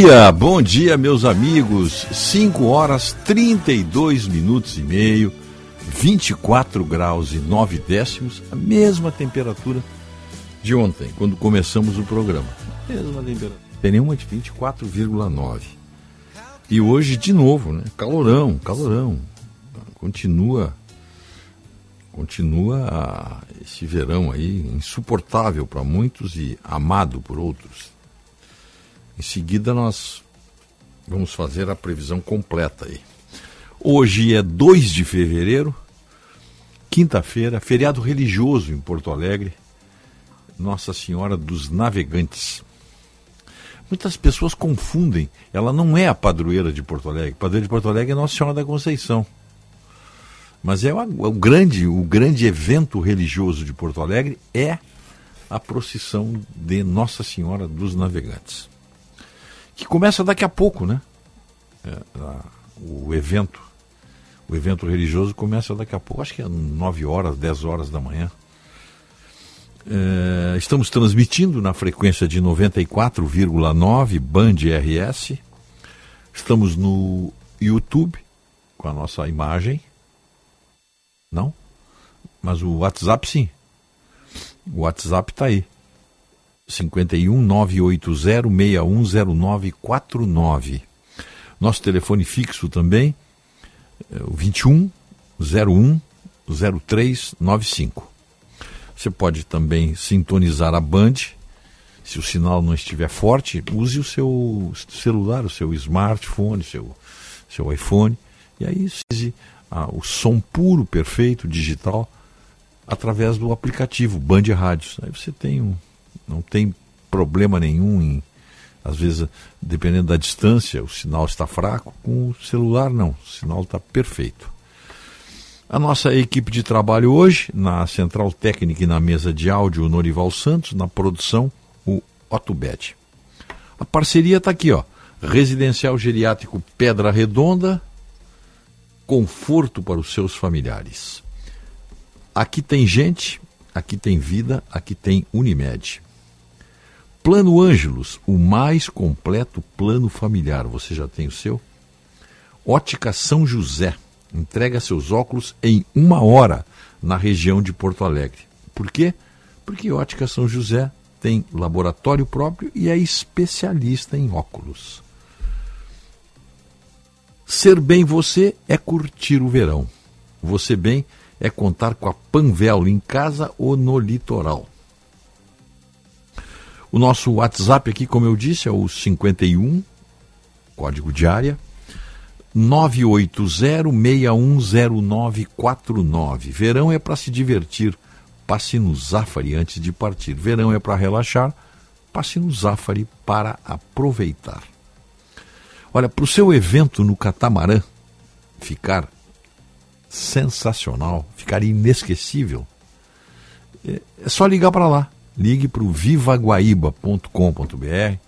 dia, bom dia, meus amigos. 5 horas 32 minutos e meio, 24 graus e 9 décimos, a mesma temperatura de ontem, quando começamos o programa. Mesma temperatura. Tem nenhuma de 24,9. E hoje, de novo, né? Calorão, calorão. Continua. Continua esse verão aí insuportável para muitos e amado por outros. Em seguida, nós vamos fazer a previsão completa aí. Hoje é 2 de fevereiro, quinta-feira, feriado religioso em Porto Alegre, Nossa Senhora dos Navegantes. Muitas pessoas confundem, ela não é a padroeira de Porto Alegre. A padroeira de Porto Alegre é Nossa Senhora da Conceição. Mas é o, grande, o grande evento religioso de Porto Alegre é a procissão de Nossa Senhora dos Navegantes que começa daqui a pouco, né? É, a, o evento, o evento religioso começa daqui a pouco, acho que é 9 horas, 10 horas da manhã. É, estamos transmitindo na frequência de 94,9 Band RS. Estamos no YouTube com a nossa imagem. Não? Mas o WhatsApp sim. O WhatsApp está aí. 51 980 610949. Nosso telefone fixo também, é o 21 01 0395. Você pode também sintonizar a Band. Se o sinal não estiver forte, use o seu celular, o seu smartphone, seu, seu iPhone, e aí use ah, o som puro, perfeito, digital, através do aplicativo Band Rádios. Aí você tem um, não tem problema nenhum em, às vezes, dependendo da distância, o sinal está fraco, com o celular não, o sinal está perfeito. A nossa equipe de trabalho hoje, na central técnica e na mesa de áudio, o Norival Santos, na produção, o Otto Bet. A parceria está aqui, ó. Residencial Geriátrico Pedra Redonda, conforto para os seus familiares. Aqui tem gente, aqui tem vida, aqui tem Unimed. Plano Ângelos, o mais completo plano familiar. Você já tem o seu? Ótica São José. Entrega seus óculos em uma hora na região de Porto Alegre. Por quê? Porque Ótica São José tem laboratório próprio e é especialista em óculos. Ser bem você é curtir o verão. Você bem é contar com a Panvel em casa ou no litoral. O nosso WhatsApp aqui, como eu disse, é o 51, código de área, 980610949. Verão é para se divertir. Passe no Zafari antes de partir. Verão é para relaxar. passe no Zafari para aproveitar. Olha, para o seu evento no catamarã ficar sensacional, ficar inesquecível, é, é só ligar para lá. Ligue para o vivaguaíba.com.br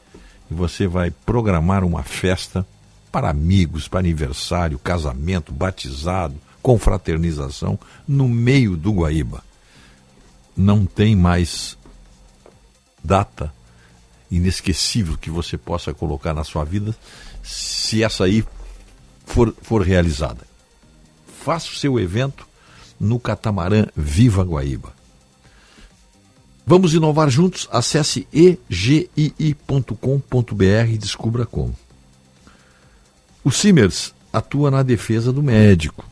e você vai programar uma festa para amigos, para aniversário, casamento, batizado, confraternização no meio do Guaíba. Não tem mais data inesquecível que você possa colocar na sua vida se essa aí for, for realizada. Faça o seu evento no catamarã Viva Guaíba. Vamos inovar juntos? Acesse egii.com.br e descubra como. O Simers atua na defesa do médico.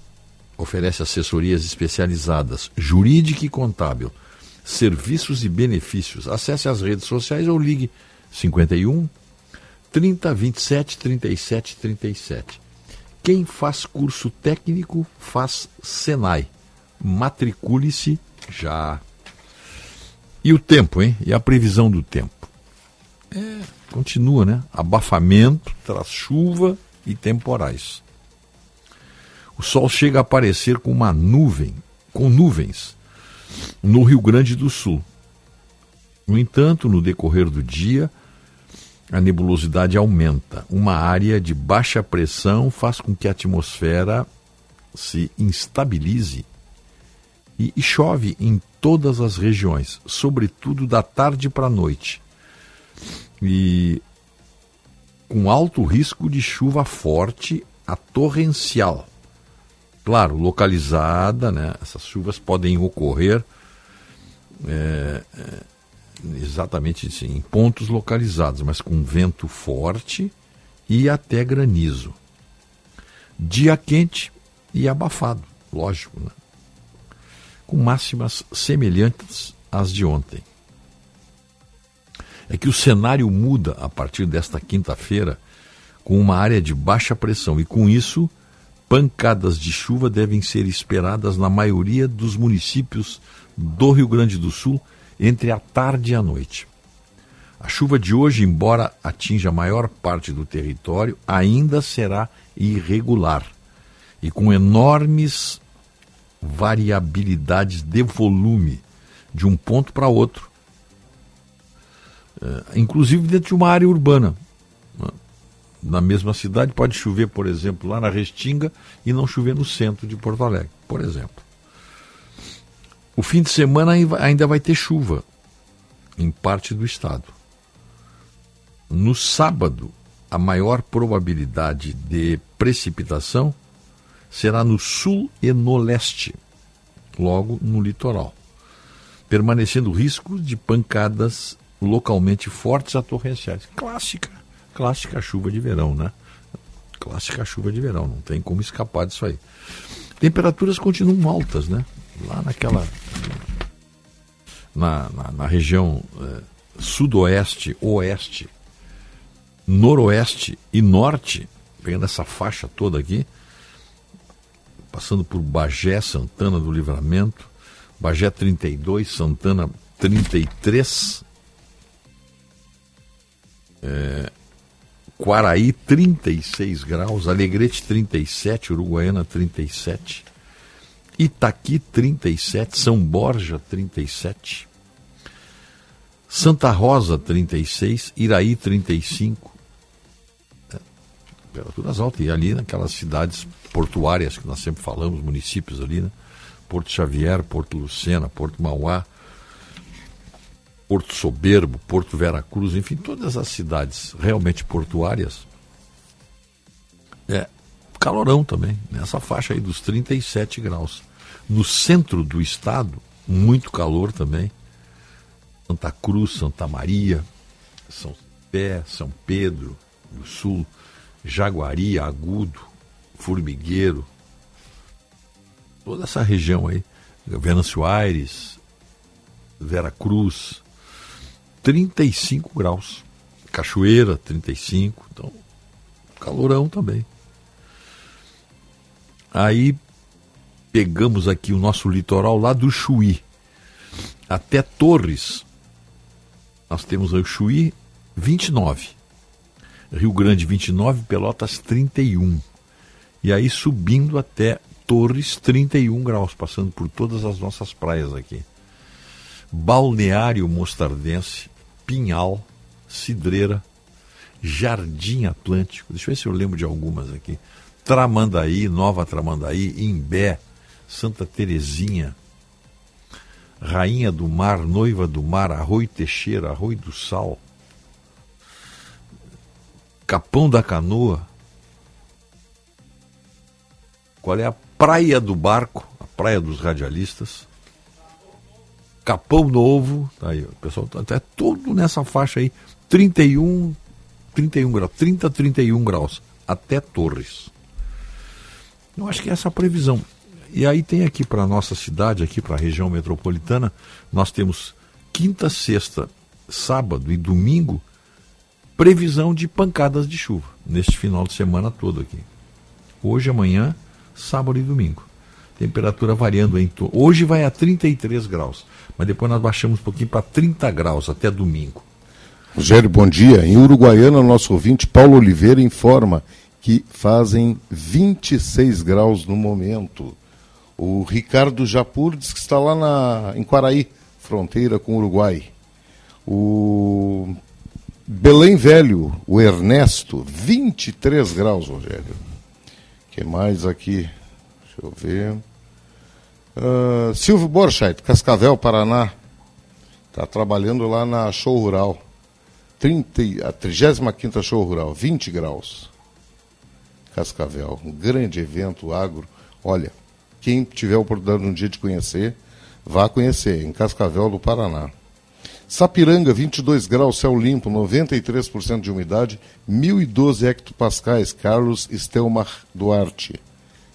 Oferece assessorias especializadas, jurídica e contábil, serviços e benefícios. Acesse as redes sociais ou ligue 51 30 27 37 37. Quem faz curso técnico faz Senai. Matricule-se já. E o tempo, hein? E a previsão do tempo? É, continua, né? Abafamento, traz chuva e temporais. O sol chega a aparecer com uma nuvem, com nuvens, no Rio Grande do Sul. No entanto, no decorrer do dia, a nebulosidade aumenta. Uma área de baixa pressão faz com que a atmosfera se instabilize e, e chove em todas as regiões, sobretudo da tarde para a noite. E com alto risco de chuva forte a torrencial. Claro, localizada, né? essas chuvas podem ocorrer é, é, exatamente assim, em pontos localizados, mas com vento forte e até granizo. Dia quente e abafado, lógico, né? Com máximas semelhantes às de ontem é que o cenário muda a partir desta quinta-feira com uma área de baixa pressão e com isso pancadas de chuva devem ser esperadas na maioria dos municípios do Rio Grande do Sul entre a tarde e a noite. A chuva de hoje, embora atinja a maior parte do território, ainda será irregular e com enormes variabilidades de volume de um ponto para outro é, inclusive dentro de uma área urbana. Né? Na mesma cidade pode chover, por exemplo, lá na Restinga e não chover no centro de Porto Alegre, por exemplo. O fim de semana ainda vai ter chuva em parte do estado. No sábado, a maior probabilidade de precipitação será no sul e no leste, logo no litoral, permanecendo risco de pancadas localmente fortes a torrenciais. Clássica, clássica chuva de verão, né? Clássica chuva de verão, não tem como escapar disso aí. Temperaturas continuam altas, né? Lá naquela. Na, na, na região é, sudoeste, oeste, noroeste e norte, pegando essa faixa toda aqui, passando por Bagé, Santana do Livramento, Bagé 32, Santana 33, é, Quaraí 36 graus, Alegrete 37, Uruguaiana 37, Itaqui 37, São Borja 37, Santa Rosa 36, Iraí 35. É, temperaturas altas. E ali naquelas cidades portuárias que nós sempre falamos, municípios ali, né? Porto Xavier, Porto Lucena, Porto Mauá, Porto Soberbo, Porto Vera Cruz, enfim, todas as cidades realmente portuárias. É calorão também, nessa faixa aí dos 37 graus. No centro do estado, muito calor também. Santa Cruz, Santa Maria, São Pé, São Pedro do Sul, Jaguari, Agudo, Formigueiro, toda essa região aí, Venâncio Aires, Vera Cruz, 35 graus. Cachoeira, 35. Então, calorão também. Aí pegamos aqui o nosso litoral lá do Chuí até Torres. nós temos o Chuí 29, Rio Grande 29, Pelotas 31. E aí subindo até Torres 31 graus, passando por todas as nossas praias aqui. Balneário Mostardense, Pinhal, Cidreira, Jardim Atlântico, deixa eu ver se eu lembro de algumas aqui. Tramandaí, Nova Tramandaí, Imbé, Santa Terezinha, Rainha do Mar, Noiva do Mar, Arroio Teixeira, Arroio do Sal, Capão da Canoa. Qual é a Praia do Barco, a Praia dos Radialistas? Capão Novo, tá aí, o pessoal está até todo nessa faixa aí, 31, 31 graus, 30, 31 graus, até Torres. Eu acho que é essa a previsão. E aí tem aqui para nossa cidade, aqui para a região metropolitana, nós temos quinta, sexta, sábado e domingo, previsão de pancadas de chuva, neste final de semana todo aqui. Hoje, amanhã, sábado e domingo. Temperatura variando em torno. Hoje vai a 33 graus, mas depois nós baixamos um pouquinho para 30 graus até domingo. Rogério, bom dia. Em Uruguaiana, nosso ouvinte Paulo Oliveira informa que fazem 26 graus no momento. O Ricardo Japur diz que está lá na, em Quaraí, fronteira com o Uruguai. O Belém Velho, o Ernesto, 23 graus, Rogério. Que mais aqui? Deixa eu ver. Uh, Silvio Borchardt, Cascavel, Paraná. Está trabalhando lá na Show Rural. 30, a 35 Show Rural, 20 graus. Cascavel, um grande evento agro. Olha, quem tiver a oportunidade um dia de conhecer, vá conhecer, em Cascavel do Paraná. Sapiranga, 22 graus, céu limpo, 93% de umidade, 1.012 hectopascais, Carlos Estelmar Duarte.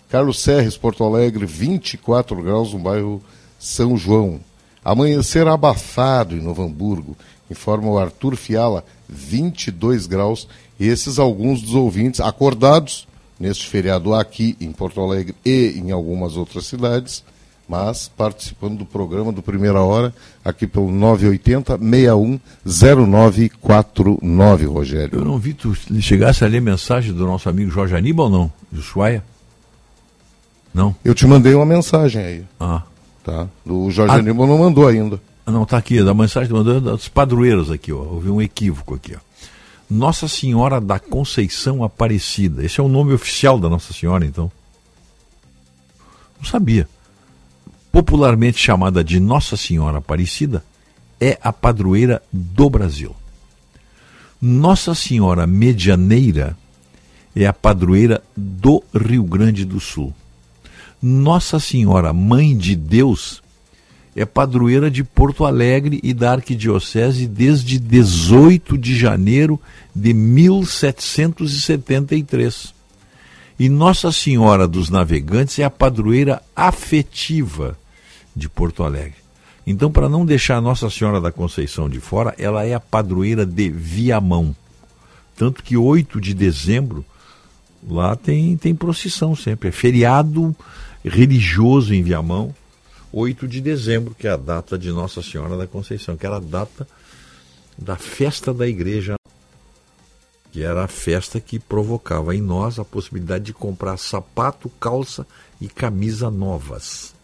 Carlos Serres, Porto Alegre, 24 graus no bairro São João. Amanhecer abafado em Novo Hamburgo, informa o Arthur Fiala, 22 graus. Esses alguns dos ouvintes acordados neste feriado aqui em Porto Alegre e em algumas outras cidades, mas participando do programa do Primeira Hora, aqui pelo 980 610949, Rogério. Eu não vi tu chegasse a ler mensagem do nosso amigo Jorge Aníbal, não? Do Suaia? Não? Eu te mandei uma mensagem aí. Ah. Tá? O Jorge Ah. Aníbal não mandou ainda. Ah, Não, tá aqui, da mensagem mandou dos padroeiros aqui, ó. Houve um equívoco aqui, ó. Nossa Senhora da Conceição Aparecida. Esse é o nome oficial da Nossa Senhora, então. Não sabia. Popularmente chamada de Nossa Senhora Aparecida, é a padroeira do Brasil. Nossa Senhora Medianeira é a padroeira do Rio Grande do Sul. Nossa Senhora Mãe de Deus é padroeira de Porto Alegre e da Arquidiocese desde 18 de janeiro de 1773. E Nossa Senhora dos Navegantes é a padroeira afetiva de Porto Alegre. Então, para não deixar Nossa Senhora da Conceição de fora, ela é a padroeira de Viamão. Tanto que 8 de dezembro, lá tem, tem procissão sempre. É feriado religioso em Viamão. 8 de dezembro, que é a data de Nossa Senhora da Conceição, que era a data da festa da igreja, que era a festa que provocava em nós a possibilidade de comprar sapato, calça e camisa novas.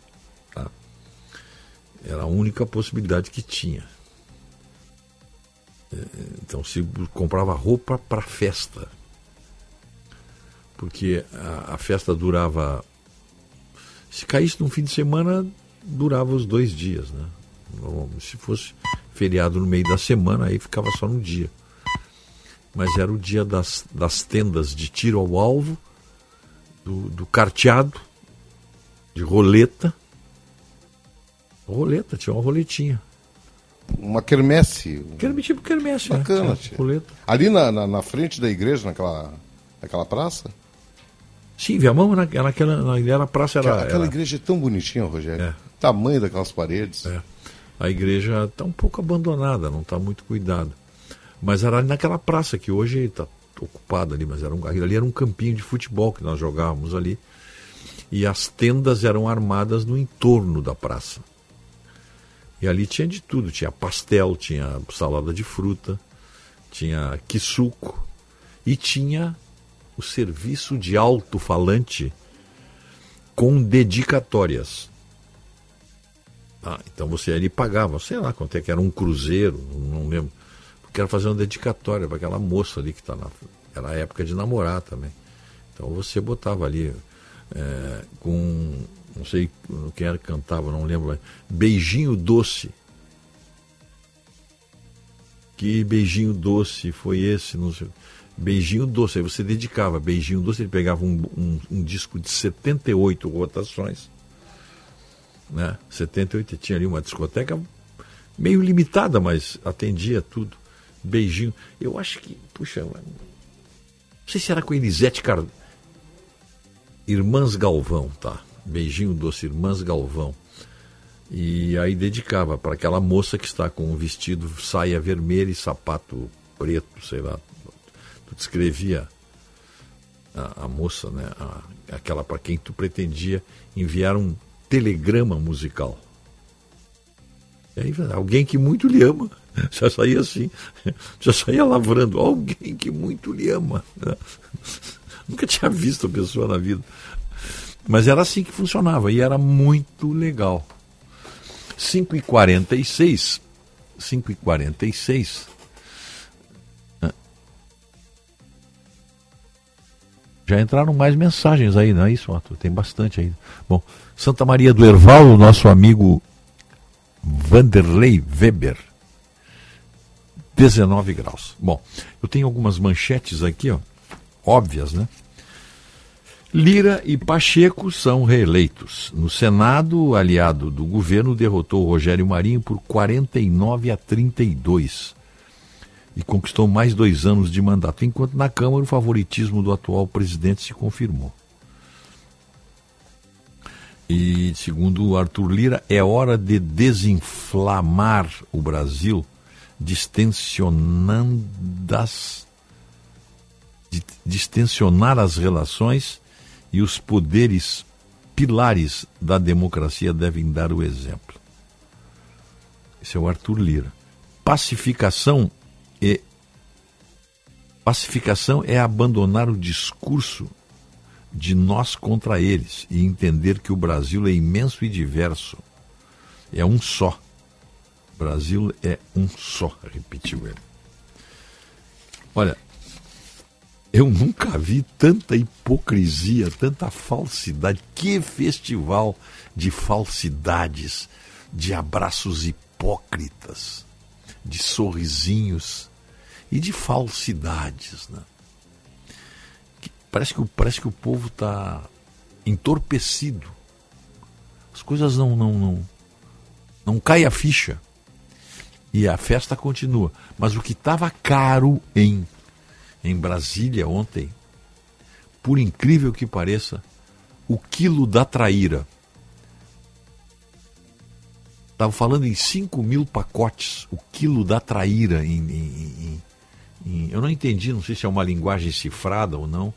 Era a única possibilidade que tinha. É, Então se comprava roupa para festa. Porque a, a festa durava. Se caísse num fim de semana, durava os dois dias, né? Se fosse feriado no meio da semana, aí ficava só no dia. Mas era o dia das, das tendas de tiro ao alvo, do, do carteado, de roleta. Roleta, tinha uma roletinha. Uma quermesse. Quero tipo quermesse, né? Bacana, tia. roleta. Ali na, na, na frente da igreja, naquela, naquela praça? Sim, Viamão, na, naquela, naquela praça era. Aquela, aquela era- igreja é tão bonitinha, Rogério. É. Tamanho daquelas paredes. É. A igreja está um pouco abandonada, não está muito cuidada. Mas era ali naquela praça que hoje está ocupada ali, mas era um, ali era um campinho de futebol que nós jogávamos ali. E as tendas eram armadas no entorno da praça. E ali tinha de tudo, tinha pastel, tinha salada de fruta, tinha quisuco e tinha o serviço de alto-falante com dedicatórias. Ah, então você ali pagava, sei lá quanto é que era um cruzeiro, não lembro. Quero fazer uma dedicatória para aquela moça ali que está na. Era a época de namorar também. Então você botava ali é, com. Não sei quem era que cantava, não lembro. Beijinho doce. Que beijinho doce foi esse? Não sei. Beijinho doce. Aí você dedicava beijinho doce, ele pegava um, um, um disco de 78 rotações. Né? 78 tinha ali uma discoteca meio limitada, mas atendia tudo. Beijinho. Eu acho que, puxa, não sei se era com Elisete Car... Irmãs Galvão, tá? Beijinho doce, Irmãs Galvão. E aí dedicava para aquela moça que está com um vestido, saia vermelha e sapato preto, sei lá. Tu descrevia a, a moça, né? A, aquela para quem tu pretendia enviar um telegrama musical. E aí, alguém que muito lhe ama. Já saía assim, já saía lavrando. Alguém que muito lhe ama. Nunca tinha visto a pessoa na vida. Mas era assim que funcionava e era muito legal. 5h46, 5h46. Já entraram mais mensagens aí, não é isso? Tem bastante aí. Bom, Santa Maria do Herval, nosso amigo Vanderlei Weber. 19 graus. Bom, eu tenho algumas manchetes aqui, ó, óbvias, né? Lira e Pacheco são reeleitos. No Senado, o aliado do governo derrotou Rogério Marinho por 49 a 32 e conquistou mais dois anos de mandato, enquanto na Câmara o favoritismo do atual presidente se confirmou. E, segundo Arthur Lira, é hora de desinflamar o Brasil, distensionando as, distensionar as relações e os poderes pilares da democracia devem dar o exemplo. Esse é o Arthur Lira. Pacificação e pacificação é abandonar o discurso de nós contra eles e entender que o Brasil é imenso e diverso. É um só. O Brasil é um só, repetiu ele. Olha, eu nunca vi tanta hipocrisia, tanta falsidade. Que festival de falsidades, de abraços hipócritas, de sorrisinhos e de falsidades. Né? Parece que, parece que o povo está entorpecido. As coisas não, não, não, não cai a ficha. E a festa continua. Mas o que estava caro em, em Brasília ontem, por incrível que pareça, o quilo da traíra. Estava falando em 5 mil pacotes, o quilo da traíra. Em, em, em, eu não entendi, não sei se é uma linguagem cifrada ou não.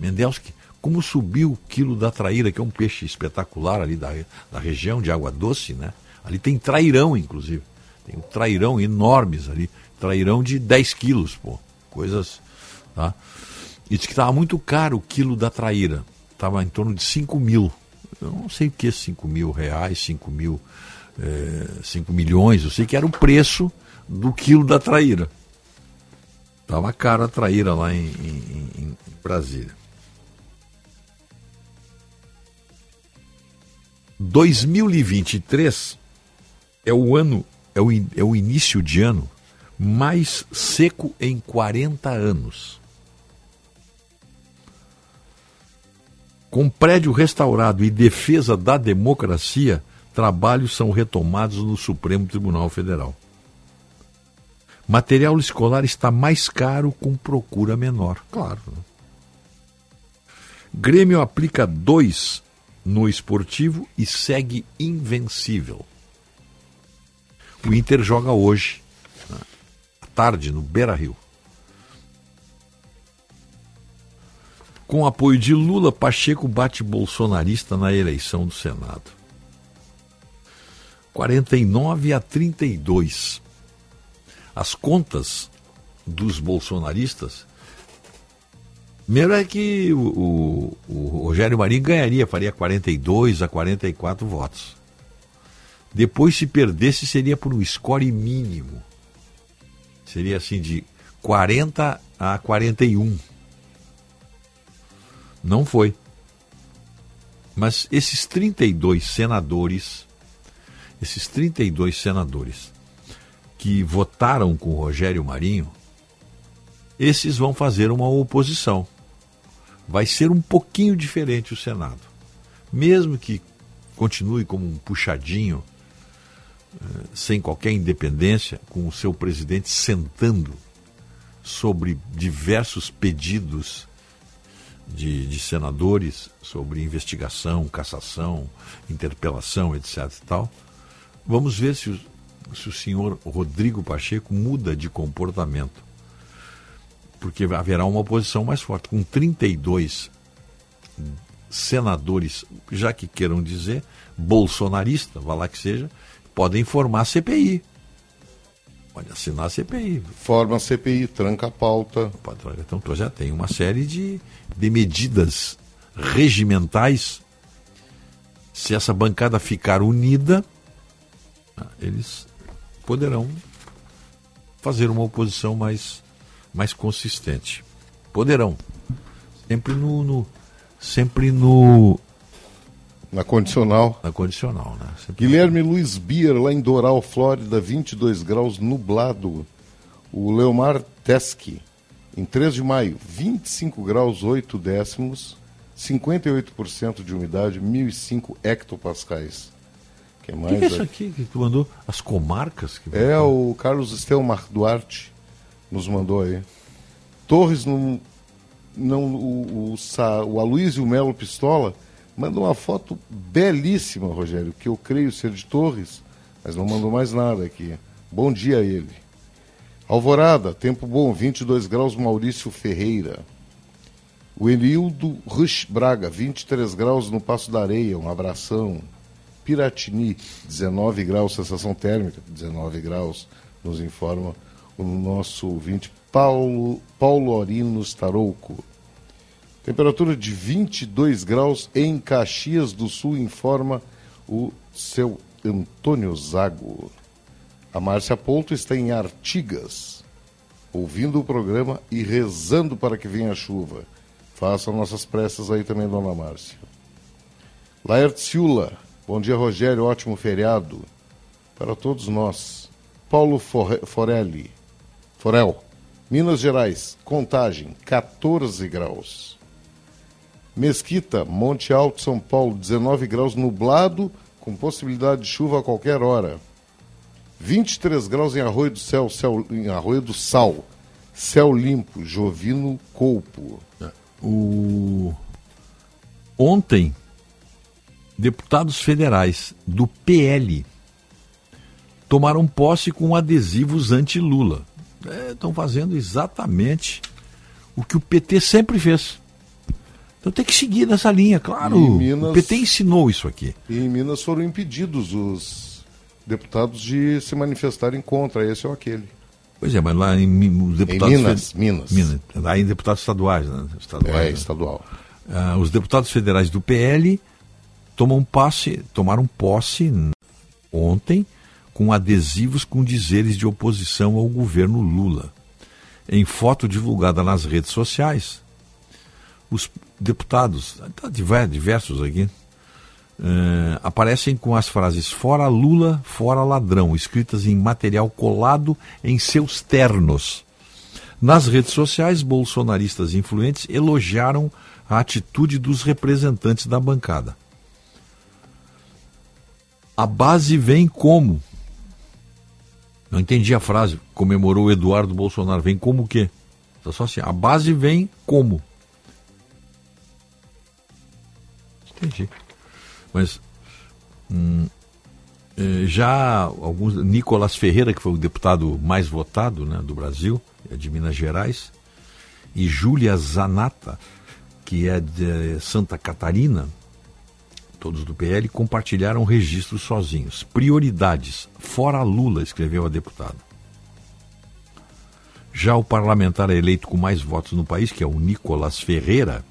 Mendelski, como subiu o quilo da traíra, que é um peixe espetacular ali da, da região de água doce, né? Ali tem trairão, inclusive. Tem um trairão enormes ali. Trairão de 10 quilos, pô. Coisas. Tá? E disse que estava muito caro o quilo da traíra. Estava em torno de 5 mil. Eu não sei o que é 5 mil reais, 5 mil. É, 5 milhões. Eu sei que era o preço do quilo da traíra. Estava caro a traíra lá em, em, em Brasília. 2023 é o ano, é o, é o início de ano mais seco em 40 anos. Com prédio restaurado e defesa da democracia, trabalhos são retomados no Supremo Tribunal Federal. Material escolar está mais caro com procura menor, claro. Né? Grêmio aplica dois no esportivo e segue invencível. O Inter joga hoje, à tarde, no Beira Rio. Com apoio de Lula, Pacheco bate bolsonarista na eleição do Senado. 49 a 32. As contas dos bolsonaristas. Primeiro é que o, o, o Rogério Marinho ganharia, faria 42 a 44 votos. Depois, se perdesse, seria por um score mínimo. Seria assim de 40 a 41. Não foi. Mas esses 32 senadores, esses 32 senadores que votaram com Rogério Marinho, esses vão fazer uma oposição. Vai ser um pouquinho diferente o Senado. Mesmo que continue como um puxadinho, eh, sem qualquer independência, com o seu presidente sentando sobre diversos pedidos de, de, senadores sobre investigação, cassação, interpelação, etc. E tal. Vamos ver se o, se o senhor Rodrigo Pacheco muda de comportamento. Porque haverá uma oposição mais forte. Com 32 senadores, já que queiram dizer, bolsonarista, vá lá que seja, podem formar CPI. Pode assinar a CPI. Forma a CPI, tranca a pauta. Então já tem uma série de, de medidas regimentais. Se essa bancada ficar unida, eles poderão fazer uma oposição mais, mais consistente. Poderão. Sempre no, no sempre no na condicional. Na condicional, né? Sempre Guilherme Luiz Bier, lá em Doral, Flórida, 22 graus, nublado. O Leomar Teske, em 3 de maio, 25 graus, 8 décimos, 58% de umidade, 1.005 hectopascais. Que mais? O que, que, é isso aqui que tu mandou? As comarcas? Que é, o Carlos Estelmar Duarte nos mandou aí. Torres, não, não, o, o, o Aloysio Melo Pistola Mandou uma foto belíssima, Rogério, que eu creio ser de Torres, mas não mandou mais nada aqui. Bom dia a ele. Alvorada, tempo bom, 22 graus, Maurício Ferreira. O Enildo Rush Braga, 23 graus no Passo da Areia, um abração. Piratini, 19 graus, sensação térmica, 19 graus, nos informa o nosso ouvinte Paulo, Paulo Orinos Tarouco. Temperatura de 22 graus em Caxias do Sul, informa o seu Antônio Zago. A Márcia Ponto está em Artigas, ouvindo o programa e rezando para que venha a chuva. Façam nossas pressas aí também, dona Márcia. Laerciula, bom dia, Rogério, ótimo feriado para todos nós. Paulo Forelli, Forel, Minas Gerais, contagem 14 graus. Mesquita, Monte Alto, São Paulo, 19 graus nublado, com possibilidade de chuva a qualquer hora. 23 graus em Arroio do Céu, céu em Arroio do Sal. Céu limpo, Jovino Colpo. O... Ontem, deputados federais do PL tomaram posse com adesivos anti-Lula. Estão é, fazendo exatamente o que o PT sempre fez. Então tem que seguir nessa linha, claro. Minas, o PT ensinou isso aqui. E em Minas foram impedidos os deputados de se manifestarem contra esse ou aquele. Pois é, mas lá em os deputados. Em Minas, Minas. Minas. Lá em deputados estaduais, né? Estaduais, é, né? estadual. Ah, os deputados federais do PL tomam posse, tomaram posse ontem com adesivos com dizeres de oposição ao governo Lula. Em foto divulgada nas redes sociais, os deputados, tá diversos aqui, uh, aparecem com as frases fora Lula, fora ladrão, escritas em material colado em seus ternos. Nas redes sociais, bolsonaristas influentes elogiaram a atitude dos representantes da bancada. A base vem como? Não entendi a frase. Comemorou Eduardo Bolsonaro. Vem como o quê? Tá só assim. A base vem como? Entendi. Mas hum, eh, já alguns. Nicolas Ferreira, que foi o deputado mais votado né, do Brasil, é de Minas Gerais, e Júlia Zanata, que é de Santa Catarina, todos do PL, compartilharam registros sozinhos. Prioridades, fora Lula, escreveu a deputada. Já o parlamentar eleito com mais votos no país, que é o Nicolas Ferreira,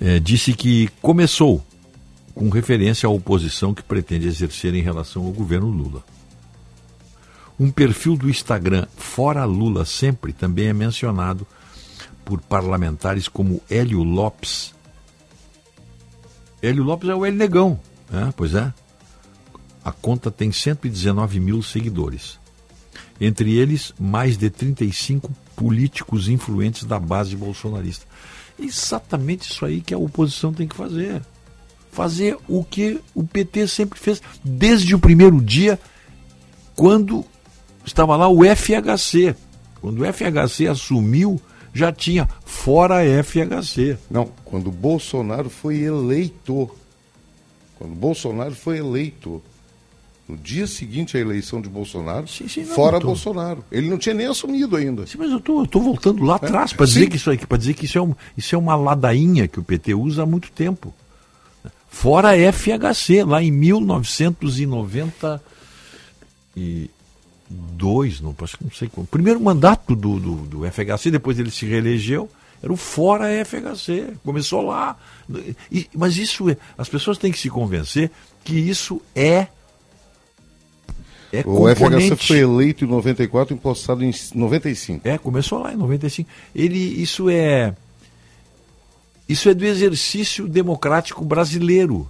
eh, disse que começou com referência à oposição que pretende exercer em relação ao governo Lula. Um perfil do Instagram fora Lula sempre também é mencionado por parlamentares como Hélio Lopes. Hélio Lopes é o Hélio Negão, né? pois é. A conta tem 119 mil seguidores. Entre eles, mais de 35 políticos influentes da base bolsonarista. Exatamente isso aí que a oposição tem que fazer. Fazer o que o PT sempre fez desde o primeiro dia, quando estava lá o FHC. Quando o FHC assumiu, já tinha fora FHC. Não, quando o Bolsonaro foi eleito. Quando o Bolsonaro foi eleito. No dia seguinte à eleição de Bolsonaro, Sim, sim, não, fora Bolsonaro. Ele não tinha nem assumido ainda. Sim, mas eu tô voltando lá atrás para sim. dizer que isso aqui, para dizer que isso é, um, isso é uma ladainha que o PT usa há muito tempo. Fora a FHC, lá em 1992, não, não sei como. Primeiro mandato do, do, do FHC, depois ele se reelegeu, era o Fora FHC. Começou lá. E- mas isso é. As pessoas têm que se convencer que isso é. É O FHC foi eleito em 94 e impostado em 95. É, começou lá em 95. Ele, isso é. Isso é do exercício democrático brasileiro.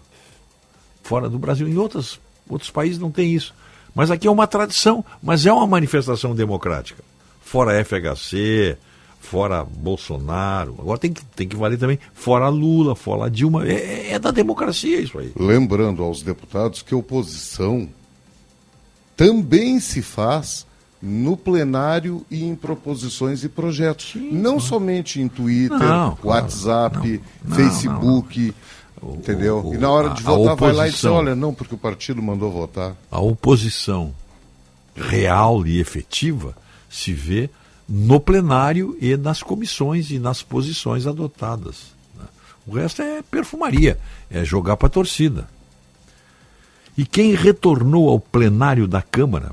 Fora do Brasil. Em outros, outros países não tem isso. Mas aqui é uma tradição, mas é uma manifestação democrática. Fora FHC, fora Bolsonaro. Agora tem que, tem que valer também fora Lula, fora Dilma. É, é da democracia isso aí. Lembrando aos deputados que oposição também se faz no plenário e em proposições e projetos. não somente em Twitter, Não. WhatsApp, Não, Facebook. Entendeu? o- e na hora a- de a votar, vai lá e diz: olha, não, porque o partido mandou votar. a oposição real e efetiva se vê no plenário e nas comissões e nas posições adotadas. né? O resto é perfumaria, é jogar para a torcida. E quem retornou ao plenário da Câmara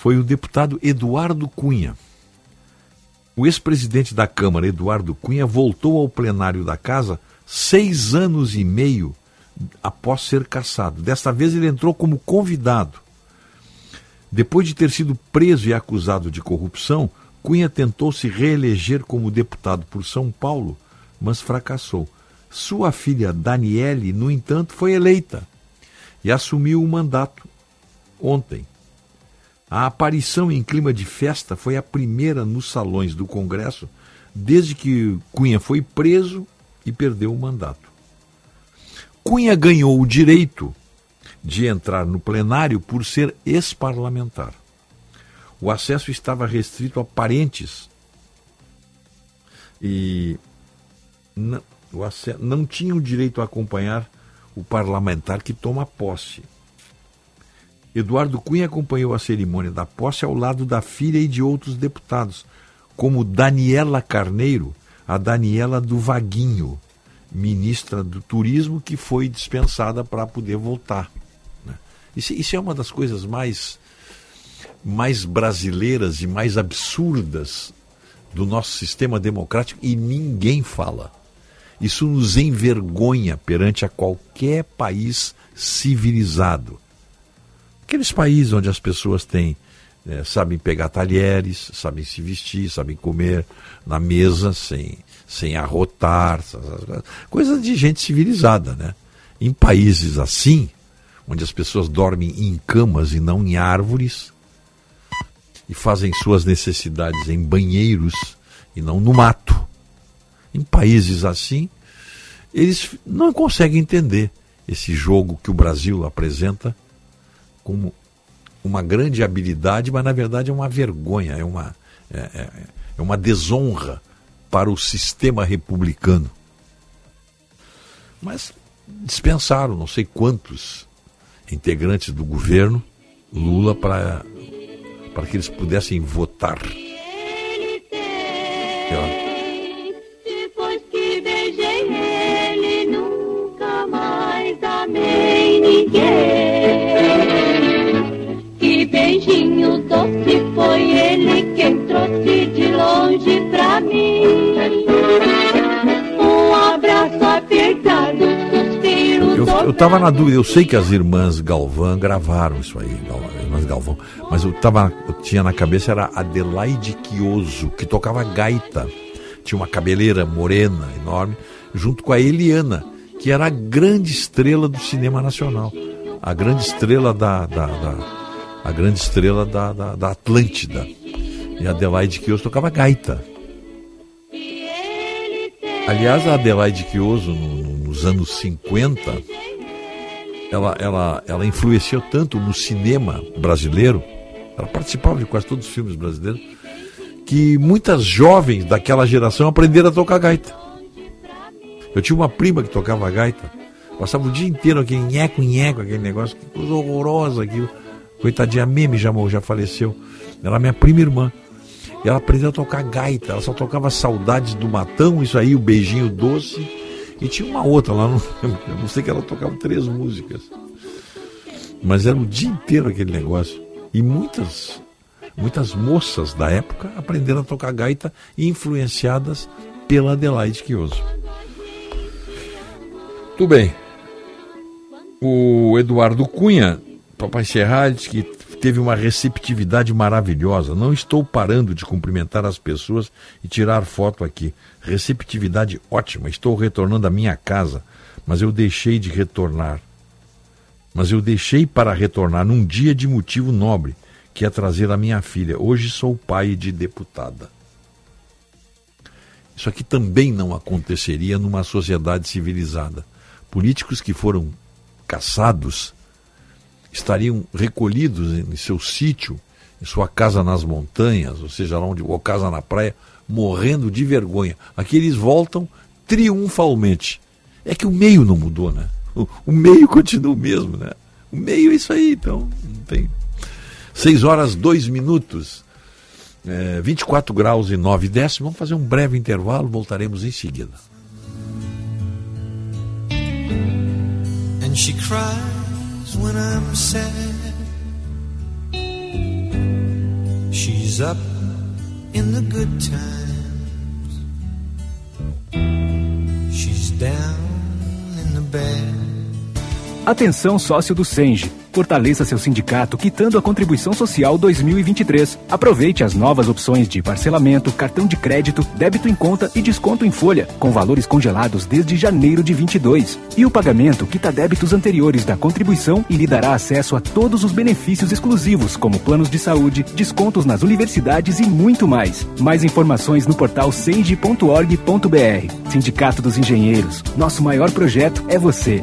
foi o deputado Eduardo Cunha. O ex-presidente da Câmara, Eduardo Cunha, voltou ao plenário da casa seis anos e meio após ser cassado. Desta vez ele entrou como convidado. Depois de ter sido preso e acusado de corrupção, Cunha tentou se reeleger como deputado por São Paulo, mas fracassou. Sua filha Daniele, no entanto, foi eleita e assumiu o mandato ontem. A aparição em clima de festa foi a primeira nos salões do Congresso desde que Cunha foi preso e perdeu o mandato. Cunha ganhou o direito de entrar no plenário por ser ex-parlamentar. O acesso estava restrito a parentes e não, o não tinha o direito a acompanhar o parlamentar que toma posse. Eduardo Cunha acompanhou a cerimônia da posse ao lado da filha e de outros deputados, como Daniela Carneiro, a Daniela do Vaguinho, ministra do Turismo, que foi dispensada para poder voltar. né? Isso, isso é uma das coisas mais, mais brasileiras e mais absurdas do nosso sistema democrático e ninguém fala. Isso nos envergonha perante a qualquer país civilizado. Aqueles países onde as pessoas têm, eh, sabem pegar talheres, sabem se vestir, sabem comer na mesa sem, sem arrotar, coisas de gente civilizada, né? Em países assim, onde as pessoas dormem em camas e não em árvores, e fazem suas necessidades em banheiros e não no mato. Em países assim, eles não conseguem entender esse jogo que o Brasil apresenta como uma grande habilidade, mas na verdade é uma vergonha, é uma, é, é- é uma desonra para o sistema republicano. Mas dispensaram não sei quantos integrantes do governo Lula para para que eles pudessem votar. Ele ó. Beijinho doce foi ele quem trouxe de longe pra mim. Um abraço apertado, suspiro Eu, eu tava na dúvida, eu sei que as irmãs Galvão gravaram isso aí, irmãs Galvão, mas eu, tava, eu tinha na cabeça era Adelaide Quioso, que tocava gaita. Tinha uma cabeleira morena, enorme, junto com a Eliana, que era a grande estrela do cinema nacional. A grande estrela da. da- da- a grande estrela da, da, da Atlântida. E Adelaide Quioso tocava gaita. Aliás, a Adelaide Quioso, no- no- nos anos 50, ela, ela, ela influenciou tanto no cinema brasileiro, ela participava de quase todos os filmes brasileiros, que muitas jovens daquela geração aprenderam a tocar gaita. Eu tinha uma prima que tocava gaita, passava o dia inteiro aquele nheco, nheco, aquele negócio, que coisa horrorosa aquilo. Coitadinha, Meme já, já faleceu. Ela é minha prima irmã. E ela aprendeu a tocar gaita, ela só tocava Saudades do Matão, isso aí, o Beijinho Doce. E tinha uma outra lá, não, eu não sei que ela tocava três músicas. Mas era o dia inteiro aquele negócio. E muitas, muitas moças da época aprenderam a tocar gaita influenciadas pela Adelaide Quioso. Tudo bem. O Eduardo Cunha, para encerrar, disse que teve uma receptividade maravilhosa. Não estou parando de cumprimentar as pessoas e tirar foto aqui. Receptividade ótima. Estou retornando à minha casa, mas eu deixei de retornar. Mas eu deixei para retornar num dia de motivo nobre, que é trazer a minha filha. Hoje sou pai de deputada. Isso aqui também não aconteceria numa sociedade civilizada. Políticos que foram caçados estariam recolhidos em seu sítio, em sua casa nas montanhas, ou seja, lá onde, ou casa na praia, morrendo de vergonha. Aqui eles voltam triunfalmente. É que o meio não mudou, né? O, o meio continua o mesmo, né? O meio é isso aí, então não tem. 6 horas, 2 minutos, é, 24 graus e 9 décimos. Vamos fazer um breve intervalo, voltaremos em seguida. And she cries when I'm sad. She's up in the good times. She's down in the bad. Atenção sócio do Senge. Fortaleça seu sindicato quitando a contribuição social 2023. Aproveite as novas opções de parcelamento, cartão de crédito, débito em conta e desconto em folha, com valores congelados desde janeiro de 22. E o pagamento quita débitos anteriores da contribuição e lhe dará acesso a todos os benefícios exclusivos, como planos de saúde, descontos nas universidades e muito mais. Mais informações no portal senge.org.br. Sindicato dos Engenheiros. Nosso maior projeto é você.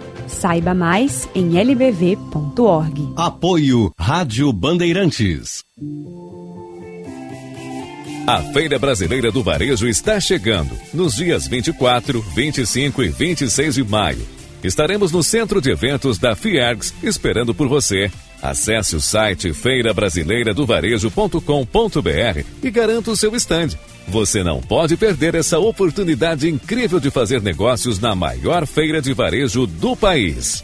Saiba mais em lbv.org. Apoio Rádio Bandeirantes. A Feira Brasileira do Varejo está chegando nos dias 24, 25 e 26 de maio. Estaremos no centro de eventos da Fiergs esperando por você. Acesse o site feirabrasileiradovarejo.com.br e garanta o seu stand. Você não pode perder essa oportunidade incrível de fazer negócios na maior feira de varejo do país.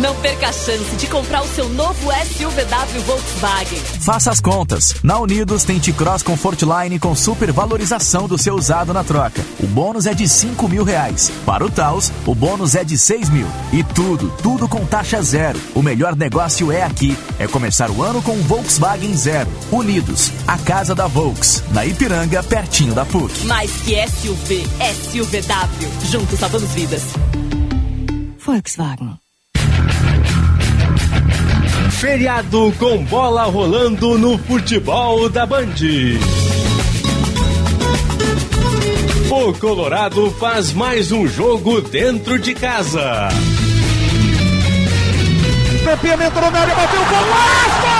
Não perca a chance de comprar o seu novo SUVW Volkswagen. Faça as contas. Na Unidos tem T-Cross Comfortline com super valorização do seu usado na troca. O bônus é de 5 mil reais. Para o Taos, o bônus é de 6 mil. E tudo, tudo com taxa zero. O melhor negócio é aqui. É começar o ano com um Volkswagen Zero. Unidos, a casa da Volks. Na Ipiranga, pertinho da PUC. Mais que SUV, SUVW. Juntos salvamos vidas. Volkswagen. Feriado com bola rolando no futebol da Band. O Colorado faz mais um jogo dentro de casa. Pepinha entrou na área, bateu o golaço!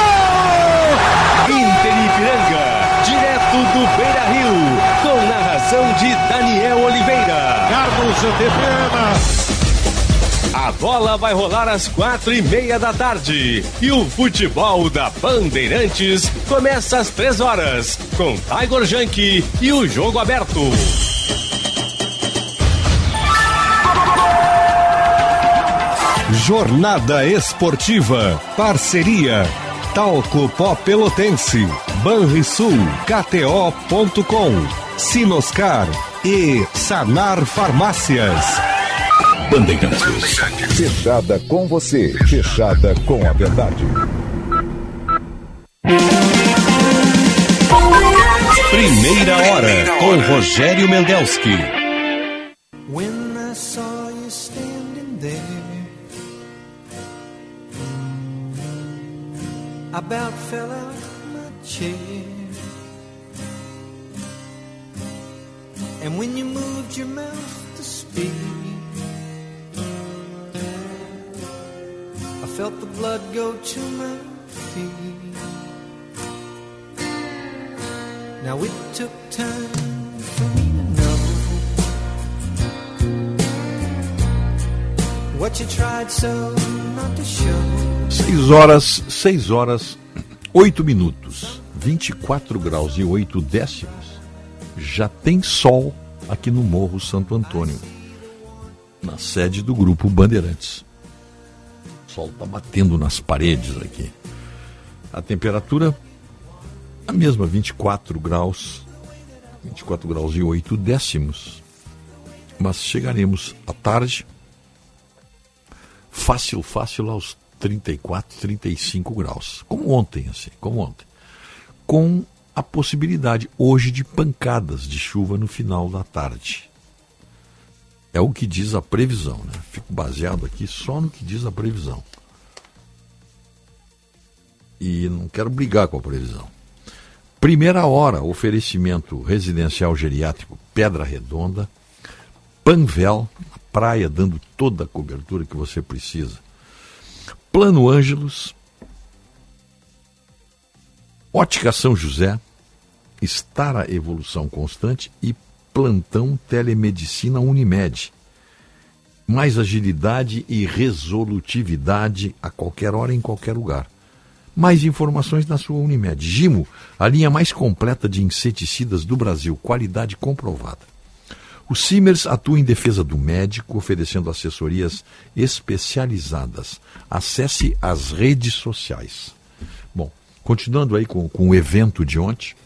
Inter Ipiranga, direto do Beira Rio, com narração de Daniel Oliveira. Carlos Antepena. A bola vai rolar às quatro e meia da tarde. E o futebol da Bandeirantes começa às três horas, com Tiger Junk e o jogo aberto. Jornada Esportiva. Parceria. Talco Pó Pelotense. Banrisul. KTO.com. Sinoscar. E Sanar Farmácias. Bandeirantes. Fechada com você. Fechada com a verdade. Primeira hora com Rogério Mendelski. When I saw you standing there, I about fell out my chair. And when you moved your mouth to speak, felt the blood go to my feet. Now it took time so. 6 horas, 6 horas, 8 minutos, 24 graus e 8 décimos. Já tem sol aqui no Morro Santo Antônio, na sede do grupo Bandeirantes. Sol está batendo nas paredes aqui. A temperatura a mesma, 24 graus, 24 graus e 8 décimos. Mas chegaremos à tarde, fácil, fácil aos 34, 35 graus. Como ontem, assim, como ontem. Com a possibilidade hoje de pancadas de chuva no final da tarde. É o que diz a previsão, né? Fico baseado aqui só no que diz a previsão. E não quero brigar com a previsão. Primeira hora, oferecimento residencial geriátrico Pedra Redonda, Panvel, praia dando toda a cobertura que você precisa. Plano Ângelos, Ótica São José, Estar Evolução Constante e Plantão Telemedicina Unimed. Mais agilidade e resolutividade a qualquer hora, em qualquer lugar. Mais informações na sua Unimed. Gimo, a linha mais completa de inseticidas do Brasil, qualidade comprovada. O Simers atua em defesa do médico, oferecendo assessorias especializadas. Acesse as redes sociais. Bom, continuando aí com, com o evento de ontem,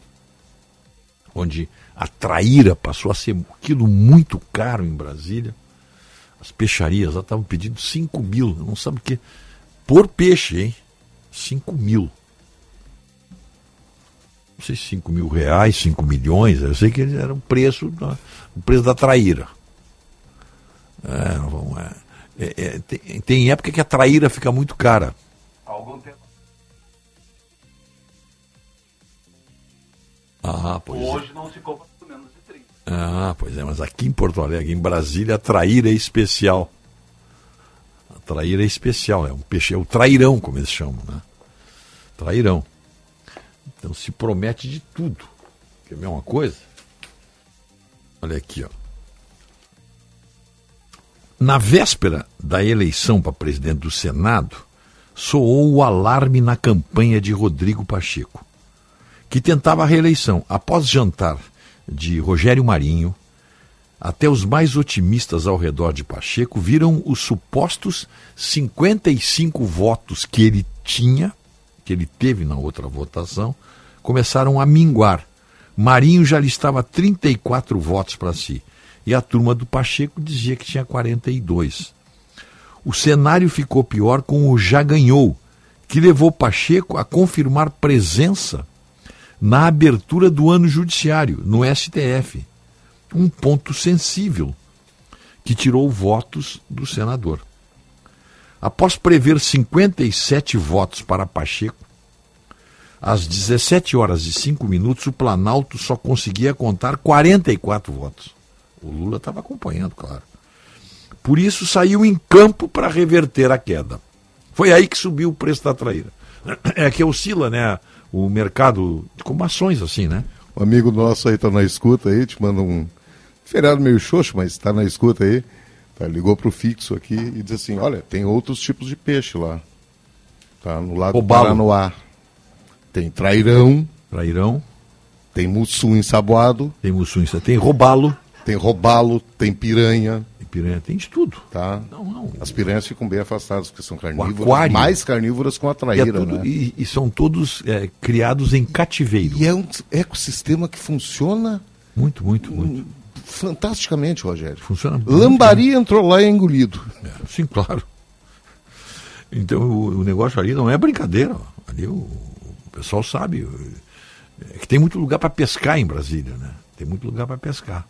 onde a traíra passou a ser um quilo muito caro em Brasília. As peixarias lá estavam pedindo 5 mil, não sabe o que. Por peixe, hein? 5 mil. Não sei se 5 mil reais, 5 milhões, eu sei que eles eram preço preço da traíra. É, vamos, é, é, tem, tem época que a traíra fica muito cara. Ah, pois é. Hoje não se compra por menos de 30. Ah, pois é, mas aqui em Porto Alegre, em Brasília, a traíra é especial. A traíra é especial, é um peixe, é o trairão, como eles chamam, né? Trairão. Então se promete de tudo. Quer ver uma coisa? Olha aqui, ó. Na véspera da eleição para presidente do Senado, soou o alarme na campanha de Rodrigo Pacheco, que tentava a reeleição. Após jantar de Rogério Marinho, até os mais otimistas ao redor de Pacheco viram os supostos 55 votos que ele tinha, que ele teve na outra votação, começaram a minguar. Marinho já listava 34 votos para si. E a turma do Pacheco dizia que tinha 42. O cenário ficou pior com o já ganhou, que levou Pacheco a confirmar presença na abertura do ano judiciário, no STF. Um ponto sensível que tirou votos do senador. Após prever 57 votos para Pacheco, às 17 horas e 5 minutos, o Planalto só conseguia contar 44 votos. O Lula estava acompanhando, claro. Por isso saiu em campo para reverter a queda. Foi aí que subiu o preço da traíra. É que oscila, né? O mercado, como ações assim, né? Um amigo nosso aí tá na escuta aí, te manda um feriado meio xoxo, mas está na escuta aí. Tá, ligou pro fixo aqui e diz assim: olha, tem outros tipos de peixe lá. Tá no lado Robalo. do Paranoá. Tem trairão. Trairão. Tem mussum ensaboado. Tem mussum ensaboado. Tem robalo. Tem robalo, tem piranha. Piranha, tem de tudo. Tá? Não, não. As piranhas ficam bem afastadas, porque são carnívoras. Mais carnívoras com a E, é traíra, tudo- né? e- e são todos é, criados em cativeiro. E é um ecossistema que funciona Muito, muito, muito. fantasticamente, Rogério. Funciona muito Lambari entrou lá e é engolido. Sim, claro. Então o, o negócio ali não é brincadeira. ó. Ali o, o pessoal sabe. É que tem muito lugar para pescar em Brasília, né? Tem muito lugar para pescar.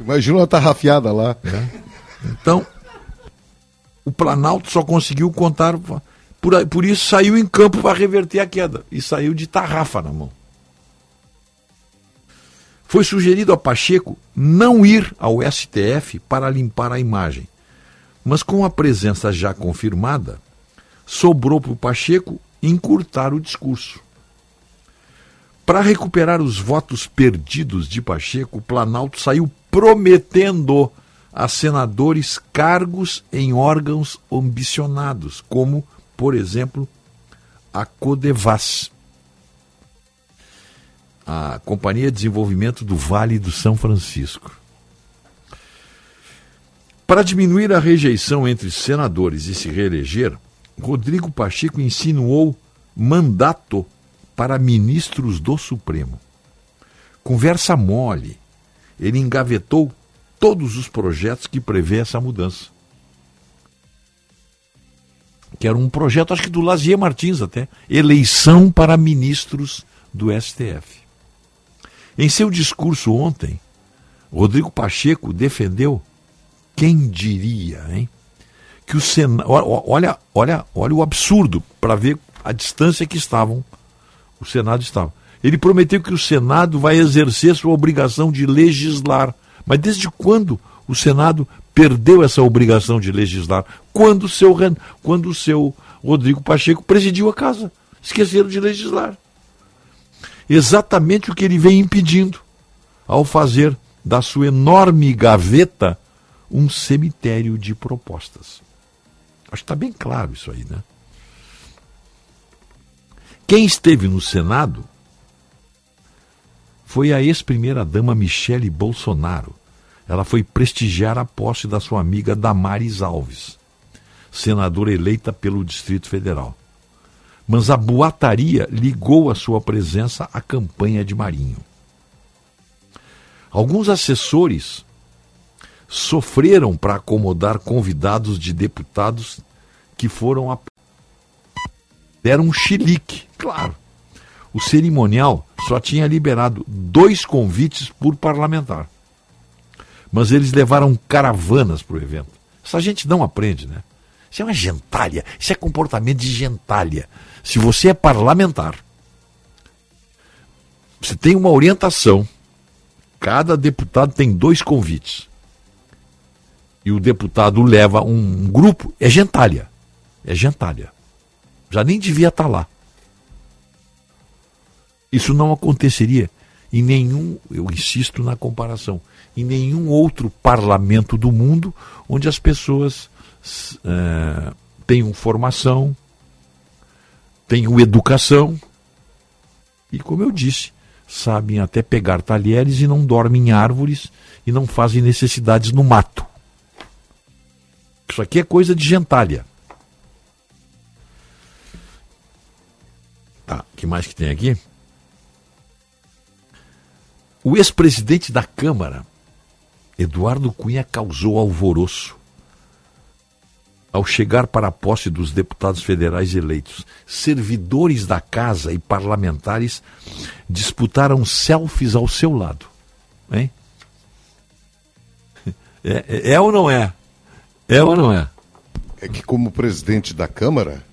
Imagina uma tarrafiada lá. Então, o Planalto só conseguiu contar. Por, por isso saiu em campo para reverter a queda. E saiu de tarrafa na mão. Foi sugerido a Pacheco não ir ao STF para limpar a imagem. Mas com a presença já confirmada, sobrou para o Pacheco encurtar o discurso. Para recuperar os votos perdidos de Pacheco, o Planalto saiu prometendo a senadores cargos em órgãos ambicionados, como, por exemplo, a Codevas, a Companhia de Desenvolvimento do Vale do São Francisco. Para diminuir a rejeição entre senadores e se reeleger, Rodrigo Pacheco insinuou mandato para ministros do Supremo. Conversa mole. Ele engavetou todos os projetos que prevê essa mudança. Que era um projeto, acho que do Lazier Martins até, eleição para ministros do STF. Em seu discurso ontem, Rodrigo Pacheco defendeu, quem diria, hein? Que o Senado. Olha, olha, olha o absurdo para ver a distância que estavam. O Senado estava. Ele prometeu que o Senado vai exercer sua obrigação de legislar. Mas desde quando o Senado perdeu essa obrigação de legislar? Quando o seu, quando o seu Rodrigo Pacheco presidiu a casa. Esqueceram de legislar. Exatamente o que ele vem impedindo ao fazer da sua enorme gaveta um cemitério de propostas. Acho que está bem claro isso aí, né? Quem esteve no Senado foi a ex-primeira-dama Michele Bolsonaro. Ela foi prestigiar a posse da sua amiga Damares Alves, senadora eleita pelo Distrito Federal. Mas a boataria ligou a sua presença à campanha de Marinho. Alguns assessores sofreram para acomodar convidados de deputados que foram a... deram um chilique, claro. O cerimonial só tinha liberado dois convites por parlamentar. Mas eles levaram caravanas para o evento. Essa gente não aprende, né? Isso é uma gentalha, isso é comportamento de gentalha. Se você é parlamentar, você tem uma orientação, cada deputado tem dois convites. e o deputado leva um, grupo, é gentalha. É gentalha. Já nem devia estar lá. Isso não aconteceria em nenhum, eu insisto na comparação, em nenhum outro parlamento do mundo onde as pessoas é, tenham formação, tenham educação e, como eu disse, sabem até pegar talheres e não dormem em árvores e não fazem necessidades no mato. Isso aqui é coisa de gentalha. Tá, que mais que tem aqui? O ex-presidente da Câmara, Eduardo Cunha, causou alvoroço ao chegar para a posse dos deputados federais eleitos. Servidores da casa e parlamentares disputaram selfies ao seu lado. Hein? É, é, é ou não é? É ou não é? É que, como presidente da Câmara,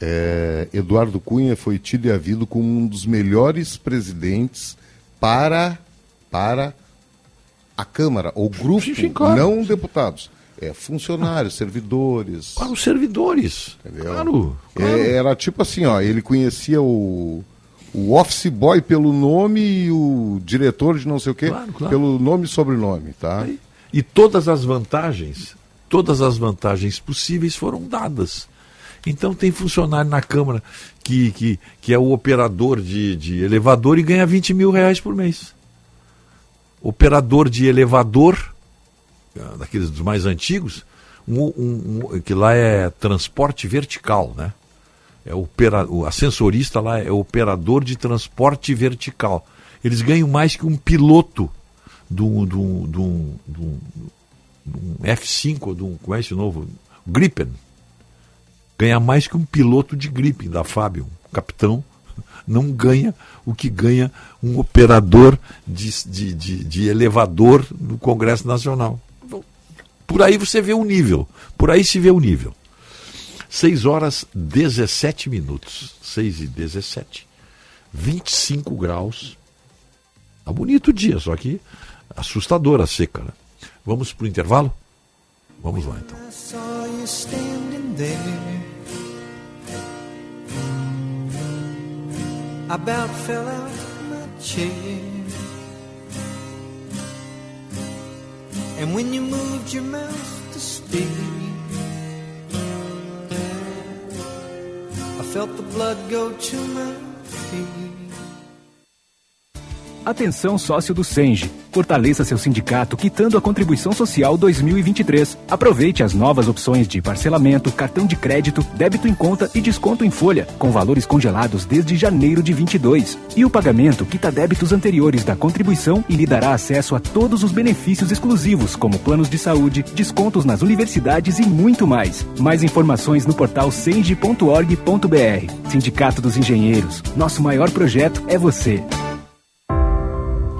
é, Eduardo Cunha foi tido e havido como um dos melhores presidentes para, para a Câmara, ou grupo, Sim, sim, claro. não deputados. É, funcionários, servidores. Para os servidores. Entendeu? Claro. claro. É, era tipo assim, ó, ele conhecia o, o office boy pelo nome e o diretor de não sei o quê Claro, claro. pelo nome e sobrenome, tá? E todas as vantagens, todas as vantagens possíveis foram dadas. Então tem funcionário na Câmara que, que, que é o operador de, de elevador e ganha 20 mil reais por mês. Operador de elevador, ah, daqueles dos mais antigos, um, um- um- que lá é transporte vertical, né? É opera, o ascensorista lá é operador de transporte vertical. Eles ganham mais que um piloto do, do, do, do, do F5, ou do, como é esse novo? Gripen. Ganha mais que um piloto de Gripen da Fábio. Um capitão não ganha o que ganha um operador de, de, de, de elevador no Congresso Nacional. Por aí você vê o nível. Por aí se vê o nível. 6 horas 17 minutos. 6 e 17. 25 graus. Tá bonito o dia, só que assustador a seca. Né? Vamos para o intervalo? Vamos lá então. About fell out my chair. And when you moved your mouth to speak, I felt the blood go to my feet. Atenção sócio do Senge. Fortaleça seu sindicato quitando a contribuição social 2023. Aproveite as novas opções de parcelamento, cartão de crédito, débito em conta e desconto em folha, com valores congelados desde janeiro de 22. E o pagamento quita débitos anteriores da contribuição e lhe dará acesso a todos os benefícios exclusivos, como planos de saúde, descontos nas universidades e muito mais. Mais informações no portal senge.org.br. Sindicato dos Engenheiros. Nosso maior projeto é você.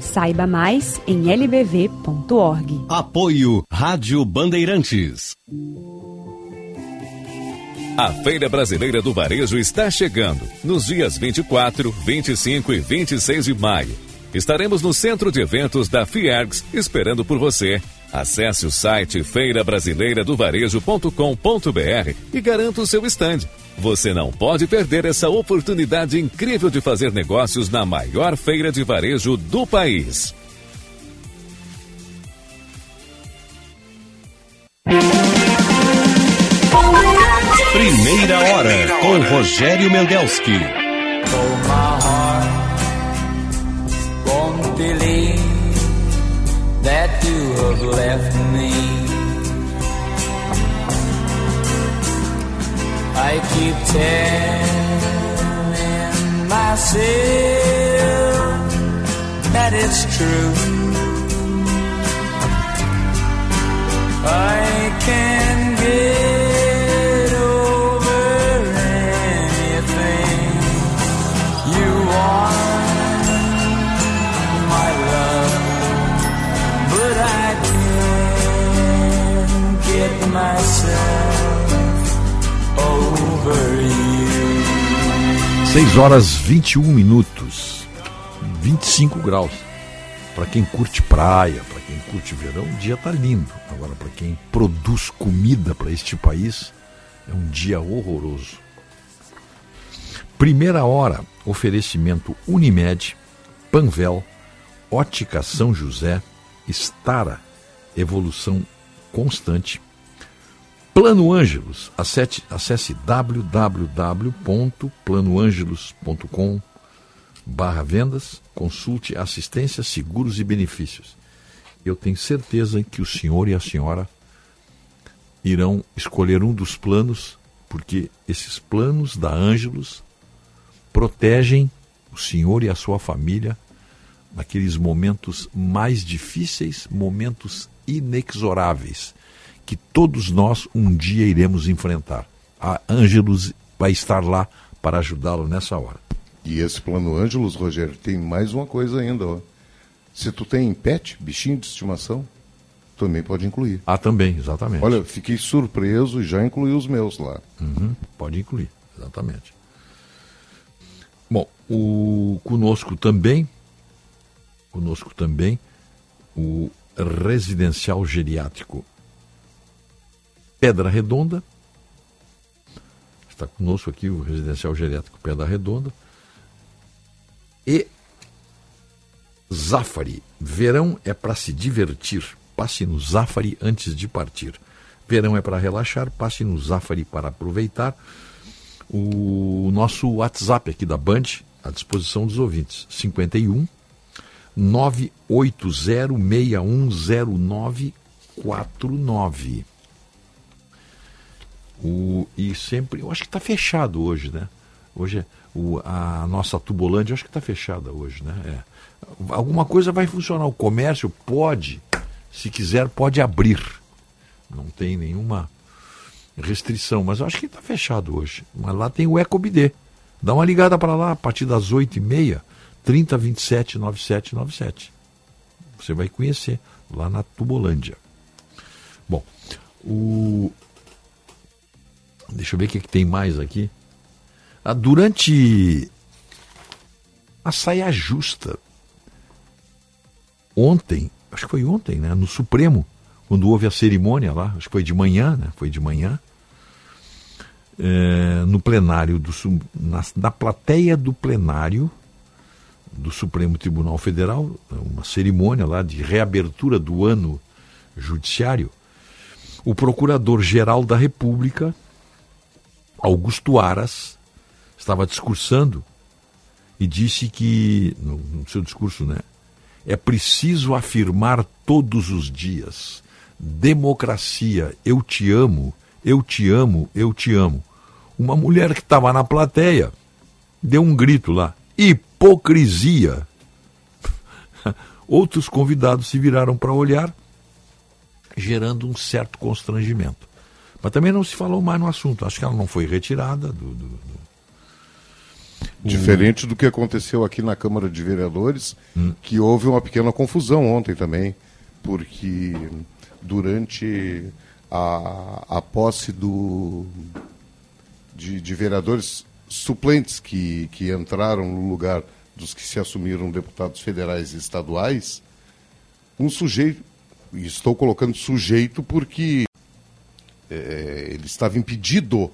Saiba mais em lbv.org. Apoio Rádio Bandeirantes. A Feira Brasileira do Varejo está chegando nos dias 24, 25 e 26 de maio. Estaremos no centro de eventos da Fiergs esperando por você. Acesse o site feirabrasileiradovarejo.com.br e garanta o seu stand. Você não pode perder essa oportunidade incrível de fazer negócios na maior feira de varejo do país. Primeira hora com Rogério Mendelski. Oh, my heart won't believe that you have left me. I keep telling myself that it's true. I can 6 horas 21 minutos, 25 graus. Para quem curte praia, para quem curte verão, o dia tá lindo. Agora, para quem produz comida para este país, é um dia horroroso. Primeira hora, oferecimento Unimed, Panvel, Ótica São José, Estara, Evolução Constante, Plano Ângelos, acesse, acesse www.planoangelos.com barra vendas, consulte assistência, seguros e benefícios. Eu tenho certeza que o senhor e a senhora irão escolher um dos planos, porque esses planos da Ângelos protegem o senhor e a sua família naqueles momentos mais difíceis, momentos inexoráveis, que todos nós um dia iremos enfrentar. A Ângelos vai estar lá para ajudá-lo nessa hora. E esse plano Ângelos, Rogério, tem mais uma coisa ainda. Ó. Se tu tem pet, bichinho de estimação, também pode incluir. Ah, também, exatamente. Olha, fiquei surpreso e já incluí os meus lá. Uhum, pode incluir, exatamente. Bom, o, conosco também, conosco também, o residencial geriátrico Pedra Redonda. Está conosco aqui o residencial geriátrico Pedra Redonda. E Zafari. Verão é para se divertir. Passe no Zafari antes de partir. Verão é para relaxar. Passe no Zafari para aproveitar. O nosso WhatsApp aqui da Band, à disposição dos ouvintes. 51 980610949. O, e sempre, eu acho que está fechado hoje, né? Hoje é o, a nossa Tubolândia, acho que está fechada hoje, né? É. Alguma coisa vai funcionar. O comércio pode, se quiser, pode abrir. Não tem nenhuma restrição, mas eu acho que está fechado hoje. Mas lá tem o EcoBD. Dá uma ligada para lá a partir das 8h30, 3027 9797. Você vai conhecer lá na Tubolândia. Bom, o. Deixa eu ver o que, que tem mais aqui. Ah, durante a saia justa, ontem, acho que foi ontem, né, no Supremo, quando houve a cerimônia lá, acho que foi de manhã, né, foi de manhã, é, no plenário, do, na, na plateia do plenário do Supremo Tribunal Federal, uma cerimônia lá de reabertura do ano judiciário, o Procurador-Geral da República, Augusto Aras, estava discursando e disse que, no, no seu discurso, né, é preciso afirmar todos os dias: democracia, eu te amo, eu te amo, eu te amo. Uma mulher que estava na plateia deu um grito lá: hipocrisia. Outros convidados se viraram para olhar, gerando um certo constrangimento. Mas também não se falou mais no assunto. Acho que ela não foi retirada do. do, do... Diferente do que aconteceu aqui na Câmara de Vereadores, hum. que houve uma pequena confusão ontem também, porque durante a, a posse do, de, de vereadores suplentes que, que entraram no lugar dos que se assumiram deputados federais e estaduais, um sujeito, e estou colocando sujeito porque é, ele estava impedido,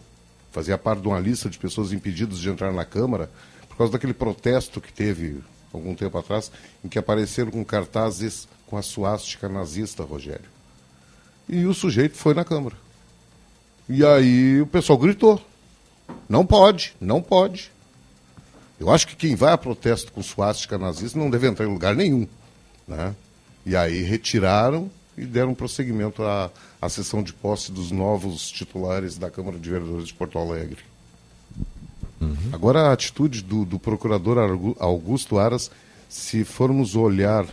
fazia parte de uma lista de pessoas impedidas de entrar na Câmara, por causa daquele protesto que teve algum tempo atrás, em que apareceram com cartazes com a suástica nazista, Rogério. E o sujeito foi na Câmara. E aí o pessoal gritou. Não pode, não pode. Eu acho que quem vai a protesto com suástica nazista não deve entrar em lugar nenhum. Né? E aí retiraram e deram prosseguimento à, à sessão de posse dos novos titulares da Câmara de Vereadores de Porto Alegre. Agora, a atitude do, do procurador Augusto Aras, se formos olhar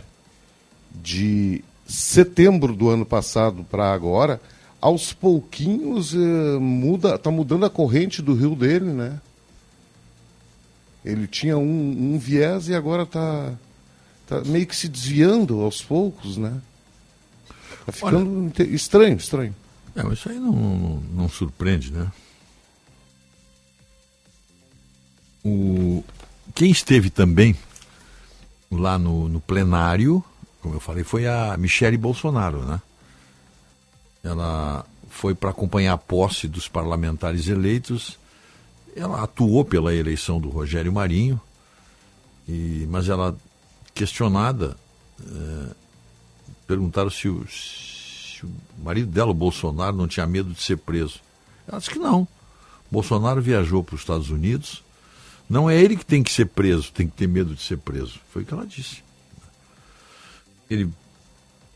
de setembro do ano passado para agora, aos pouquinhos eh, muda, está mudando a corrente do rio dele, né? Ele tinha um, um viés e agora está tá meio que se desviando aos poucos, né? Está ficando inte- estranho, estranho. É, mas isso aí não, não, não surpreende, né? O, quem esteve também lá no, no plenário, como eu falei, foi a Michele Bolsonaro, né? Ela foi para acompanhar a posse dos parlamentares eleitos. Ela atuou pela eleição do Rogério Marinho, e, mas ela, questionada, eh, perguntaram se o, se o marido dela, o Bolsonaro, não tinha medo de ser preso. Ela disse que não. Bolsonaro viajou para os Estados Unidos. Não é ele que tem que ser preso, tem que ter medo de ser preso. Foi o que ela disse. Ele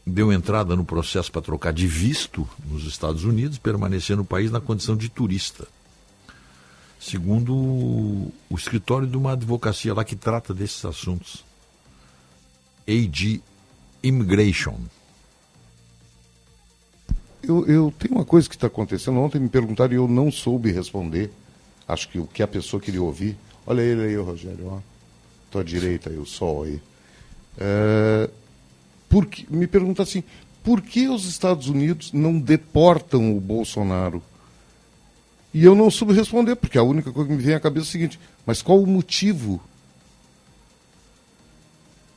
deu entrada no processo para trocar de visto nos Estados Unidos, permanecer no país na condição de turista. Segundo o, escritório de uma advocacia lá que trata desses assuntos. AG Immigration. Eu, eu tenho uma coisa que está acontecendo. Ontem me perguntaram e eu não soube responder. Acho que o que a pessoa queria ouvir. Olha ele aí, Rogério. Ó. Tua direita aí, o sol aí. É, por que- me pergunta assim: por que os Estados Unidos não deportam o Bolsonaro? E eu não soube responder, porque a única coisa que me vem à cabeça é o seguinte: mas qual o motivo?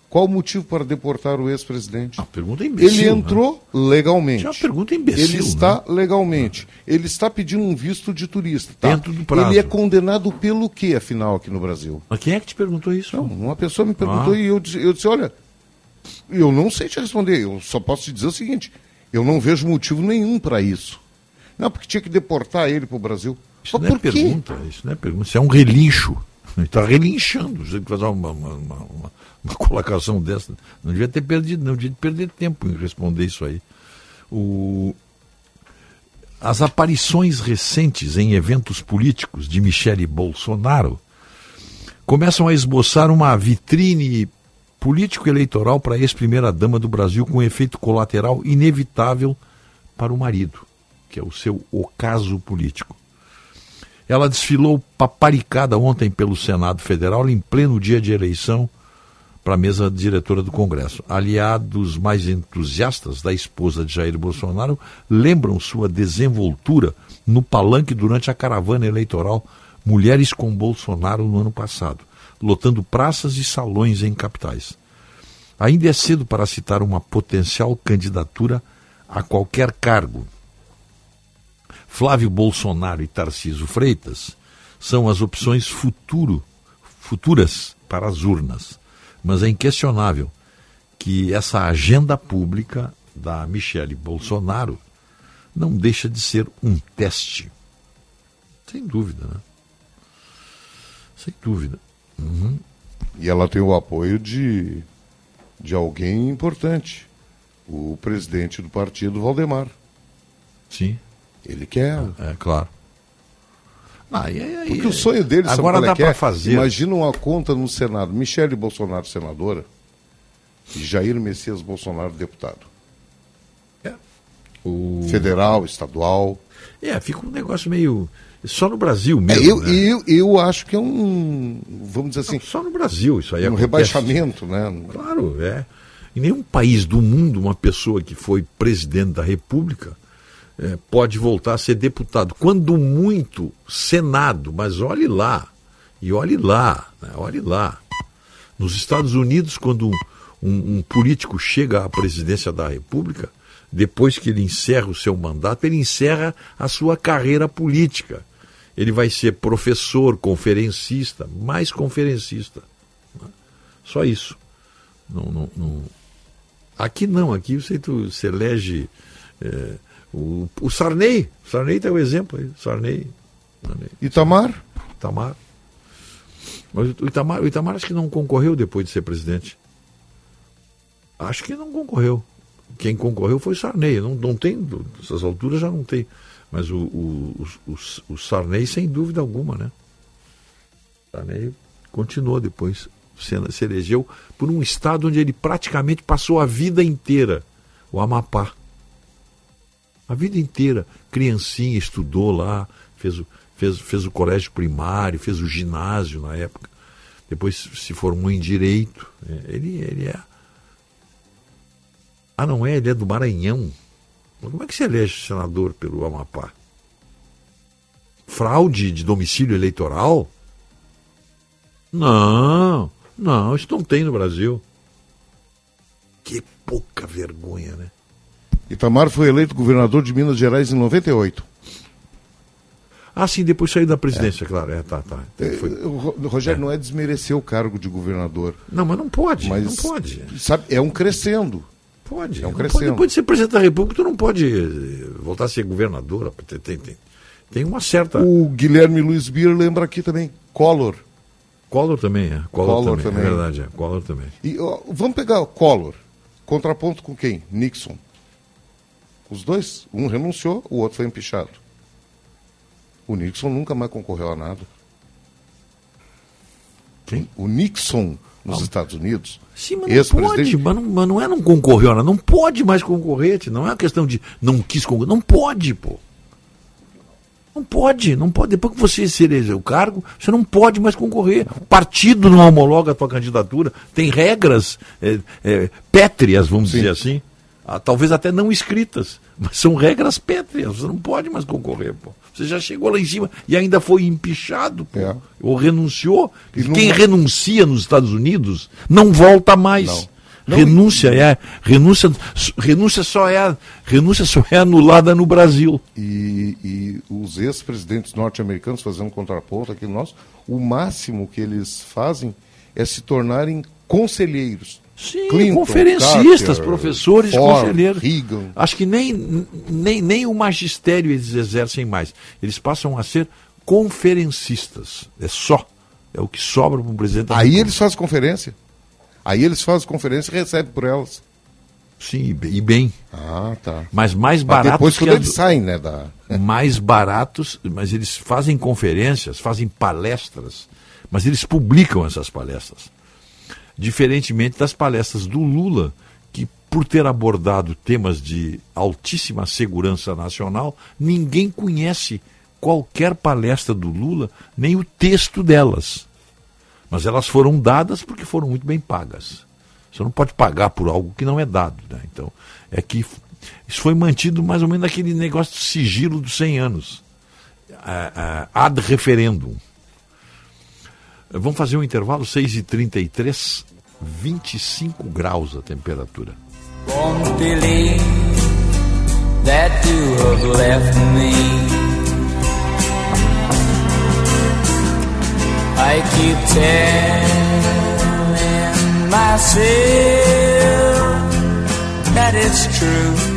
Qual o motivo para deportar o ex-presidente? pergunta imbecil, Ele né? entrou legalmente. Isso é uma pergunta imbecil, Ele está né? legalmente. Ele está pedindo um visto de turista. tá? Dentro do prazo. Ele é condenado pelo quê, afinal, aqui no Brasil? Mas quem é que te perguntou isso? Não, uma pessoa me perguntou Ah. e eu disse, eu disse, olha, eu não sei te responder, eu só posso te dizer o seguinte, eu não vejo motivo nenhum para isso. Não, porque tinha que deportar ele para o Brasil. Isso Mas não é quê? pergunta, isso não é pergunta, isso é um relincho. Ele está relinchando. Você tem que fazer uma, uma, uma, uma- colocação dessa. Não devia ter perdido, não devia perder tempo em responder isso aí. O... As aparições recentes em eventos políticos de Michele Bolsonaro começam a esboçar uma vitrine político-eleitoral para a ex-primeira-dama do Brasil com efeito colateral inevitável para o marido, que é o seu ocaso político. Ela desfilou paparicada ontem pelo Senado Federal em pleno dia de eleição para a mesa diretora do Congresso. Aliados mais entusiastas da esposa de Jair Bolsonaro lembram sua desenvoltura no palanque durante a caravana eleitoral Mulheres com Bolsonaro no ano passado, lotando praças e salões em capitais. Ainda é cedo para citar uma potencial candidatura a qualquer cargo, Flávio Bolsonaro e Tarciso Freitas são as opções futuro, futuras para as urnas. Mas é inquestionável que essa agenda pública da Michele Bolsonaro não deixa de ser um teste. Sem dúvida, né? Sem dúvida. Uhum. E ela tem o apoio de, de alguém importante, o presidente do partido, Valdemar. Sim. Ele quer. É, claro. Ah, e aí- Porque o sonho dele, sabe Agora é dá que para é? fazer. Imagina uma conta no Senado. Michele Bolsonaro, senadora, e Jair Messias Bolsonaro, deputado. O... Federal, estadual. É, fica um negócio meio. Só no Brasil É, mesmo. eu, né? eu, eu acho que é um, vamos dizer assim... só no Brasil isso aí Um acontece. rebaixamento, né? Claro, é. Em nenhum país do mundo uma pessoa que foi presidente da República eh, pode voltar a ser deputado. Quando muito, Senado, mas olhe lá, e olhe lá, né, olhe lá. Nos Estados Unidos, quando um, um- um político chega à presidência da República, depois que ele encerra o seu mandato, ele encerra a sua carreira política. Ele vai ser professor, conferencista, mais conferencista. Só isso. Não, não, não- Aqui não, aqui você, se elege. eh, o, o Sarney, o Sarney tem o exemplo aí, Sarney. Itamar? Itamar. Mas o Itamar, o Itamar acho que não concorreu depois de ser presidente. Acho que não concorreu. Quem concorreu foi o Sarney. Não, não tem, nessas alturas já não tem. Mas o, o, o, o, Sarney, sem dúvida alguma, né? Sarney continuou depois. Se, se elegeu por um estado onde ele praticamente passou a vida inteira o Amapá. A vida inteira. Criancinha, estudou lá, fez o, fez, fez o colégio primário, fez o ginásio na época. Depois se formou em direito. É, Ele, ele é. Ah, não é? Ele é do Maranhão. Mas como é que se elege senador pelo Amapá? Fraude de domicílio eleitoral? Não, não, isso não tem no Brasil. Que pouca vergonha, né? Itamar foi eleito governador de Minas Gerais em 98. Ah, sim, depois saiu da presidência, claro. É, tá, tá. Foi- Eh, o Ro- o Rogério não é desmerecer o cargo de governador. Não, mas não pode, Mas, não pode. Sabe, é um crescendo. Pode. É um Não pode- crescendo. Depois de ser presidente da República, tu não pode eh, voltar a ser governador. Tem, tem, tem, uma certa. O Guilherme Luiz Bier lembra aqui também, Collor. Collor também, é. Collor, Collor também, também. É verdade, é. Collor também. E, ó, vamos pegar o Collor. Contraponto com quem? Nixon. Os dois, um renunciou, o outro foi empichado. O Nixon nunca mais concorreu a nada. Quem? O Nixon, nos Estados Unidos, Sim, mas não pode, mas não, mas não é não concorreu, não. não pode mais concorrer, não é uma questão de não quis concorrer, não pode, pô. Não pode, não pode. Depois que você se eleger o cargo, você não pode mais concorrer. O partido não homologa a tua candidatura, tem regras é, é, pétreas, vamos dizer assim. Ah, talvez até não escritas, mas são regras pétreas, você não pode mais concorrer, pô. Você já chegou lá em cima e ainda foi empichado, pô. É. Ou renunciou. E não- Quem renuncia nos Estados Unidos não volta mais. Não. Não, renúncia é renúncia renúncia só é renúncia só é anulada no Brasil. E, e os ex-presidentes norte-americanos fazendo contraponto aqui no nosso, o máximo que eles fazem é se tornarem conselheiros. Sim, Clinton, conferencistas, Carter, professores, Ford, conselheiros. Reagan. Acho que nem, nem, nem o magistério eles exercem mais. Eles passam a ser conferencistas. É só. É o que sobra para o presidente. da Aí eles fazem conferência. Aí eles fazem conferência e recebem por elas. Sim, e bem-. Ah, tá. Mas mais Mas baratos depois que quando eles saem, né, da... mais baratos, mas eles fazem conferências, fazem palestras, mas eles publicam essas palestras. Diferentemente das palestras do Lula, que por ter abordado temas de altíssima segurança nacional, ninguém conhece qualquer palestra do Lula, nem o texto delas. Mas elas foram dadas porque foram muito bem pagas. Você não pode pagar por algo que não é dado. Né? Então, é que isso foi mantido mais ou menos naquele negócio de sigilo dos 100 anos. Ah, ah, ad referendum. Vamos fazer um intervalo, 6h33, 25 graus a temperatura. Won't believe that you have left me. I keep telling myself that it's true.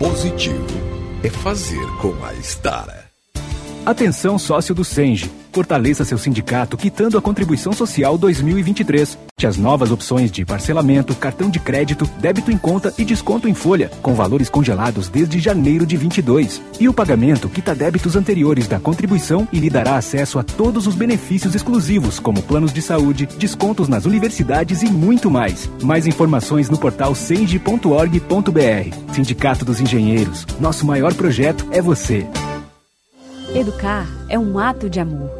Positivo é fazer com a Estara. Atenção sócio do Senge. Fortaleça seu sindicato quitando a contribuição social 2023. As novas opções de parcelamento, cartão de crédito, débito em conta e desconto em folha, com valores congelados desde janeiro de 22. E o pagamento quita débitos anteriores da contribuição e lhe dará acesso a todos os benefícios exclusivos, como planos de saúde, descontos nas universidades e muito mais. Mais informações no portal senge.org.br. Sindicato dos Engenheiros. Nosso maior projeto é você. Educar é um ato de amor.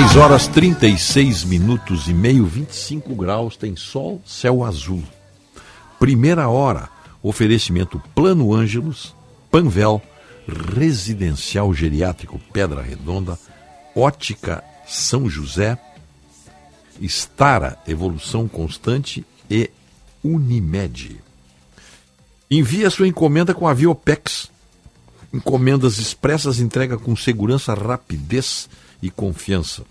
6 horas 36 minutos e meio, 25 graus, tem sol, céu azul. Primeira hora, oferecimento Plano Ângelos, Panvel, Residencial Geriátrico Pedra Redonda, Ótica São José, Estara Evolução Constante e Unimed. Envie a sua encomenda com a Viopex. Encomendas expressas entrega com segurança, rapidez e confiança.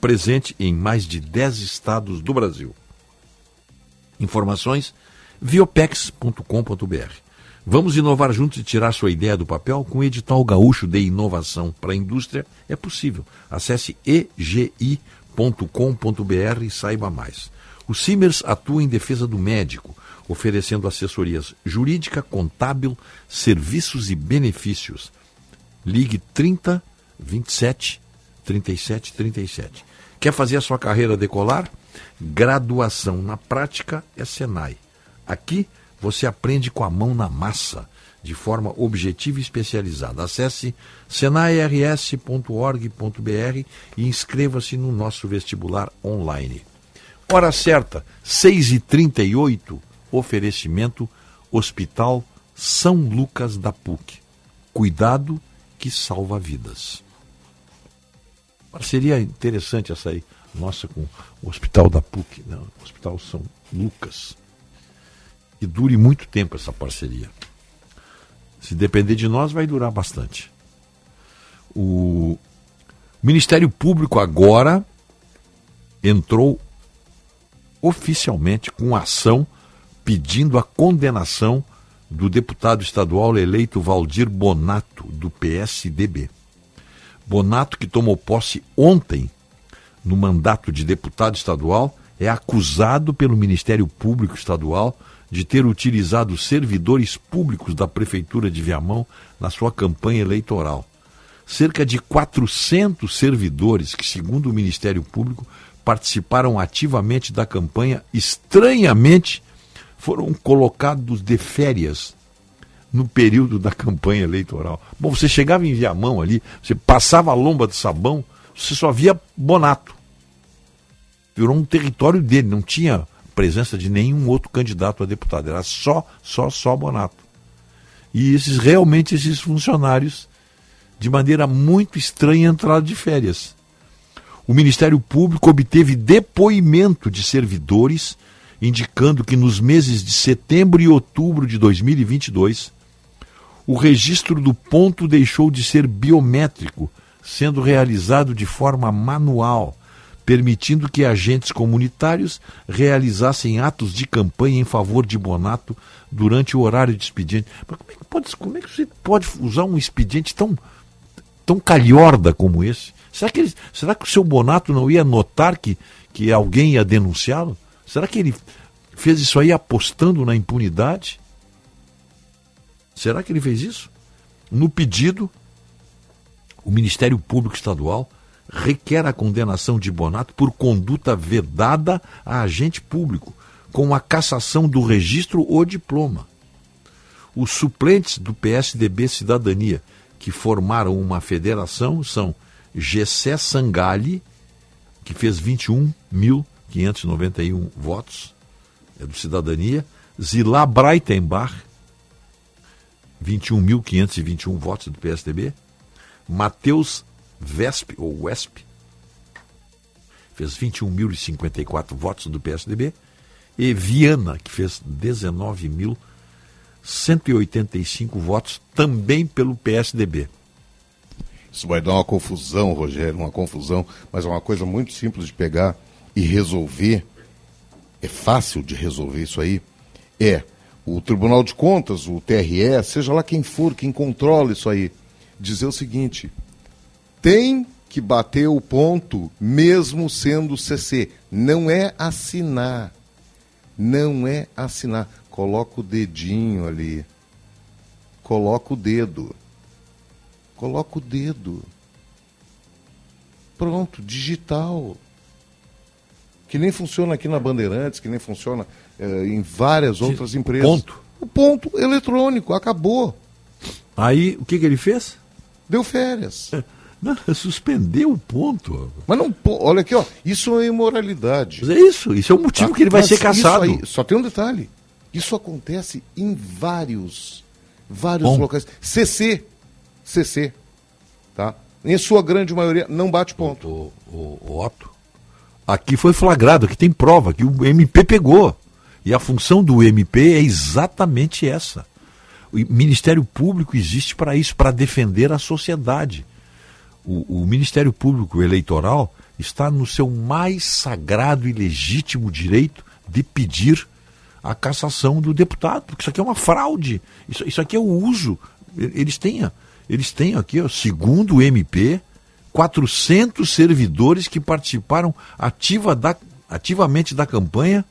Presente em mais de 10 estados do Brasil. Informações viopex.com.br. Vamos inovar juntos e tirar sua ideia do papel com o edital gaúcho de inovação para a indústria? É possível. Acesse egi.com.br e saiba mais. O Simers atua em defesa do médico, oferecendo assessorias jurídica, contábil, serviços e benefícios. Ligue 30 27 37 37. Quer fazer a sua carreira decolar? Graduação na prática é Senai. Aqui você aprende com a mão na massa, de forma objetiva e especializada. Acesse senairs.org.br e inscreva-se no nosso vestibular online. Hora certa, 6h38, oferecimento Hospital São Lucas da PUC. Cuidado que salva vidas. Parceria interessante essa aí, nossa, com o Hospital da PUC, né? o Hospital São Lucas. Que dure muito tempo essa parceria. Se depender de nós, vai durar bastante. O Ministério Público agora entrou oficialmente com ação pedindo a condenação do deputado estadual eleito Valdir Bonato, do PSDB. Bonato, que tomou posse ontem no mandato de deputado estadual, é acusado pelo Ministério Público Estadual de ter utilizado servidores públicos da Prefeitura de Viamão na sua campanha eleitoral. Cerca de 400 servidores que, segundo o Ministério Público, participaram ativamente da campanha, estranhamente foram colocados de férias no período da campanha eleitoral. Bom, você chegava em Viamão ali, você passava a lomba de sabão, você só via Bonato. Virou um território dele, não tinha presença de nenhum outro candidato a deputado, era só, só, só Bonato. E esses realmente esses funcionários, de maneira muito estranha, entraram de férias. O Ministério Público obteve depoimento de servidores indicando que nos meses de setembro e outubro de 2022, o registro do ponto deixou de ser biométrico, sendo realizado de forma manual, permitindo que agentes comunitários realizassem atos de campanha em favor de Bonato durante o horário de expediente. Mas como é que, pode, como é que você pode usar um expediente tão, tão calhorda como esse? Será que, ele, será que o seu Bonato não ia notar que, que alguém ia denunciá-lo? Será que ele fez isso aí apostando na impunidade? Será que ele fez isso? No pedido, o Ministério Público Estadual requer a condenação de Bonato por conduta vedada a agente público, com a cassação do registro ou diploma. Os suplentes do PSDB Cidadania, que formaram uma federação, são Gessé Sangali, que fez 21.591 votos, é do Cidadania, Zilá Breitenbach, 21.521 votos do PSDB, Matheus Vesp, ou Wesp, fez 21.054 votos do PSDB, e Viana, que fez 19.185 votos também pelo PSDB. Isso vai dar uma confusão, Rogério, uma confusão, mas é uma coisa muito simples de pegar e resolver. É fácil de resolver isso aí. É o Tribunal de Contas, o TRE, seja lá quem for, quem controla isso aí, dizer o seguinte: tem que bater o ponto mesmo sendo CC. Não é assinar. Não é assinar. Coloca o dedinho ali. Coloca o dedo. Coloca o dedo. Pronto, digital. Que nem funciona aqui na Bandeirantes, que nem funciona eh, em várias outras empresas. Ponto. O ponto eletrônico, acabou. Aí, o que, que ele fez? Deu férias. Não, suspendeu o ponto. Mas não, olha aqui, ó, isso é imoralidade. Mas é isso, isso é o motivo Tá? que ele vai Mas ser caçado. aí- só tem um detalhe. Isso acontece em vários, vários Bom. locais. CC, CC, tá? Em sua grande maioria não bate ponto. O, o- o Otto, aqui foi flagrado, aqui tem prova que o MP pegou. E a função do MP é exatamente essa. O Ministério Público existe para isso, para defender a sociedade. O, o Ministério Público Eleitoral está no seu mais sagrado e legítimo direito de pedir a cassação do deputado, porque isso aqui é uma fraude. Isso, isso aqui é o uso. Eles têm, eles têm aqui, ó, segundo o MP, 400 servidores que participaram ativa da- ativamente da campanha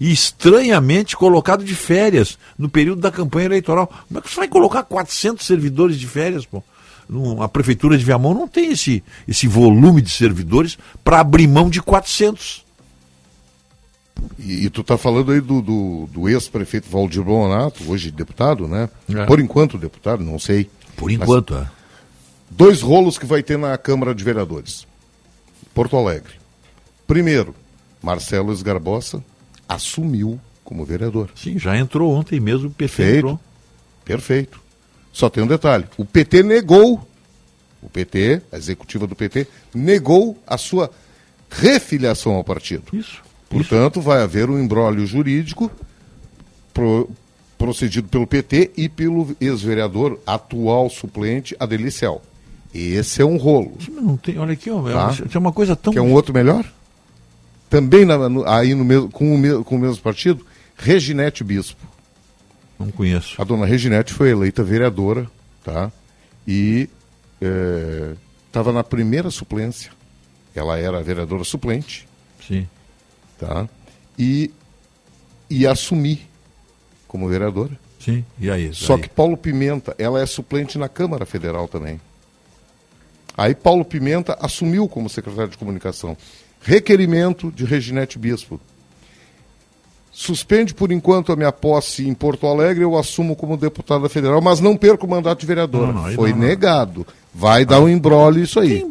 e estranhamente colocado de férias no período da campanha eleitoral. Como é que você vai colocar 400 servidores de férias, pô? A prefeitura de Viamão não tem esse, esse volume de servidores para abrir mão de 400. E, e tu tá falando aí do, do, do ex-prefeito Valdir Bonato, hoje deputado, né? É. Por enquanto deputado, não sei. Por enquanto, é. Dois rolos que vai ter na Câmara de Vereadores. Porto Alegre. Primeiro, Marcelo Esgarbosa assumiu como vereador. Sim, já entrou ontem mesmo, o PT Perfeito. entrou. Perfeito. Só tem um detalhe. O PT negou, o PT, a executiva do PT, negou a sua refiliação ao partido. Isso. Portanto, vai haver um embrólio jurídico pro- procedido pelo PT e pelo ex-vereador atual suplente Adeliciel. Esse é um rolo. Não tem, olha aqui, ó, é Tá. uma- isso é uma coisa tão. Quer um outro melhor? Também na- no- aí no mesmo, com, o mesmo, com o mesmo partido, Reginete Bispo. Não conheço. A dona Reginete foi eleita vereadora, tá? E estava na primeira suplência. Ela era vereadora suplente, Sim. tá? E ia assumir como vereadora. Sim. E aí? Só Aí. que Paulo Pimenta, ela é suplente na Câmara Federal também. Aí Paulo Pimenta assumiu como secretário de comunicação. Requerimento de Reginete Bispo. Suspende por enquanto a minha posse em Porto Alegre, eu assumo como deputada federal, mas não perco o mandato de vereadora. Não, não, Foi não, negado. Vai dar um embrólio isso aí.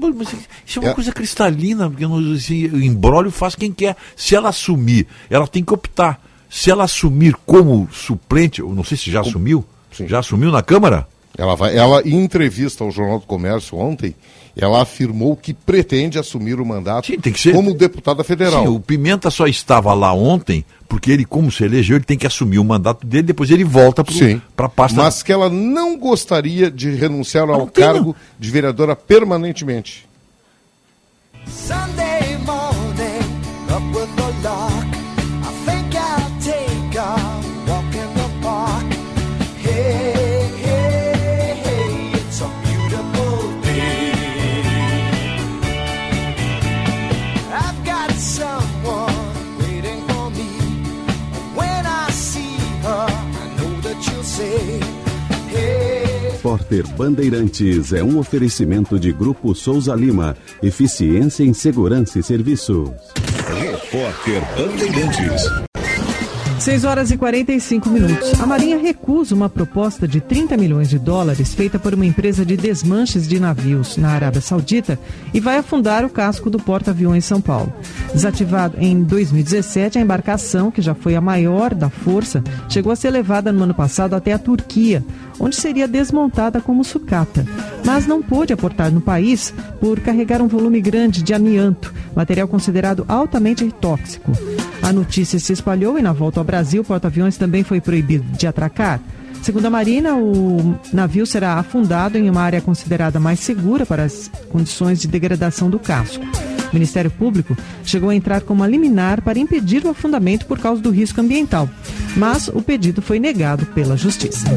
Isso é uma É. coisa cristalina, porque assim, o embrólio faz quem quer. Se ela assumir, ela tem que optar. Se ela assumir como suplente, eu não sei se já assumiu, já assumiu na Câmara? Ela, vai, ela, em entrevista ao Jornal do Comércio ontem, ela afirmou que pretende assumir o mandato como deputada federal. Sim, o Pimenta só estava lá ontem, porque ele, como se elegeu, ele tem que assumir o mandato dele, depois ele volta Sim. para a pasta. Mas que ela não gostaria de renunciar ao cargo de vereadora permanentemente. Sunday morning, up with the lark. Repórter Bandeirantes é um oferecimento de Grupo Souza Lima. Eficiência em Segurança e Serviços. Repórter Bandeirantes. 6 horas e 45 minutos. A Marinha recusa uma proposta de 30 milhões de dólares feita por uma empresa de desmanches de navios na Arábia Saudita e vai afundar o casco do porta-aviões São Paulo. Desativado em 2017, a embarcação, que já foi a maior da força, chegou a ser levada no ano passado até a Turquia, onde seria desmontada como sucata. Mas não pôde aportar no país por carregar um volume grande de amianto, material considerado altamente tóxico. A notícia se espalhou e, na volta ao Brasil, o porta-aviões também foi proibido de atracar. Segundo a Marina, o navio será afundado em uma área considerada mais segura para as condições de degradação do casco. O Ministério Público chegou a entrar com uma liminar para impedir o afundamento por causa do risco ambiental, mas o pedido foi negado pela Justiça.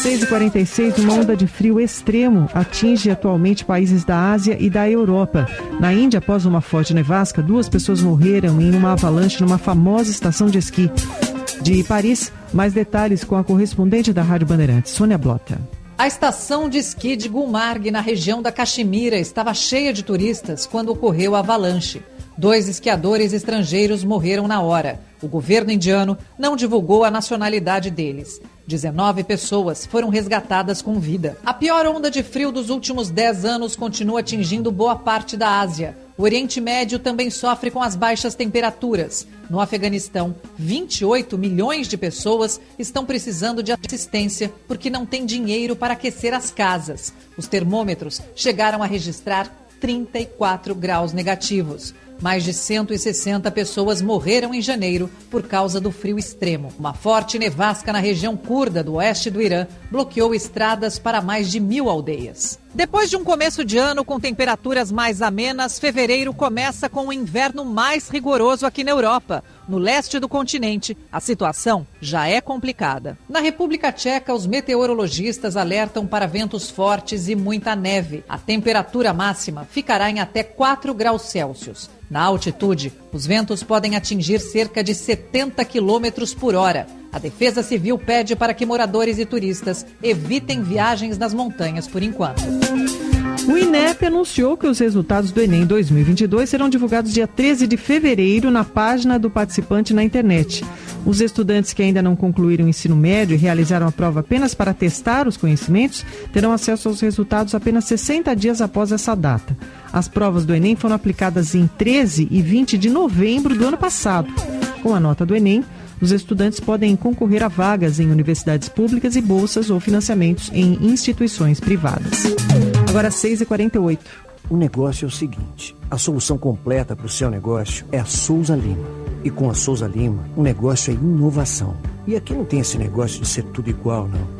6h46, uma onda de frio extremo atinge atualmente países da Ásia e da Europa. Na Índia, após uma forte nevasca, duas pessoas morreram em uma avalanche numa famosa estação de esqui. De Paris, mais detalhes com a correspondente da Rádio Bandeirantes, Sônia Blota. A estação de esqui de Gulmarg, na região da Caxemira, estava cheia de turistas quando ocorreu a avalanche. Dois esquiadores estrangeiros morreram na hora. O governo indiano não divulgou a nacionalidade deles. 19 pessoas foram resgatadas com vida. A pior onda de frio dos últimos 10 anos continua atingindo boa parte da Ásia. O Oriente Médio também sofre com as baixas temperaturas. No Afeganistão, 28 milhões de pessoas estão precisando de assistência porque não têm dinheiro para aquecer as casas. Os termômetros chegaram a registrar 34 graus negativos. Mais de 160 pessoas morreram em janeiro por causa do frio extremo. Uma forte nevasca na região curda do oeste do Irã bloqueou estradas para mais de mil aldeias. Depois de um começo de ano com temperaturas mais amenas, fevereiro começa com um inverno mais rigoroso aqui na Europa. No leste do continente, a situação já é complicada. Na República Tcheca, os meteorologistas alertam para ventos fortes e muita neve. A temperatura máxima ficará em até 4 graus Celsius. Na altitude, os ventos podem atingir cerca de 70 quilômetros por hora. A Defesa Civil pede para que moradores e turistas evitem viagens nas montanhas por enquanto. O INEP anunciou que os resultados do Enem 2022 serão divulgados dia 13 de fevereiro na página do participante na internet. Os estudantes que ainda não concluíram o ensino médio e realizaram a prova apenas para testar os conhecimentos terão acesso aos resultados apenas 60 dias após essa data. As provas do Enem foram aplicadas em 13 e 20 de novembro do ano passado. Com a nota do Enem, os estudantes podem concorrer a vagas em universidades públicas e bolsas ou financiamentos em instituições privadas. Agora 6h48. O negócio é o seguinte: a solução completa para o seu negócio é a Souza Lima. E com a Souza Lima, o negócio é inovação. E aqui não tem esse negócio de ser tudo igual, não.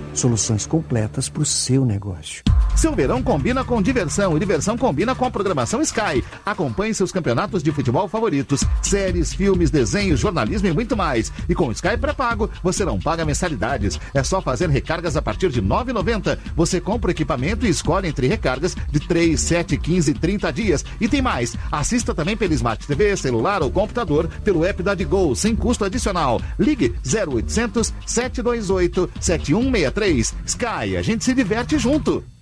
Soluções completas para o seu negócio. Seu verão combina com diversão e diversão combina com a programação Sky. Acompanhe seus campeonatos de futebol favoritos, séries, filmes, desenhos, jornalismo e muito mais. E com Sky pré-pago, você não paga mensalidades. É só fazer recargas a partir de R$ 9,90. Você compra o equipamento e escolhe entre recargas de 3, 7, 15 e 30 dias. E tem mais. Assista também pelo Smart TV, celular ou computador pelo app da Digol, sem custo adicional. Ligue 0800 728 7163. Sky, a gente se diverte junto.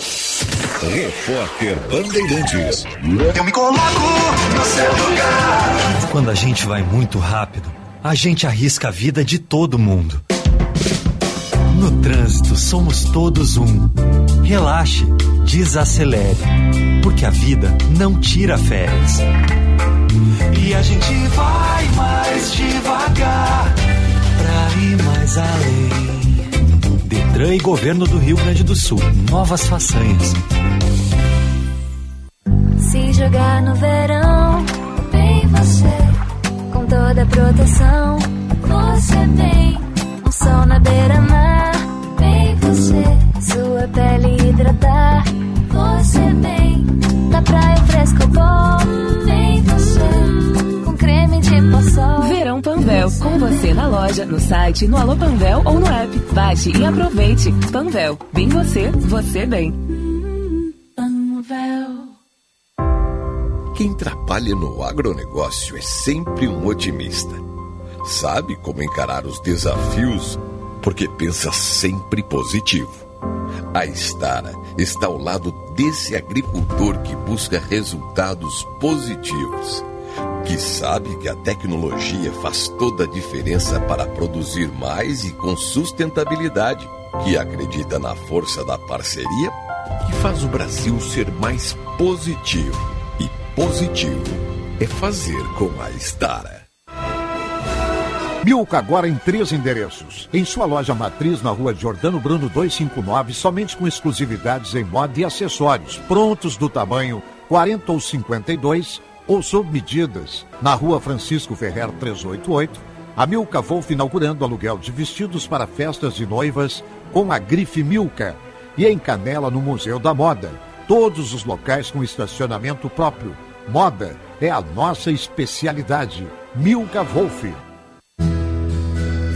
Repórter Bandeirantes. Eu me coloco no seu lugar. Quando a gente vai muito rápido, a gente arrisca a vida de todo mundo. No trânsito, somos todos um. Relaxe, desacelere, porque a vida não tira férias. E a gente vai mais devagar pra ir mais além. Detran e Governo do Rio Grande do Sul. Novas façanhas. Se jogar no verão, bem você. Com toda a proteção, você bem. Um sol na beira-mar, bem você. Sua pele hidratar, você bem. Na praia fresco bom, bem você. Creme de poçol. Verão Panvel, com você na loja, no site, no Alô Panvel ou no app. Baixe e aproveite. Panvel, bem você, você bem. Panvel. Quem trabalha no agronegócio é sempre um otimista. Sabe como encarar os desafios porque pensa sempre positivo. A Estara está ao lado desse agricultor que busca resultados positivos, que sabe que a tecnologia faz toda a diferença para produzir mais e com sustentabilidade, que acredita na força da parceria que faz o Brasil ser mais positivo. E positivo é fazer com a Estara. Milka agora em três endereços. Em sua loja matriz na rua Jordano Bruno 259, somente com exclusividades em moda e acessórios, prontos do tamanho 40 ou 52 ou sob medidas. Na rua Francisco Ferrer 388, a Milka Wolf inaugurando aluguel de vestidos para festas de noivas com a grife Milka. E em Canela, no Museu da Moda. Todos os locais com estacionamento próprio. Moda é a nossa especialidade. Milka Wolf.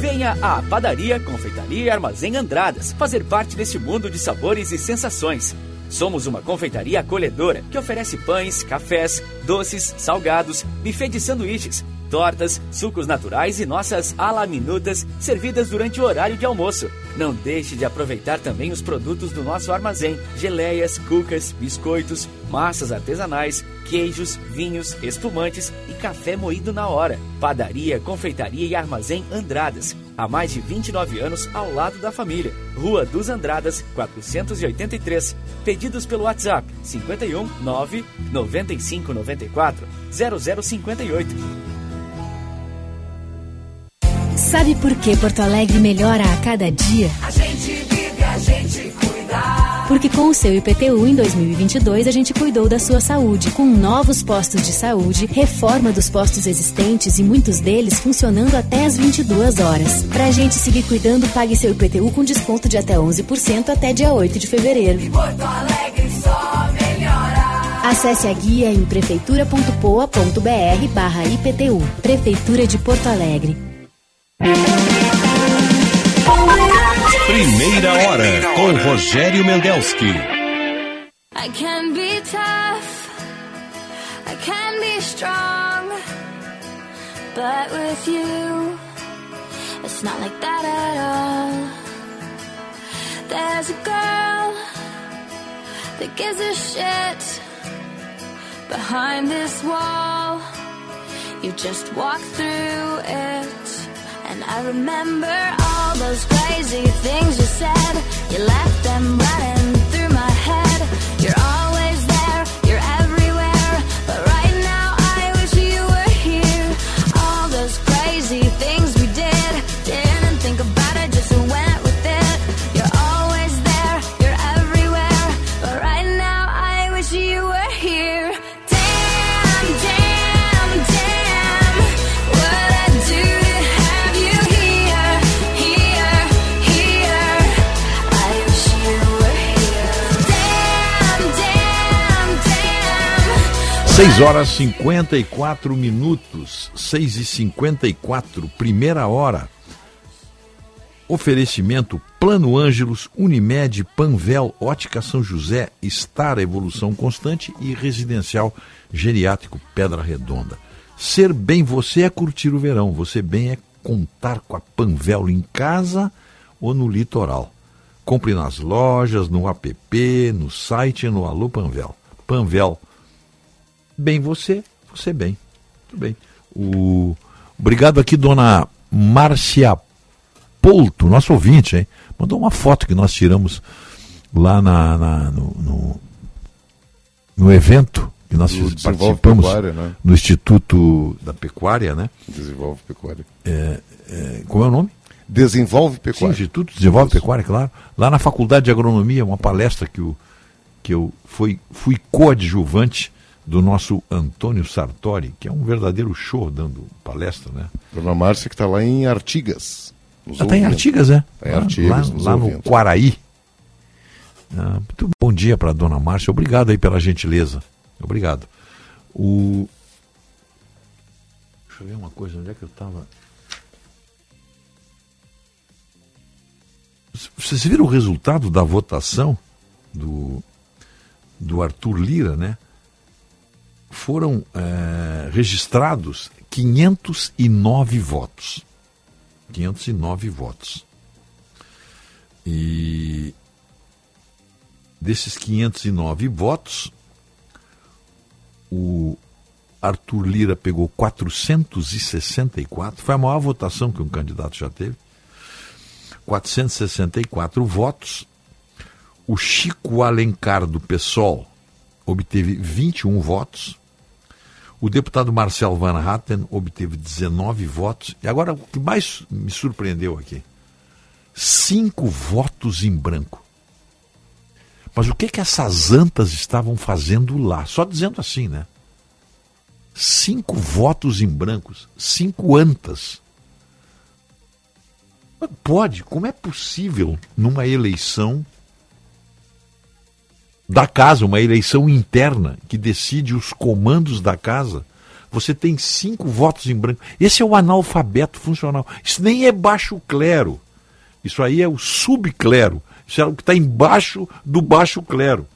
Venha à Padaria, Confeitaria e Armazém Andradas fazer parte desse mundo de sabores e sensações. Somos uma confeitaria acolhedora que oferece pães, cafés, doces, salgados, buffet de sanduíches, tortas, sucos naturais e nossas alaminutas servidas durante o horário de almoço. Não deixe de aproveitar também os produtos do nosso armazém: geleias, cucas, biscoitos, massas artesanais, queijos, vinhos, espumantes e café moído na hora. Padaria, Confeitaria e Armazém Andradas. Há mais de 29 anos ao lado da família. Rua dos Andradas, 483. Pedidos pelo WhatsApp 51 9 95 94 0058. Sabe por que Porto Alegre melhora a cada dia? A gente vive, a gente cuida. Porque com o seu IPTU em 2022 a gente cuidou da sua saúde, com novos postos de saúde, reforma dos postos existentes e muitos deles funcionando até as 22 horas. Pra gente seguir cuidando, pague seu IPTU com desconto de até 11% até dia 8 de fevereiro. E Porto Alegre só melhora. Acesse a guia em prefeitura.poa.br barra IPTU. Prefeitura de Porto Alegre. Primeira hora com Rogério Mendelski. I can be tough, I can be strong, but with you, it's not like that at all. There's a girl that gives a shit behind this wall. You just walk through it, and I remember all those crazy things you said. You left them running 6 horas 54 minutos, 6 e 54, primeira hora. Oferecimento Plano Ângelos, Unimed, Panvel, Ótica São José, Star Evolução Constante e Residencial Geriátrico Pedra Redonda. Ser bem você é curtir o verão, você bem é contar com a Panvel em casa ou no litoral. Compre nas lojas, no app, no site no Alô Panvel. Panvel, bem você, você bem. Tudo bem. O... Obrigado aqui, dona Márcia Polto, nosso ouvinte, hein? Mandou uma foto que nós tiramos lá na, na- no, no, no evento que nós participamos Pecuária, né? no Instituto da Pecuária, né? Desenvolve pecuária. É, é, como é o nome? Desenvolve Sim, Pecuária. Instituto Desenvolve Pecuária, claro. Lá na Faculdade de Agronomia, uma palestra que, o, que eu fui, fui coadjuvante do nosso Antônio Sartori, que é um verdadeiro show dando palestra, né? Dona Márcia que está lá em Artigas. está em. Artigas, é? Tá em Artigas, lá, lá no. Quaraí. Ah, muito bom dia para dona Márcia. Obrigado aí pela gentileza. Obrigado. O... Deixa eu ver uma coisa, onde é que eu estava? Vocês viram o resultado da votação do, do Arthur Lira, né? Foram eh, registrados 509 votos. 509 votos. E desses 509 votos, o Arthur Lira pegou 464, foi a maior votação que um candidato já teve. 464 votos. O Chico Alencar do PSOL obteve 21 votos. O deputado Marcel Van Hatten obteve 19 votos. E agora o que mais me surpreendeu aqui: cinco votos em branco. Mas o que que essas antas estavam fazendo lá? Só dizendo assim, né? Cinco votos em brancos, cinco antas. Pode, como é possível numa eleição da casa, uma eleição interna que decide os comandos da casa, você tem cinco votos em branco. Esse é o analfabeto funcional. Isso nem é baixo clero. Isso aí é o subclero. Isso é o que está embaixo do baixo clero.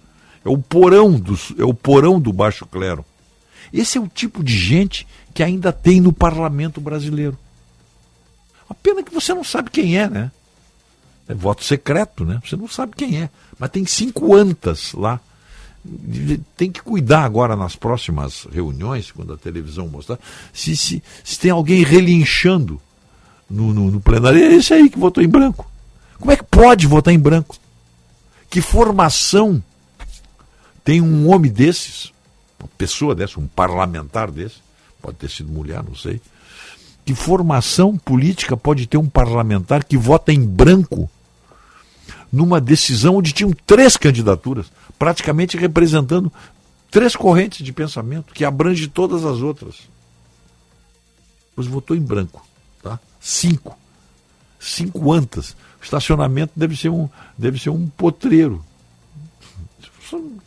É o porão do, é o porão do baixo clero. Esse é o tipo de gente que ainda tem no parlamento brasileiro. A pena que você não sabe quem é, né? É voto secreto, né? Você não sabe quem é. Mas tem cinco antas lá. Tem que cuidar agora nas próximas reuniões, quando a televisão mostrar, se, se, se tem alguém relinchando no, no, no plenário. É esse aí que votou em branco. Como é que pode votar em branco? Que formação tem um homem desses, uma pessoa dessa, um parlamentar desse, pode ter sido mulher, não sei. Que formação política pode ter um parlamentar que vota em branco numa decisão onde tinham três candidaturas, praticamente representando três correntes de pensamento, que abrange todas as outras. Pois votou em branco, tá? Cinco. Cinco antas. O estacionamento deve ser um, deve ser um potreiro.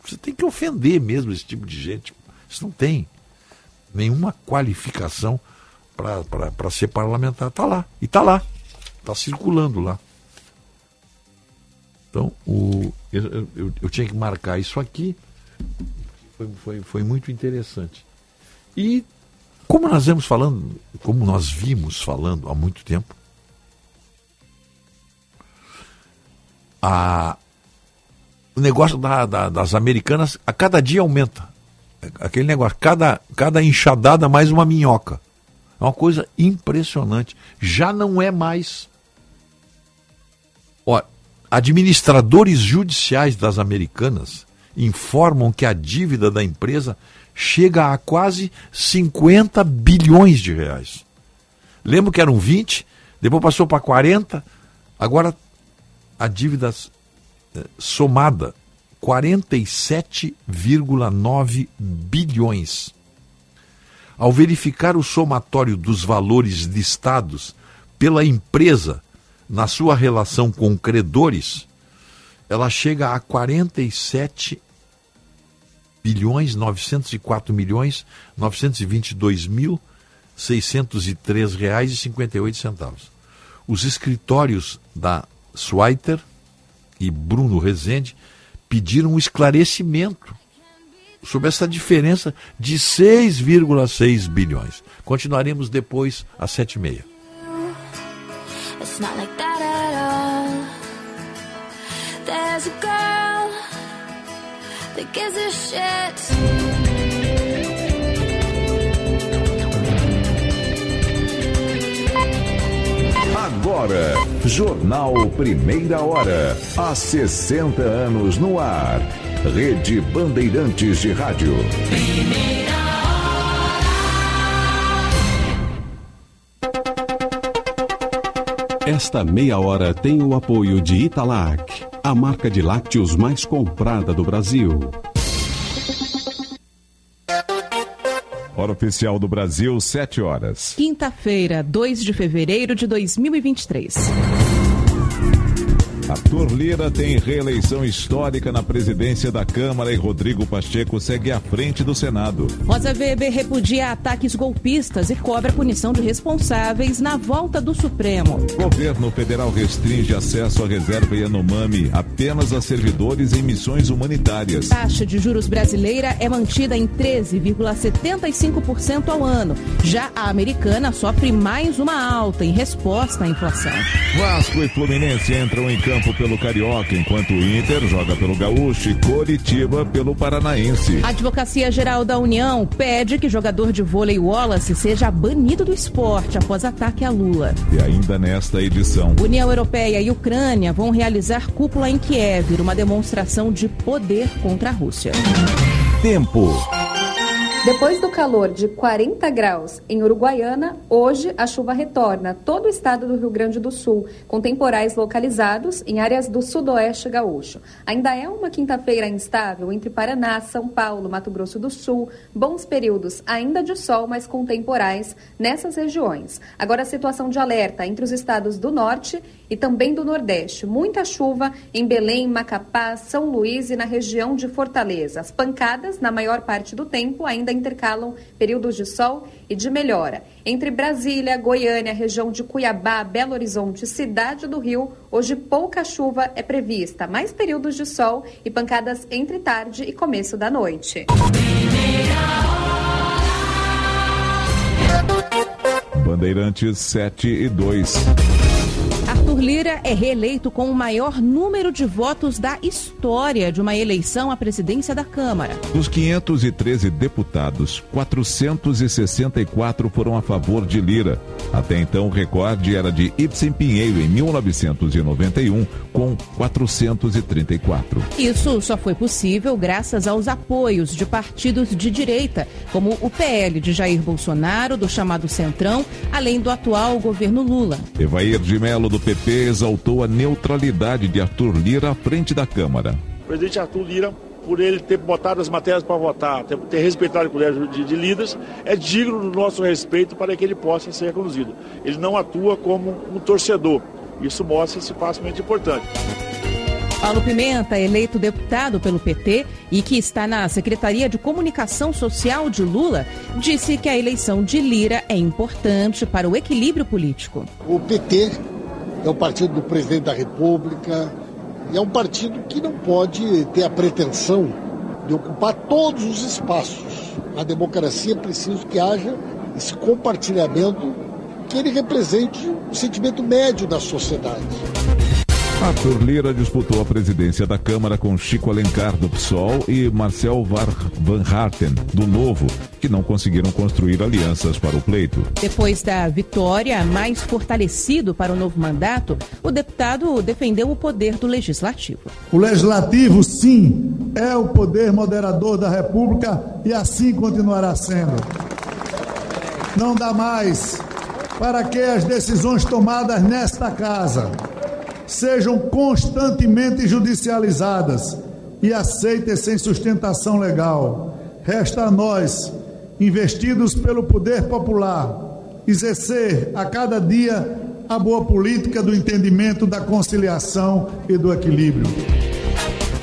Você tem que ofender mesmo esse tipo de gente. Isso não tem nenhuma qualificação para ser parlamentar. Está lá. E está lá. Está circulando lá. Então, o, eu, eu, eu tinha que marcar isso aqui. Foi, foi, foi muito interessante. E como nós vemos falando, como nós vimos falando há muito tempo, a, o negócio da, da, das americanas a cada dia aumenta. Aquele negócio, cada, cada enxadada mais uma minhoca. É uma coisa impressionante. Já não é mais. Ó, administradores judiciais das americanas informam que a dívida da empresa chega a quase 50 bilhões de reais. Lembro que eram 20, depois passou para 40, agora a dívida eh, somada 47,9 bilhões. Ao verificar o somatório dos valores listados pela empresa na sua relação com credores, ela chega a 47 bilhões 904 milhões 922 mil 603 reais e 58 centavos. Os escritórios da Schweiter e Bruno Rezende pediram um esclarecimento sobre essa diferença de 6,6 bilhões. Continuaremos depois às sete e meia. It's not like that at all. There's a girl that gives a shit. Agora, Jornal Primeira Hora. Há 60 anos no ar. Rede Bandeirantes de Rádio. Esta meia hora tem o apoio de Italac, a marca de lácteos mais comprada do Brasil. Hora oficial do Brasil, 7 horas. Quinta-feira, 2 de fevereiro de 2023. Arthur Lira tem reeleição histórica na presidência da Câmara e Rodrigo Pacheco segue à frente do Senado. Rosa Weber repudia ataques golpistas e cobra punição de responsáveis na volta do Supremo. Governo federal restringe acesso à reserva Yanomami apenas a servidores em missões humanitárias. Taxa de juros brasileira é mantida em 13,75% ao ano. Já a americana sofre mais uma alta em resposta à inflação. Vasco e Fluminense entram em campo pelo Carioca, enquanto o Inter joga pelo Gaúcho e Coritiba pelo Paranaense. A Advocacia Geral da União pede que jogador de vôlei Wallace seja banido do esporte após ataque a Lula. E ainda nesta edição. União Europeia e Ucrânia vão realizar cúpula em Kiev, uma demonstração de poder contra a Rússia. Tempo. Depois do calor de 40 graus em Uruguaiana, hoje a chuva retorna todo o estado do Rio Grande do Sul, com temporais localizados em áreas do sudoeste gaúcho. Ainda é uma quinta-feira instável entre Paraná, São Paulo, Mato Grosso do Sul, bons períodos ainda de sol, mas com temporais nessas regiões. Agora a situação de alerta entre os estados do norte e também do nordeste. Muita chuva em Belém, Macapá, São Luís e na região de Fortaleza. As pancadas, na maior parte do tempo, ainda intercalam períodos de sol e de melhora. Entre Brasília, Goiânia, região de Cuiabá, Belo Horizonte, Cidade do Rio, hoje pouca chuva é prevista, mais períodos de sol e pancadas entre tarde e começo da noite. Bandeirantes 7 e 2. Arthur Lira é reeleito com o maior número de votos da história de uma eleição à presidência da Câmara. Dos 513 deputados, 464 foram a favor de Lira. Até então, o recorde era de Ibsen Pinheiro em 1991, com 434. Isso só foi possível graças aos apoios de partidos de direita, como o PL de Jair Bolsonaro, do chamado Centrão, além do atual governo Lula. Evair de Melo, do PP, exaltou a neutralidade de Arthur Lira à frente da Câmara. O presidente Arthur Lira, por ele ter botado as matérias para votar, ter, ter respeitado o colégio de, de líderes, é digno do nosso respeito para que ele possa ser reconduzido. Ele não atua como um torcedor. Isso mostra esse passo muito importante. Paulo Pimenta, eleito deputado pelo PT e que está na Secretaria de Comunicação Social de Lula, disse que a eleição de Lira é importante para o equilíbrio político. O PT é o partido do presidente da República e é um partido que não pode ter a pretensão de ocupar todos os espaços. A democracia precisa que haja esse compartilhamento que ele represente o sentimento médio da sociedade. Arthur Lira disputou a presidência da Câmara com Chico Alencar, do PSOL, e Marcel Van Harten, do Novo, que não conseguiram construir alianças para o pleito. Depois da vitória, mais fortalecido para o novo mandato, o deputado defendeu o poder do Legislativo. O Legislativo, sim, é o poder moderador da República e assim continuará sendo. Não dá mais para que as decisões tomadas nesta casa sejam constantemente judicializadas e aceitas sem sustentação legal. Resta a nós, investidos pelo poder popular, exercer a cada dia a boa política do entendimento, da conciliação e do equilíbrio.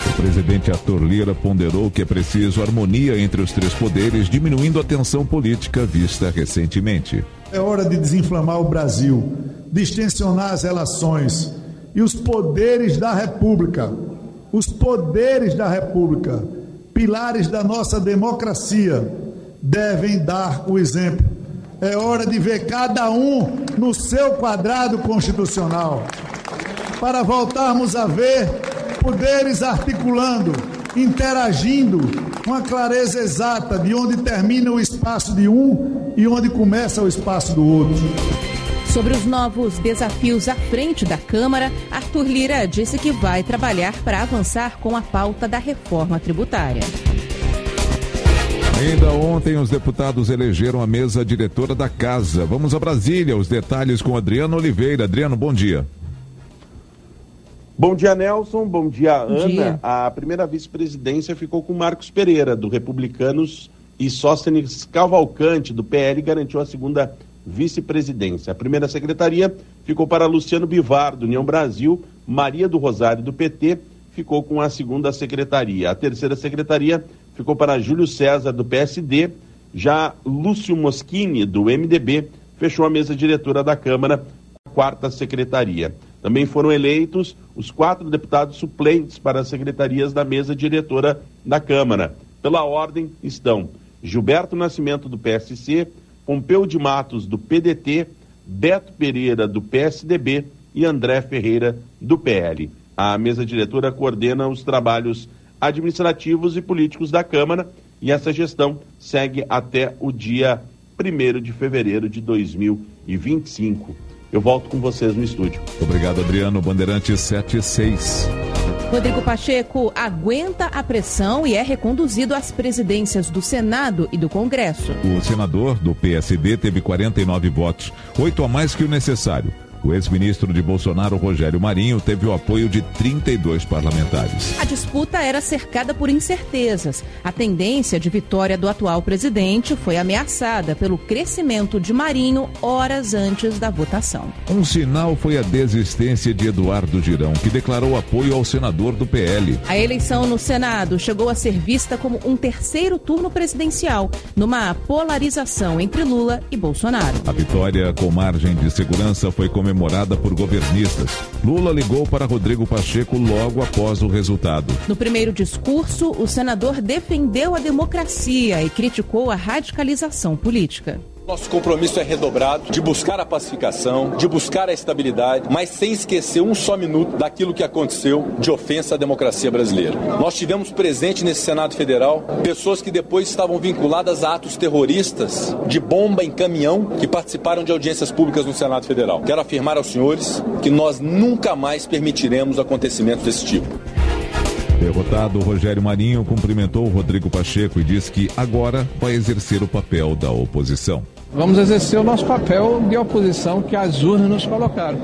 O presidente Arthur Lira ponderou que é preciso harmonia entre os três poderes, diminuindo a tensão política vista recentemente. É hora de desinflamar o Brasil, distensionar as relações e os poderes da República, os poderes da República, pilares da nossa democracia, devem dar o exemplo. É hora de ver cada um no seu quadrado constitucional, para voltarmos a ver poderes articulando, interagindo, com a clareza exata de onde termina o espaço de um e onde começa o espaço do outro. Sobre os novos desafios à frente da Câmara, Arthur Lira disse que vai trabalhar para avançar com a pauta da reforma tributária. Ainda ontem, os deputados elegeram a mesa diretora da casa. Vamos a Brasília, os detalhes com Adriano Oliveira. Adriano, bom dia. Bom dia, Nelson. Bom dia, Bom Ana. dia. A primeira vice-presidência ficou com Marcos Pereira, do Republicanos, e Sóstenes Cavalcante, do PL, garantiu a segunda vice-presidência. A primeira secretaria ficou para Luciano Bivar, do União Brasil, Maria do Rosário, do PT, ficou com a segunda secretaria. A terceira secretaria ficou para Júlio César, do PSD, já Lúcio Moschini, do MDB, fechou a mesa diretora da Câmara, quarta secretaria. Também foram eleitos os quatro deputados suplentes para as secretarias da mesa diretora da Câmara. Pela ordem estão Gilberto Nascimento, do PSC, Pompeu de Matos, do PDT, Beto Pereira, do PSDB e André Ferreira, do PL. A mesa diretora coordena os trabalhos administrativos e políticos da Câmara e essa gestão segue até o dia 1 de fevereiro de 2025. Eu volto com vocês no estúdio. Obrigado, Adriano. Bandeirante 76. Rodrigo Pacheco aguenta a pressão e é reconduzido às presidências do Senado e do Congresso. O senador do PSD teve 49 votos, oito a mais que o necessário. O ex-ministro de Bolsonaro, Rogério Marinho, teve o apoio de 32 parlamentares. A disputa era cercada por incertezas. A tendência de vitória do atual presidente foi ameaçada pelo crescimento de Marinho horas antes da votação. Um sinal foi a desistência de Eduardo Girão, que declarou apoio ao senador do PL. A eleição no Senado chegou a ser vista como um terceiro turno presidencial, numa polarização entre Lula e Bolsonaro. A vitória com margem de segurança foi comemorada por governistas. Lula ligou para Rodrigo Pacheco logo após o resultado. No primeiro discurso, o senador defendeu a democracia e criticou a radicalização política. Nosso compromisso é redobrado de buscar a pacificação, de buscar a estabilidade, mas sem esquecer um só minuto daquilo que aconteceu de ofensa à democracia brasileira. Nós tivemos presente nesse Senado Federal pessoas que depois estavam vinculadas a atos terroristas de bomba em caminhão que participaram de audiências públicas no Senado Federal. Quero afirmar aos senhores que nós nunca mais permitiremos acontecimentos desse tipo. Derrotado, Rogério Marinho cumprimentou Rodrigo Pacheco e disse que agora vai exercer o papel da oposição. Vamos exercer o nosso papel de oposição que as urnas nos colocaram.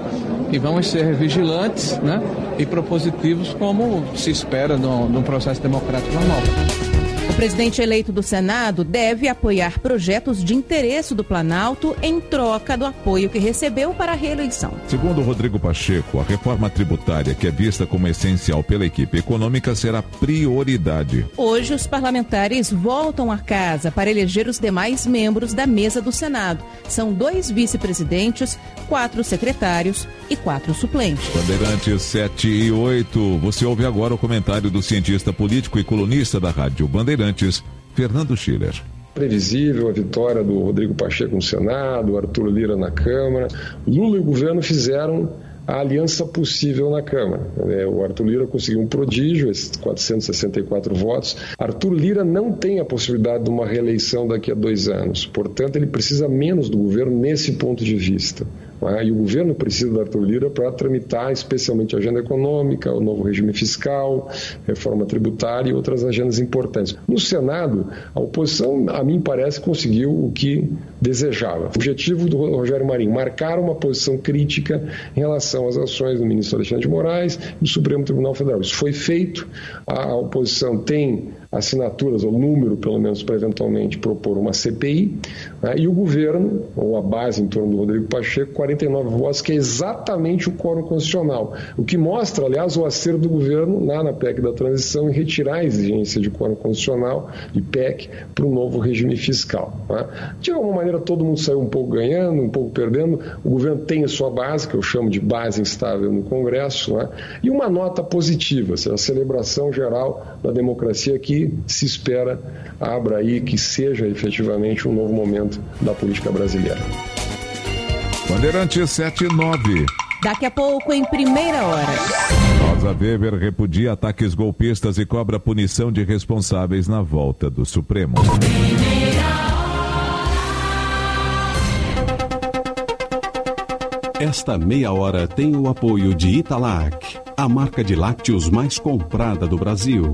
E vamos ser vigilantes né, e propositivos como se espera num, processo democrático normal. O presidente eleito do Senado deve apoiar projetos de interesse do Planalto em troca do apoio que recebeu para a reeleição. Segundo Rodrigo Pacheco, a reforma tributária, que é vista como essencial pela equipe econômica, será prioridade. Hoje, os parlamentares voltam a casa para eleger os demais membros da mesa do Senado. São dois vice-presidentes, quatro secretários e quatro suplentes. Bandeirantes 7 e 8. Você ouve agora o comentário do cientista político e colunista da Rádio Bandeirantes, Fernando Schiller. Previsível a vitória do Rodrigo Pacheco no Senado, Arthur Lira na Câmara. Lula e o governo fizeram a aliança possível na Câmara. É, O Arthur Lira conseguiu um prodígio, esses 464 votos. Arthur Lira não tem a possibilidade de uma reeleição daqui a dois anos. Portanto, ele precisa menos do governo nesse ponto de vista. Não é? E o governo precisa do Arthur Lira para tramitar especialmente a agenda econômica, o novo regime fiscal, reforma tributária e outras agendas importantes. No Senado, a oposição, a mim parece, conseguiu o que desejava. O objetivo do Rogério Marinho, marcar uma posição crítica em relação às ações do ministro Alexandre de Moraes e do Supremo Tribunal Federal. Isso foi feito, a oposição tem assinaturas, ou número pelo menos, para eventualmente propor uma CPI, né? e o governo, ou a base em torno do Rodrigo Pacheco, 49 votos, que é exatamente o quórum constitucional. O que mostra, aliás, o acerto do governo lá na PEC da transição em retirar a exigência de quórum constitucional, de PEC, para o novo regime fiscal. né? De alguma maneira, todo mundo saiu um pouco ganhando, um pouco perdendo. O governo tem a sua base, que eu chamo de base instável no Congresso, né? e uma nota positiva, seja, a celebração geral da democracia que se espera abra aí, que seja efetivamente um novo momento da política brasileira. Bandeirantes 7 e 9. Daqui a pouco, em primeira hora. Rosa Weber repudia ataques golpistas e cobra punição de responsáveis na volta do Supremo. Esta meia hora tem o apoio de Italac, a marca de lácteos mais comprada do Brasil.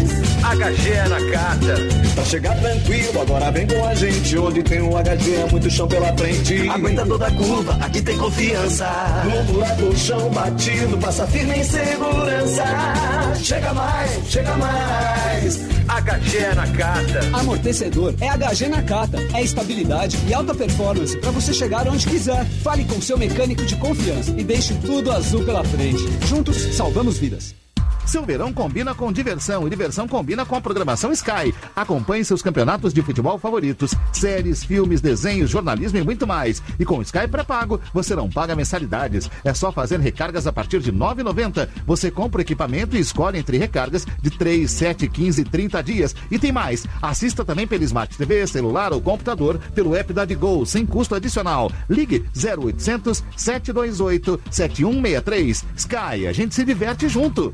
HG é na carta. Pra chegar tranquilo, agora vem com a gente. Onde tem um HG é muito chão pela frente. Aguenta toda a curva, aqui tem confiança. No buraco, chão batido, passa firme em segurança. Chega mais, chega mais. HG é na carta. Amortecedor é HG na cata. É estabilidade e alta performance para você chegar onde quiser. Fale com seu mecânico de confiança e deixe tudo azul pela frente. Juntos, salvamos vidas. Seu verão combina com diversão e diversão combina com a programação Sky. Acompanhe seus campeonatos de futebol favoritos, séries, filmes, desenhos, jornalismo e muito mais. E com Sky pré-pago, você não paga mensalidades. É só fazer recargas a partir de R$ 9,90. Você compra o equipamento e escolhe entre recargas de 3, 7, 15 e 30 dias. E tem mais. Assista também pelo Smart TV, celular ou computador pelo app da Digol, sem custo adicional. Ligue 0800 728 7163. Sky, a gente se diverte junto.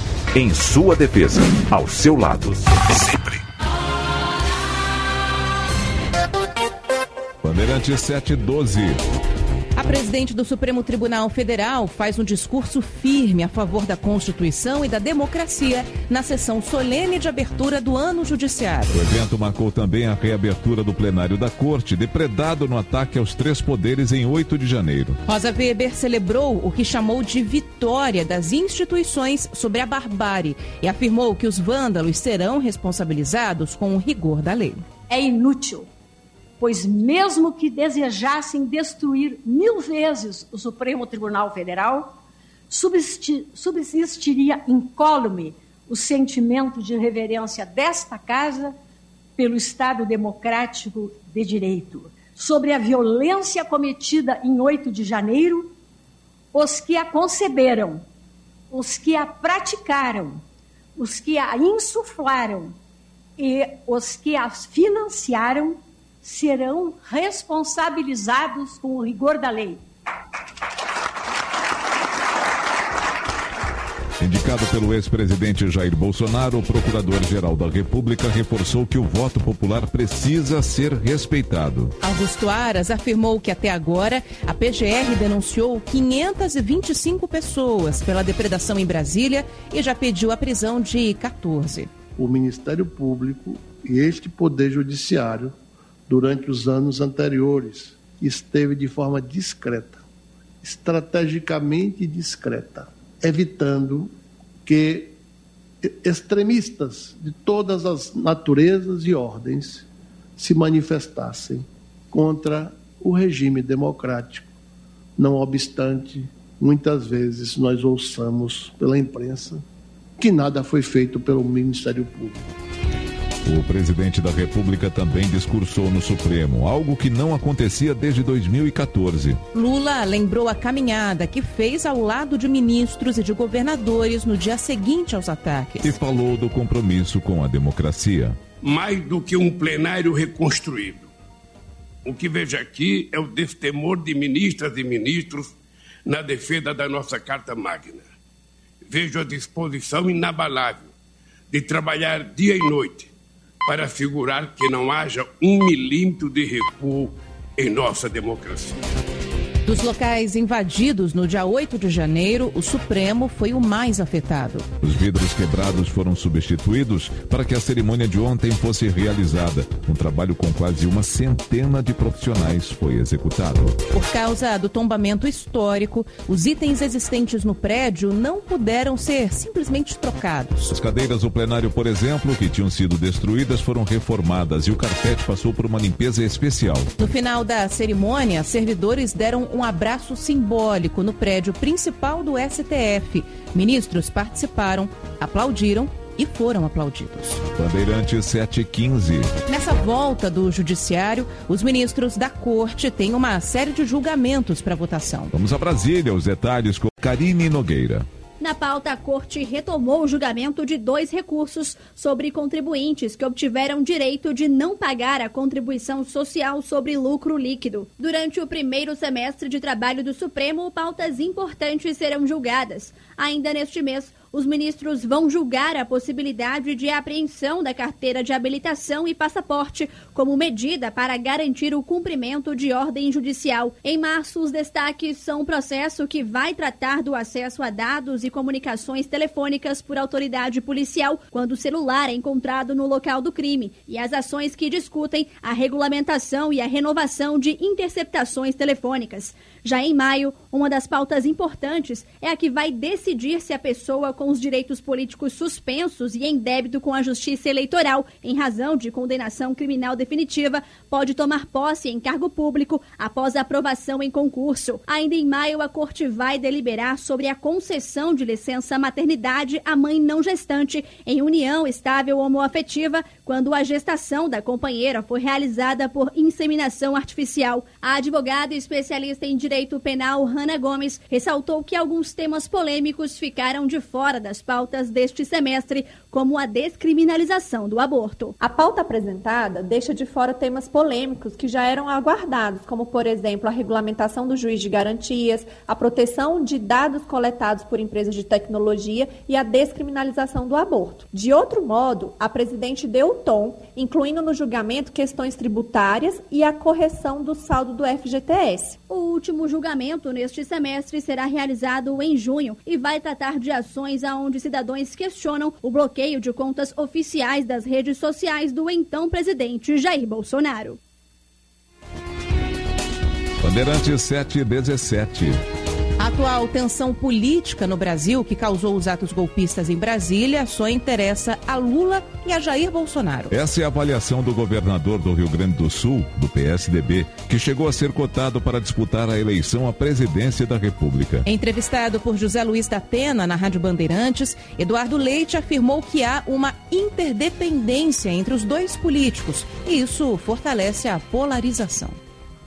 Em sua defesa, ao seu lado, sempre. Bandeirantes 712. A presidente do Supremo Tribunal Federal faz um discurso firme a favor da Constituição e da democracia na sessão solene de abertura do ano judiciário. O evento marcou também a reabertura do plenário da Corte, depredado no ataque aos três poderes em 8 de janeiro. Rosa Weber celebrou o que chamou de vitória das instituições sobre a barbárie e afirmou que os vândalos serão responsabilizados com o rigor da lei. É inútil pois mesmo que desejassem destruir mil vezes o Supremo Tribunal Federal, subsistiria incólume o sentimento de reverência desta casa pelo Estado democrático de direito. Sobre a violência cometida em 8 de janeiro, os que a conceberam, os que a praticaram, os que a insuflaram e os que a financiaram serão responsabilizados com o rigor da lei. Indicado pelo ex-presidente Jair Bolsonaro, o procurador-geral da República reforçou que o voto popular precisa ser respeitado. Augusto Aras afirmou que até agora a PGR denunciou 525 pessoas pela depredação em Brasília e já pediu a prisão de 14. O Ministério Público e este Poder Judiciário durante os anos anteriores, esteve de forma discreta, estrategicamente discreta, evitando que extremistas de todas as naturezas e ordens se manifestassem contra o regime democrático. Não obstante, muitas vezes nós ouçamos pela imprensa que nada foi feito pelo Ministério Público. O presidente da República também discursou no Supremo, algo que não acontecia desde 2014. Lula lembrou a caminhada que fez ao lado de ministros e de governadores no dia seguinte aos ataques. E falou do compromisso com a democracia. Mais do que um plenário reconstruído. O que vejo aqui é o destemor de ministras e ministros na defesa da nossa Carta Magna. Vejo a disposição inabalável de trabalhar dia e noite para assegurar que não haja um milímetro de recuo em nossa democracia. Dos locais invadidos no dia 8 de janeiro, o Supremo foi o mais afetado. Os vidros quebrados foram substituídos para que a cerimônia de ontem fosse realizada. Um trabalho com quase uma centena de profissionais foi executado. Por causa do tombamento histórico, os itens existentes no prédio não puderam ser simplesmente trocados. As cadeiras do plenário, por exemplo, que tinham sido destruídas, foram reformadas e o carpete passou por uma limpeza especial. No final da cerimônia, servidores deram um abraço simbólico no prédio principal do STF. Ministros participaram, aplaudiram e foram aplaudidos. Bandeirante 715. Nessa volta do Judiciário, os ministros da Corte têm uma série de julgamentos para votação. Vamos a Brasília, os detalhes com Karine Nogueira. Na pauta, a Corte retomou o julgamento de dois recursos sobre contribuintes que obtiveram direito de não pagar a contribuição social sobre lucro líquido. Durante o primeiro semestre de trabalho do Supremo, pautas importantes serão julgadas. Ainda neste mês, os ministros vão julgar a possibilidade de apreensão da carteira de habilitação e passaporte como medida para garantir o cumprimento de ordem judicial. Em março, os destaques são o processo que vai tratar do acesso a dados e comunicações telefônicas por autoridade policial quando o celular é encontrado no local do crime e as ações que discutem a regulamentação e a renovação de interceptações telefônicas. Já em maio, uma das pautas importantes é a que vai decidir se a pessoa com os direitos políticos suspensos e em débito com a Justiça Eleitoral, em razão de condenação criminal definitiva, pode tomar posse em cargo público após a aprovação em concurso. Ainda em maio, a Corte vai deliberar sobre a concessão de licença maternidade à mãe não gestante em união estável homoafetiva quando a gestação da companheira for realizada por inseminação artificial. A advogada especialista em direito penal, Hanna Gomes, ressaltou que alguns temas polêmicos ficaram de fora das pautas deste semestre, como a descriminalização do aborto. A pauta apresentada deixa de fora temas polêmicos que já eram aguardados, como, por exemplo, a regulamentação do juiz de garantias, a proteção de dados coletados por empresas de tecnologia e a descriminalização do aborto. De outro modo, a presidente deu o tom, incluindo no julgamento questões tributárias e a correção do saldo do FGTS. O último julgamento neste semestre será realizado em junho e vai tratar de ações aonde cidadãos questionam o bloqueio de contas oficiais das redes sociais do então presidente Jair Bolsonaro. Bandeirante 717. A atual tensão política no Brasil, que causou os atos golpistas em Brasília, só interessa a Lula e a Jair Bolsonaro. Essa é a avaliação do governador do Rio Grande do Sul, do PSDB, que chegou a ser cotado para disputar a eleição à presidência da República. Entrevistado por José Luiz da Pena na Rádio Bandeirantes, Eduardo Leite afirmou que há uma interdependência entre os dois políticos e isso fortalece a polarização.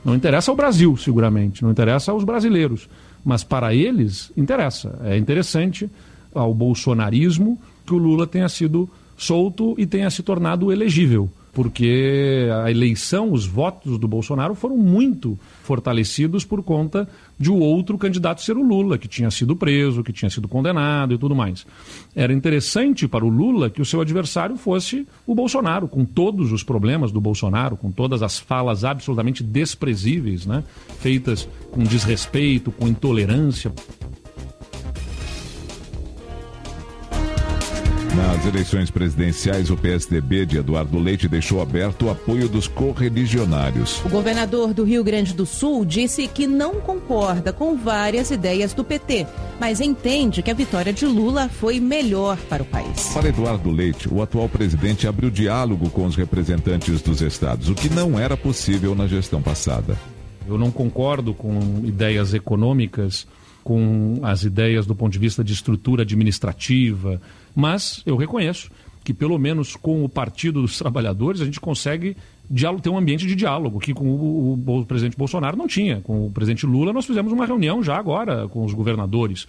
Não interessa ao Brasil, seguramente, não interessa aos brasileiros mas para eles interessa. É interessante ao bolsonarismo que o Lula tenha sido solto e tenha se tornado elegível, porque a eleição, os votos do Bolsonaro foram muito fortalecidos por conta de o outro candidato ser o Lula, que tinha sido preso, que tinha sido condenado e tudo mais. Era interessante para o Lula que o seu adversário fosse o Bolsonaro, com todos os problemas do Bolsonaro, com todas as falas absolutamente desprezíveis, né? feitas com desrespeito, com intolerância. Nas eleições presidenciais, o PSDB de Eduardo Leite deixou aberto o apoio dos correligionários. O governador do Rio Grande do Sul disse que não concorda com várias ideias do PT, mas entende que a vitória de Lula foi melhor para o país. Para Eduardo Leite, o atual presidente abriu diálogo com os representantes dos estados, o que não era possível na gestão passada. Eu não concordo com ideias econômicas, com as ideias do ponto de vista de estrutura administrativa, mas eu reconheço que, pelo menos com o Partido dos Trabalhadores, a gente consegue ter um ambiente de diálogo, que com o, presidente Bolsonaro não tinha. Com o presidente Lula, nós fizemos uma reunião já agora com os governadores.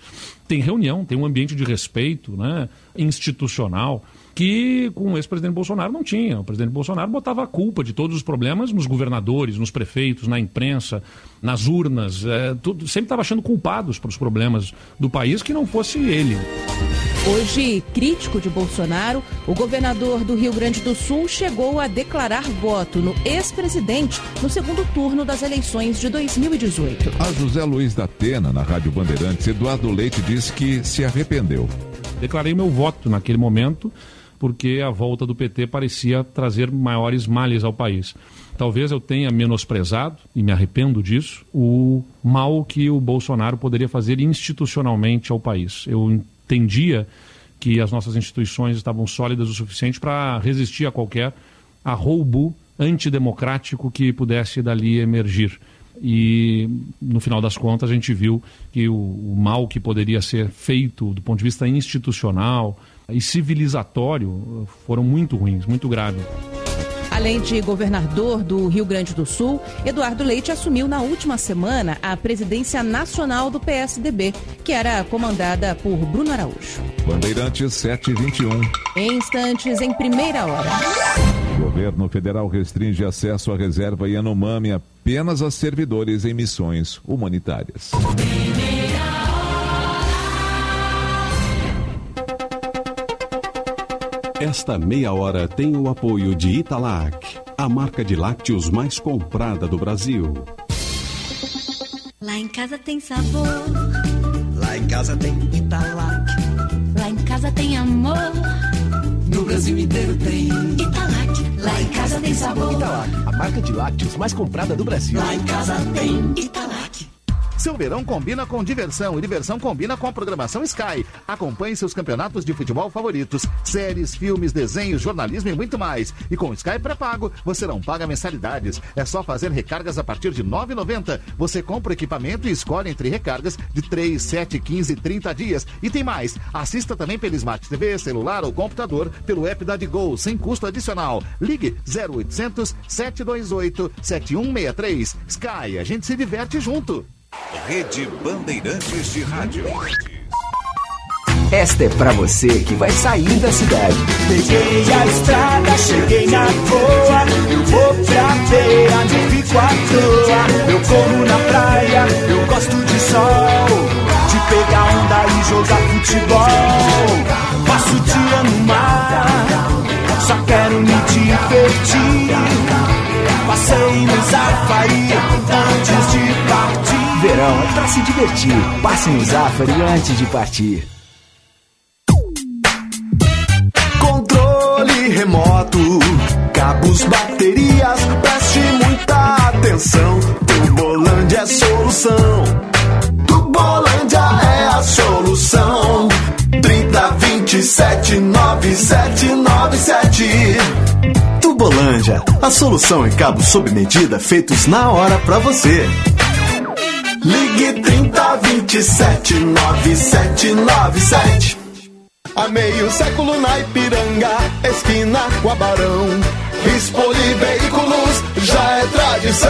Tem reunião, tem um ambiente de respeito né, institucional que com o ex-presidente Bolsonaro não tinha. O presidente Bolsonaro botava a culpa de todos os problemas nos governadores, nos prefeitos, na imprensa, nas urnas. É, tudo, sempre estava achando culpados para os problemas do país que não fosse ele. Hoje, crítico de Bolsonaro, o governador do Rio Grande do Sul chegou a declarar voto no ex-presidente no segundo turno das eleições de 2018. A José Luiz da Atena, na Rádio Bandeirantes, Eduardo Leite disse que se arrependeu. Declarei meu voto naquele momento porque a volta do PT parecia trazer maiores males ao país. Talvez eu tenha menosprezado, e me arrependo disso, o mal que o Bolsonaro poderia fazer institucionalmente ao país. Eu entendia que as nossas instituições estavam sólidas o suficiente para resistir a qualquer arroubo antidemocrático que pudesse dali emergir. E no final das contas a gente viu que o, o mal que poderia ser feito do ponto de vista institucional e civilizatório foram muito ruins, muito graves. Além de governador do Rio Grande do Sul, Eduardo Leite assumiu na última semana a presidência nacional do PSDB, que era comandada por Bruno Araújo. Bandeirantes 721. Em instantes, em primeira hora. O governo federal restringe acesso à reserva Yanomami apenas a servidores em missões humanitárias. Esta meia hora tem o apoio de Italac, a marca de lácteos mais comprada do Brasil. Lá em casa tem sabor, Lá em casa tem Italac. lá em casa tem amor. No Brasil inteiro tem Italac, lá em casa tem sabor. Italac, a marca de lácteos mais comprada do Brasil. Lá em casa tem Italac. Seu verão combina com diversão e diversão combina com a programação Sky. Acompanhe seus campeonatos de futebol favoritos, séries, filmes, desenhos, jornalismo e muito mais. E com Sky pré-pago, você não paga mensalidades. É só fazer recargas a partir de R$ 9,90. Você compra o equipamento e escolhe entre recargas de 3, 7, 15 e 30 dias. E tem mais. Assista também pelo Smart TV, celular ou computador pelo app da Digol, sem custo adicional. Ligue 0800 728 7163. Sky, a gente se diverte junto. Rede Bandeirantes de Rádio. Esta é pra você que vai sair da cidade. Peguei a estrada, cheguei na boa. Eu vou pra feira onde fico à toa. Eu corro na praia, eu gosto de sol. De pegar onda e jogar futebol. Passo o dia no mar, só quero me divertir. Passei no Zafari antes de partir. Verão é pra se divertir. Passe no Zafari antes de partir. Controle remoto, cabos, baterias, preste muita atenção. Tubolândia é solução. Tubolândia é a solução. 30 27 9797. Tubolândia, a solução em cabos sob medida feitos na hora pra você. Ligue 30 27 9797. Há meio século na Ipiranga, esquina com a Barão. Rispoli Veículos já é tradição.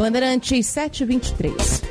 Bandeirantes 723.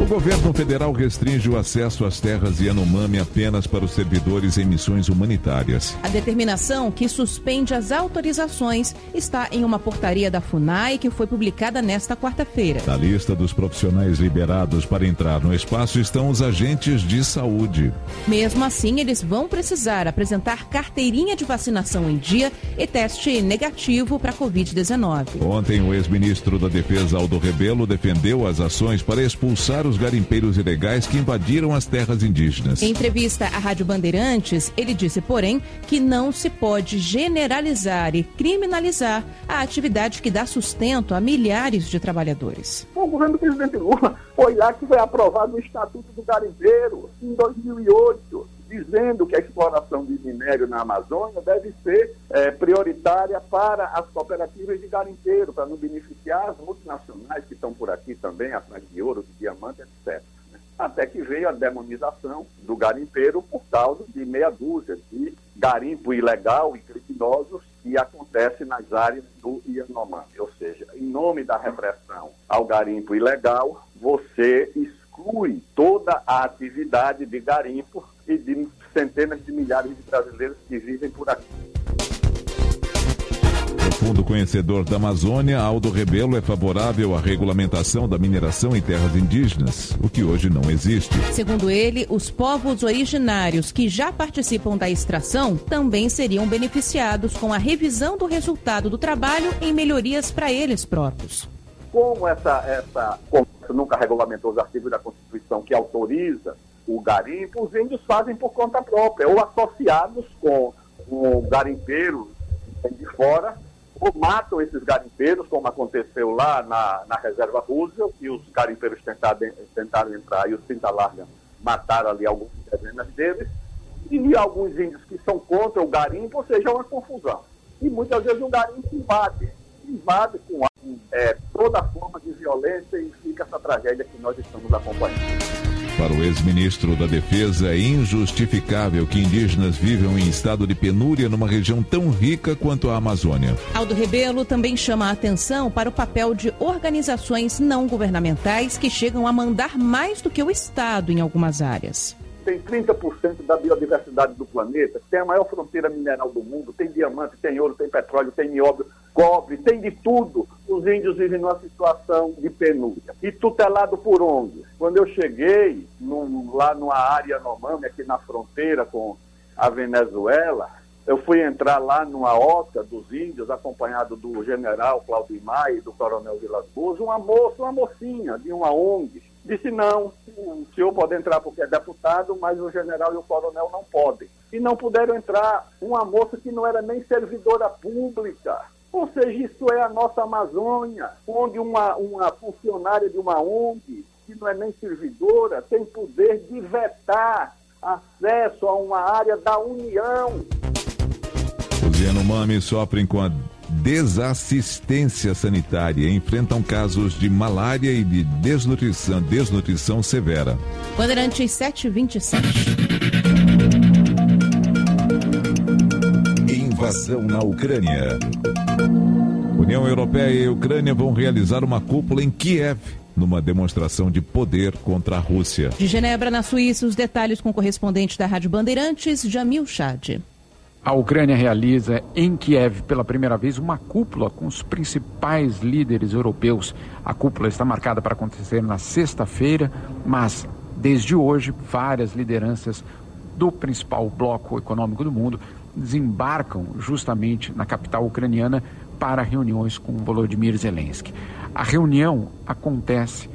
O governo federal restringe o acesso às terras Yanomami apenas para os servidores em missões humanitárias. A determinação que suspende as autorizações está em uma portaria da FUNAI que foi publicada nesta quarta-feira. Na lista dos profissionais liberados para entrar no espaço estão os agentes de saúde. Mesmo assim, eles vão precisar apresentar carteirinha de vacinação em dia e teste negativo para Covid-19. Ontem, o ex-ministro da Defesa Aldo Rebelo defendeu as ações para expulsar os garimpeiros ilegais que invadiram as terras indígenas. Em entrevista à Rádio Bandeirantes, ele disse, porém, que não se pode generalizar e criminalizar a atividade que dá sustento a milhares de trabalhadores. O governo do presidente Lula foi lá que foi aprovado o Estatuto do Garimpeiro em 2008, dizendo que a exploração de minério na Amazônia deve ser eh, prioritária para as cooperativas de garimpeiro, para não beneficiar as multinacionais que estão por aqui também, atrás de ouro, de diamante, etc. né? até que veio a demonização do garimpeiro por causa de meia dúzia de garimpo ilegal e criminosos que acontece nas áreas do Yanomami. Ou seja, em nome da repressão ao garimpo ilegal, você exclui toda a atividade de garimpo e de centenas de milhares de brasileiros que vivem por aqui. Profundo conhecedor da Amazônia, Aldo Rebelo é favorável à regulamentação da mineração em terras indígenas, o que hoje não existe. Segundo ele, os povos originários que já participam da extração também seriam beneficiados com a revisão do resultado do trabalho em melhorias para eles próprios. Como essa, essa Congresso nunca regulamentou os artigos da Constituição que autoriza o garimpo, os índios fazem por conta própria, ou associados com, com garimpeiros de fora, ou matam esses garimpeiros, como aconteceu lá na, na reserva Roosevelt, e os garimpeiros tentaram, tentaram entrar e os Cinta Larga mataram ali algumas dezenas deles, e alguns índios que são contra o garimpo, ou seja, é uma confusão. E muitas vezes o garimpo invade, invade com é, toda forma de violência e fica essa tragédia que nós estamos acompanhando. Para o ex-ministro da Defesa, é injustificável que indígenas vivam em estado de penúria numa região tão rica quanto a Amazônia. Aldo Rebelo também chama a atenção para o papel de organizações não governamentais que chegam a mandar mais do que o Estado em algumas áreas tem 30% da biodiversidade do planeta, tem a maior fronteira mineral do mundo, tem diamante, tem ouro, tem petróleo, tem nióbio, cobre, tem de tudo. Os índios vivem numa situação de penúria. E tutelado por onde? Quando eu cheguei num, lá numa área Yanomami, aqui na fronteira com a Venezuela, eu fui entrar lá numa ota dos índios, acompanhado do general Claudio Maia e do coronel Vilas Boas, uma moça, uma mocinha de uma ONG, disse não, o senhor pode entrar porque é deputado, mas o general e o coronel não podem. E não puderam entrar uma moça que não era nem servidora pública. Ou seja, isso é a nossa Amazônia, onde uma, uma funcionária de uma ONG, que não é nem servidora, tem poder de vetar acesso a uma área da União. Os Yanomami sofrem com a desassistência sanitária enfrentam casos de malária e de desnutrição, desnutrição severa. Bandeirantes 727. Invasão na Ucrânia. União Europeia e Ucrânia vão realizar uma cúpula em Kiev numa demonstração de poder contra a Rússia. De Genebra, na Suíça, os detalhes com o correspondente da Rádio Bandeirantes, Jamil Chad. A Ucrânia realiza em Kiev pela primeira vez uma cúpula com os principais líderes europeus. A cúpula está marcada para acontecer na sexta-feira, mas desde hoje várias lideranças do principal bloco econômico do mundo desembarcam justamente na capital ucraniana para reuniões com Volodymyr Zelensky. A reunião acontece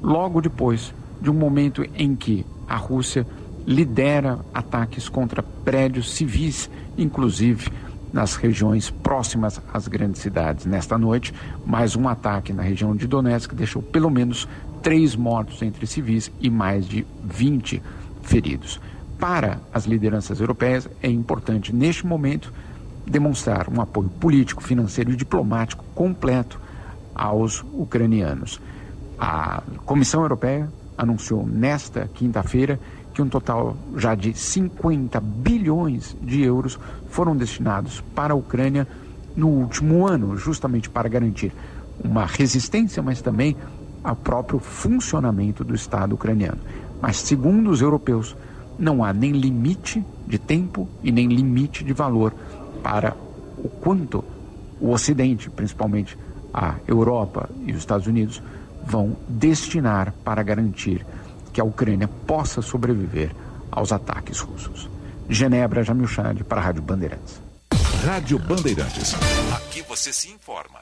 logo depois de um momento em que a Rússia lidera ataques contra prédios civis, inclusive nas regiões próximas às grandes cidades. Nesta noite, mais um ataque na região de Donetsk deixou pelo menos três mortos entre civis e mais de 20 feridos. Para as lideranças europeias, é importante, neste momento, demonstrar um apoio político, financeiro e diplomático completo aos ucranianos. A Comissão Europeia anunciou nesta quinta-feira que um total já de 50 bilhões de euros foram destinados para a Ucrânia no último ano, justamente para garantir uma resistência, mas também ao próprio funcionamento do Estado ucraniano. Mas, segundo os europeus, não há nem limite de tempo e nem limite de valor para o quanto o Ocidente, principalmente a Europa e os Estados Unidos, vão destinar para garantir que a Ucrânia possa sobreviver aos ataques russos. De Genebra, Jamil Chad, para a Rádio Bandeirantes. Rádio Bandeirantes. Aqui você se informa.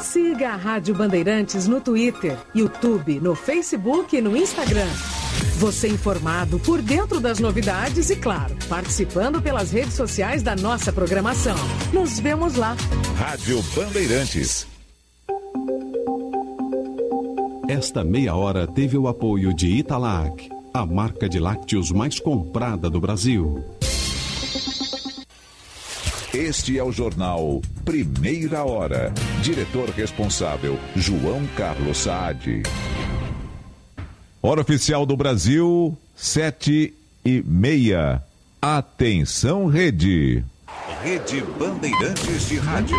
Siga a Rádio Bandeirantes no Twitter, YouTube, no Facebook e no Instagram. Você informado por dentro das novidades e, claro, participando pelas redes sociais da nossa programação. Nos vemos lá. Rádio Bandeirantes. Esta meia hora teve o apoio de Italac, a marca de lácteos mais comprada do Brasil. Este é o jornal Primeira Hora. Diretor responsável, João Carlos Saad. Hora oficial do Brasil, sete e meia. Atenção, rede. Rede Bandeirantes de Rádio.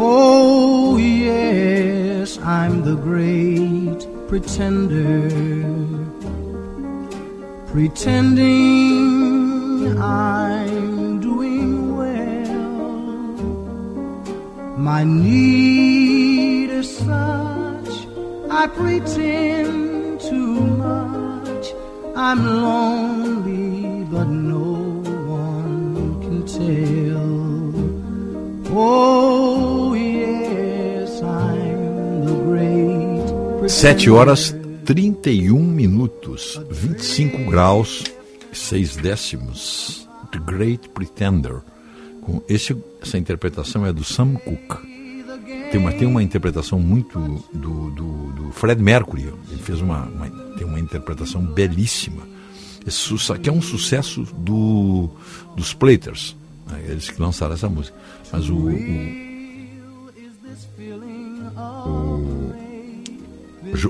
Oh, yes, I'm the great pretender. Pretending I'm doing well. My need is such, I pretend too much. I'm lonely, but no one can tell. Oh, 7 horas 31 minutos, 25 graus, 6 décimos. The Great Pretender. Com esse, essa interpretação é do Sam Cooke. Tem uma, tem uma interpretação muito do, do, do Fred Mercury. Ele fez uma, uma, tem uma interpretação belíssima. Esse, que é um sucesso do, dos Platers. Né? Eles que lançaram essa música. Mas o, o,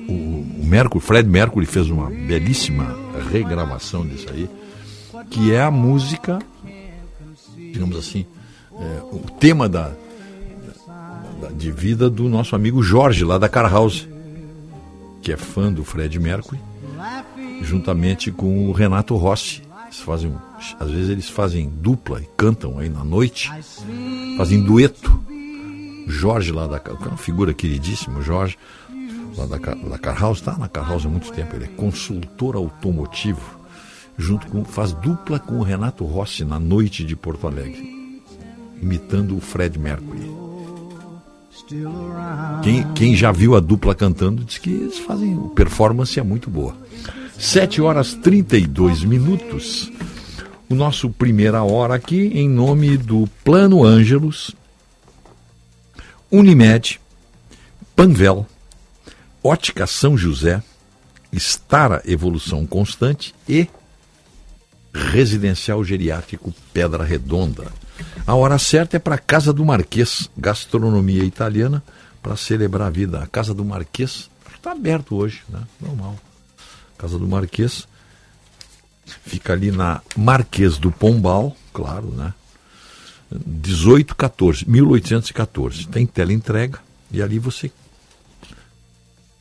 o, Mercury, Fred Mercury fez uma belíssima regravação disso aí, que é a música, digamos assim, é, o tema da, da, de vida do nosso amigo Jorge, lá da Car House, que é fã do Fred Mercury, juntamente com o Renato Rossi. Eles fazem, às vezes eles fazem dupla e cantam aí na noite, fazem dueto. Jorge lá da é uma figura queridíssima, Jorge, da, da Car House, está na Car House há muito tempo, ele é consultor automotivo, junto com, faz dupla com o Renato Rossi na noite de Porto Alegre, imitando o Fred Mercury. Quem, quem já viu a dupla cantando diz que eles fazem, a performance é muito boa. 7 horas 32 minutos. O nosso primeira hora aqui em nome do Plano Ângelos, Unimed, Panvel, Ótica São José, Estara Evolução Constante e Residencial Geriátrico Pedra Redonda. A hora certa é para a Casa do Marquês, gastronomia italiana, para celebrar a vida. A Casa do Marquês está aberto hoje, né? Normal. Casa do Marquês fica ali na Marquês do Pombal, claro, né? 1814, 1814. Tem teleentrega e ali você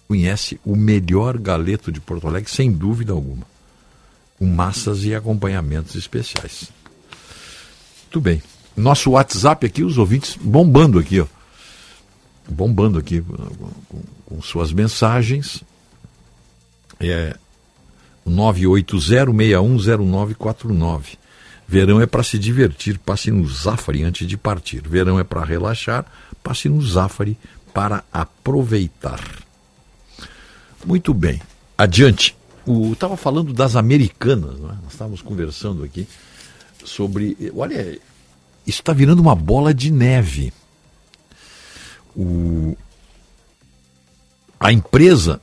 conhece o melhor galeto de Porto Alegre, sem dúvida alguma. Com massas e acompanhamentos especiais. Muito bem. Nosso WhatsApp aqui, os ouvintes bombando aqui, ó. Bombando aqui com, com suas mensagens. É 980610949. Verão é para se divertir, passe no Zafari antes de partir. Verão é para relaxar, passe no Zafari para aproveitar. Muito bem. Adiante. Estava falando das americanas, é? nós estávamos conversando aqui sobre. Olha, isso está virando uma bola de neve. O, a empresa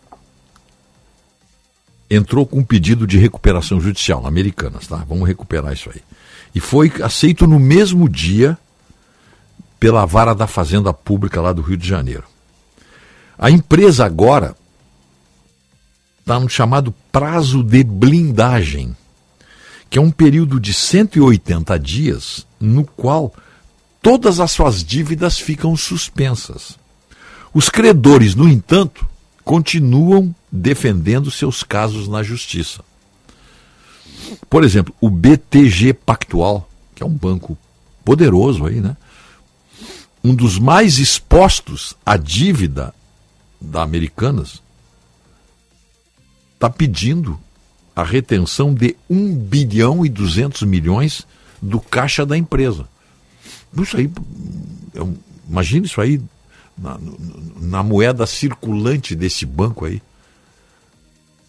entrou com um pedido de recuperação judicial na Americanas, tá? Vamos recuperar isso aí. E foi aceito no mesmo dia pela vara da Fazenda Pública lá do Rio de Janeiro. A empresa agora está no chamado prazo de blindagem, que é um período de 180 dias no qual todas as suas dívidas ficam suspensas. Os credores, no entanto, continuam defendendo seus casos na justiça. Por exemplo, o BTG Pactual, que é um banco poderoso aí, né? Um dos mais expostos à dívida da Americanas, está pedindo a retenção de 1 bilhão e 200 milhões do caixa da empresa. Isso aí, imagine isso aí na, na moeda circulante desse banco aí.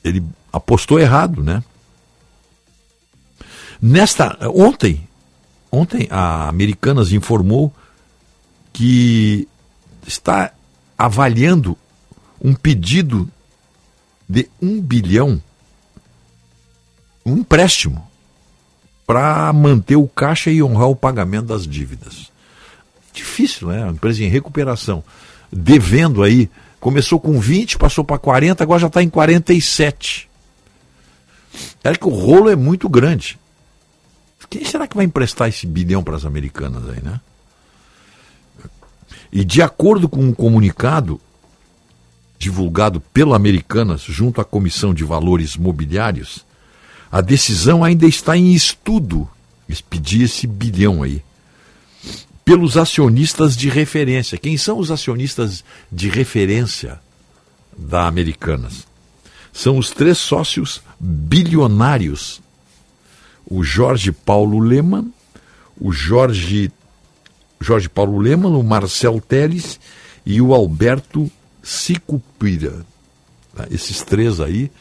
Ele apostou errado, né? Nesta ontem, ontem a Americanas informou que está avaliando um pedido de um bilhão, um empréstimo, para manter o caixa e honrar o pagamento das dívidas. Difícil, né? A empresa em recuperação, devendo aí, começou com 20, passou para 40, agora já está em 47. É que o rolo é muito grande. Quem será que vai emprestar esse bilhão para as americanas aí, né? E de acordo com um comunicado divulgado pela Americanas junto à Comissão de Valores Mobiliários, a decisão ainda está em estudo. Pedir esse bilhão aí. Pelos acionistas de referência. Quem são os acionistas de referência da Americanas? São os três sócios bilionários. O Jorge Paulo Leman, o Jorge, Jorge Paulo Leman, o Marcel Teles e o Alberto Sicupira. Esses três aí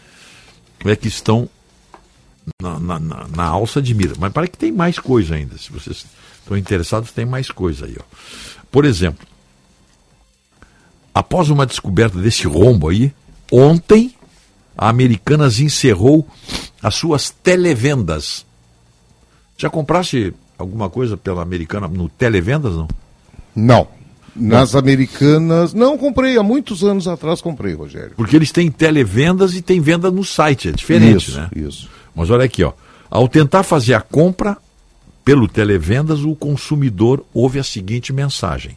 é que estão na, na, na, na, alça de mira. Mas parece que tem mais coisa ainda. Se vocês estão interessados, tem mais coisa aí. Ó. Por exemplo, após uma descoberta desse rombo aí, ontem a Americanas encerrou as suas televendas. Já compraste alguma coisa pela Americana no televendas, não? Não. Nas americanas. Não, comprei. Há muitos anos atrás comprei, Rogério. Porque eles têm televendas e tem venda no site. É diferente, isso, né? Isso. Mas olha aqui, ó. Ao tentar fazer a compra pelo televendas, o consumidor ouve a seguinte mensagem: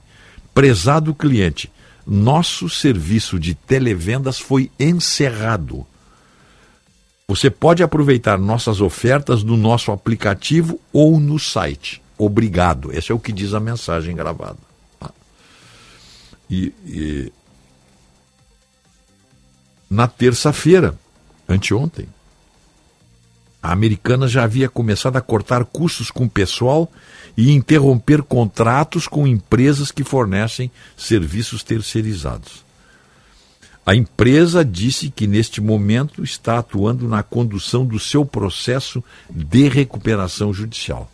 Prezado cliente, nosso serviço de televendas foi encerrado. Você pode aproveitar nossas ofertas no nosso aplicativo ou no site. Obrigado. Esse é o que diz a mensagem gravada. E, e na terça-feira, anteontem, a americana já havia começado a cortar custos com o pessoal e interromper contratos com empresas que fornecem serviços terceirizados. A empresa disse que neste momento está atuando na condução do seu processo de recuperação judicial,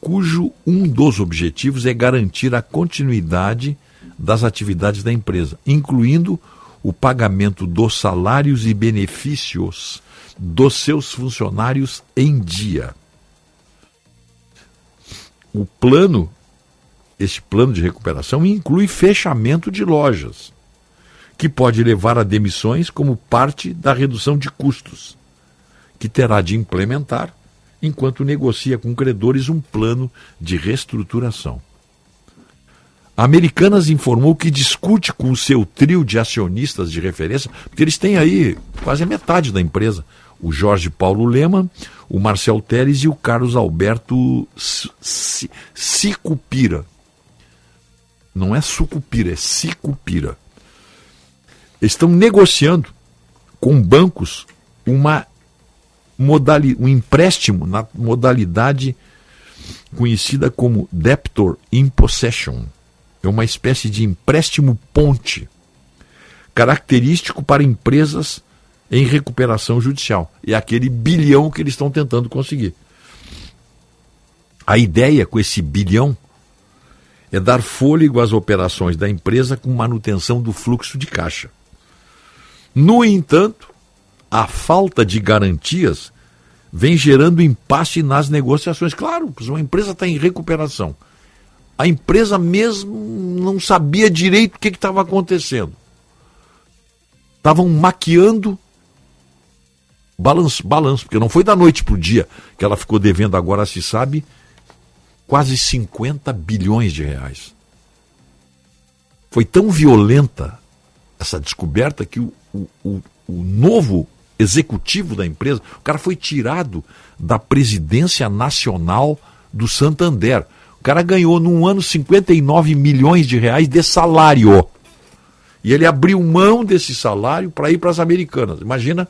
cujo um dos objetivos é garantir a continuidade das atividades da empresa, incluindo o pagamento dos salários e benefícios dos seus funcionários em dia. O plano, este plano de recuperação, inclui fechamento de lojas, que pode levar a demissões como parte da redução de custos, que terá de implementar enquanto negocia com credores um plano de reestruturação. Americanas informou que discute com o seu trio de acionistas de referência, porque eles têm aí quase metade da empresa. O Jorge Paulo Lema, o Marcel Teres e o Carlos Alberto Sicupira. Não é Sucupira, é Sicupira. Estão negociando com bancos uma um empréstimo na modalidade conhecida como debtor in possession é uma espécie de empréstimo ponte, característico para empresas em recuperação judicial. É aquele bilhão que eles estão tentando conseguir. A ideia com esse bilhão é dar fôlego às operações da empresa com manutenção do fluxo de caixa. No entanto, a falta de garantias vem gerando impasse nas negociações. Claro, uma empresa está em recuperação a empresa mesmo não sabia direito o que estava acontecendo. Estavam maquiando balanço, balanço, porque não foi da noite para o dia que ela ficou devendo, agora se sabe, quase 50 bilhões de reais. Foi tão violenta essa descoberta que o, o, o, o novo executivo da empresa, o cara foi tirado da presidência nacional do Santander. O cara ganhou num ano 59 milhões de reais de salário. E ele abriu mão desse salário para ir para as americanas. Imagina,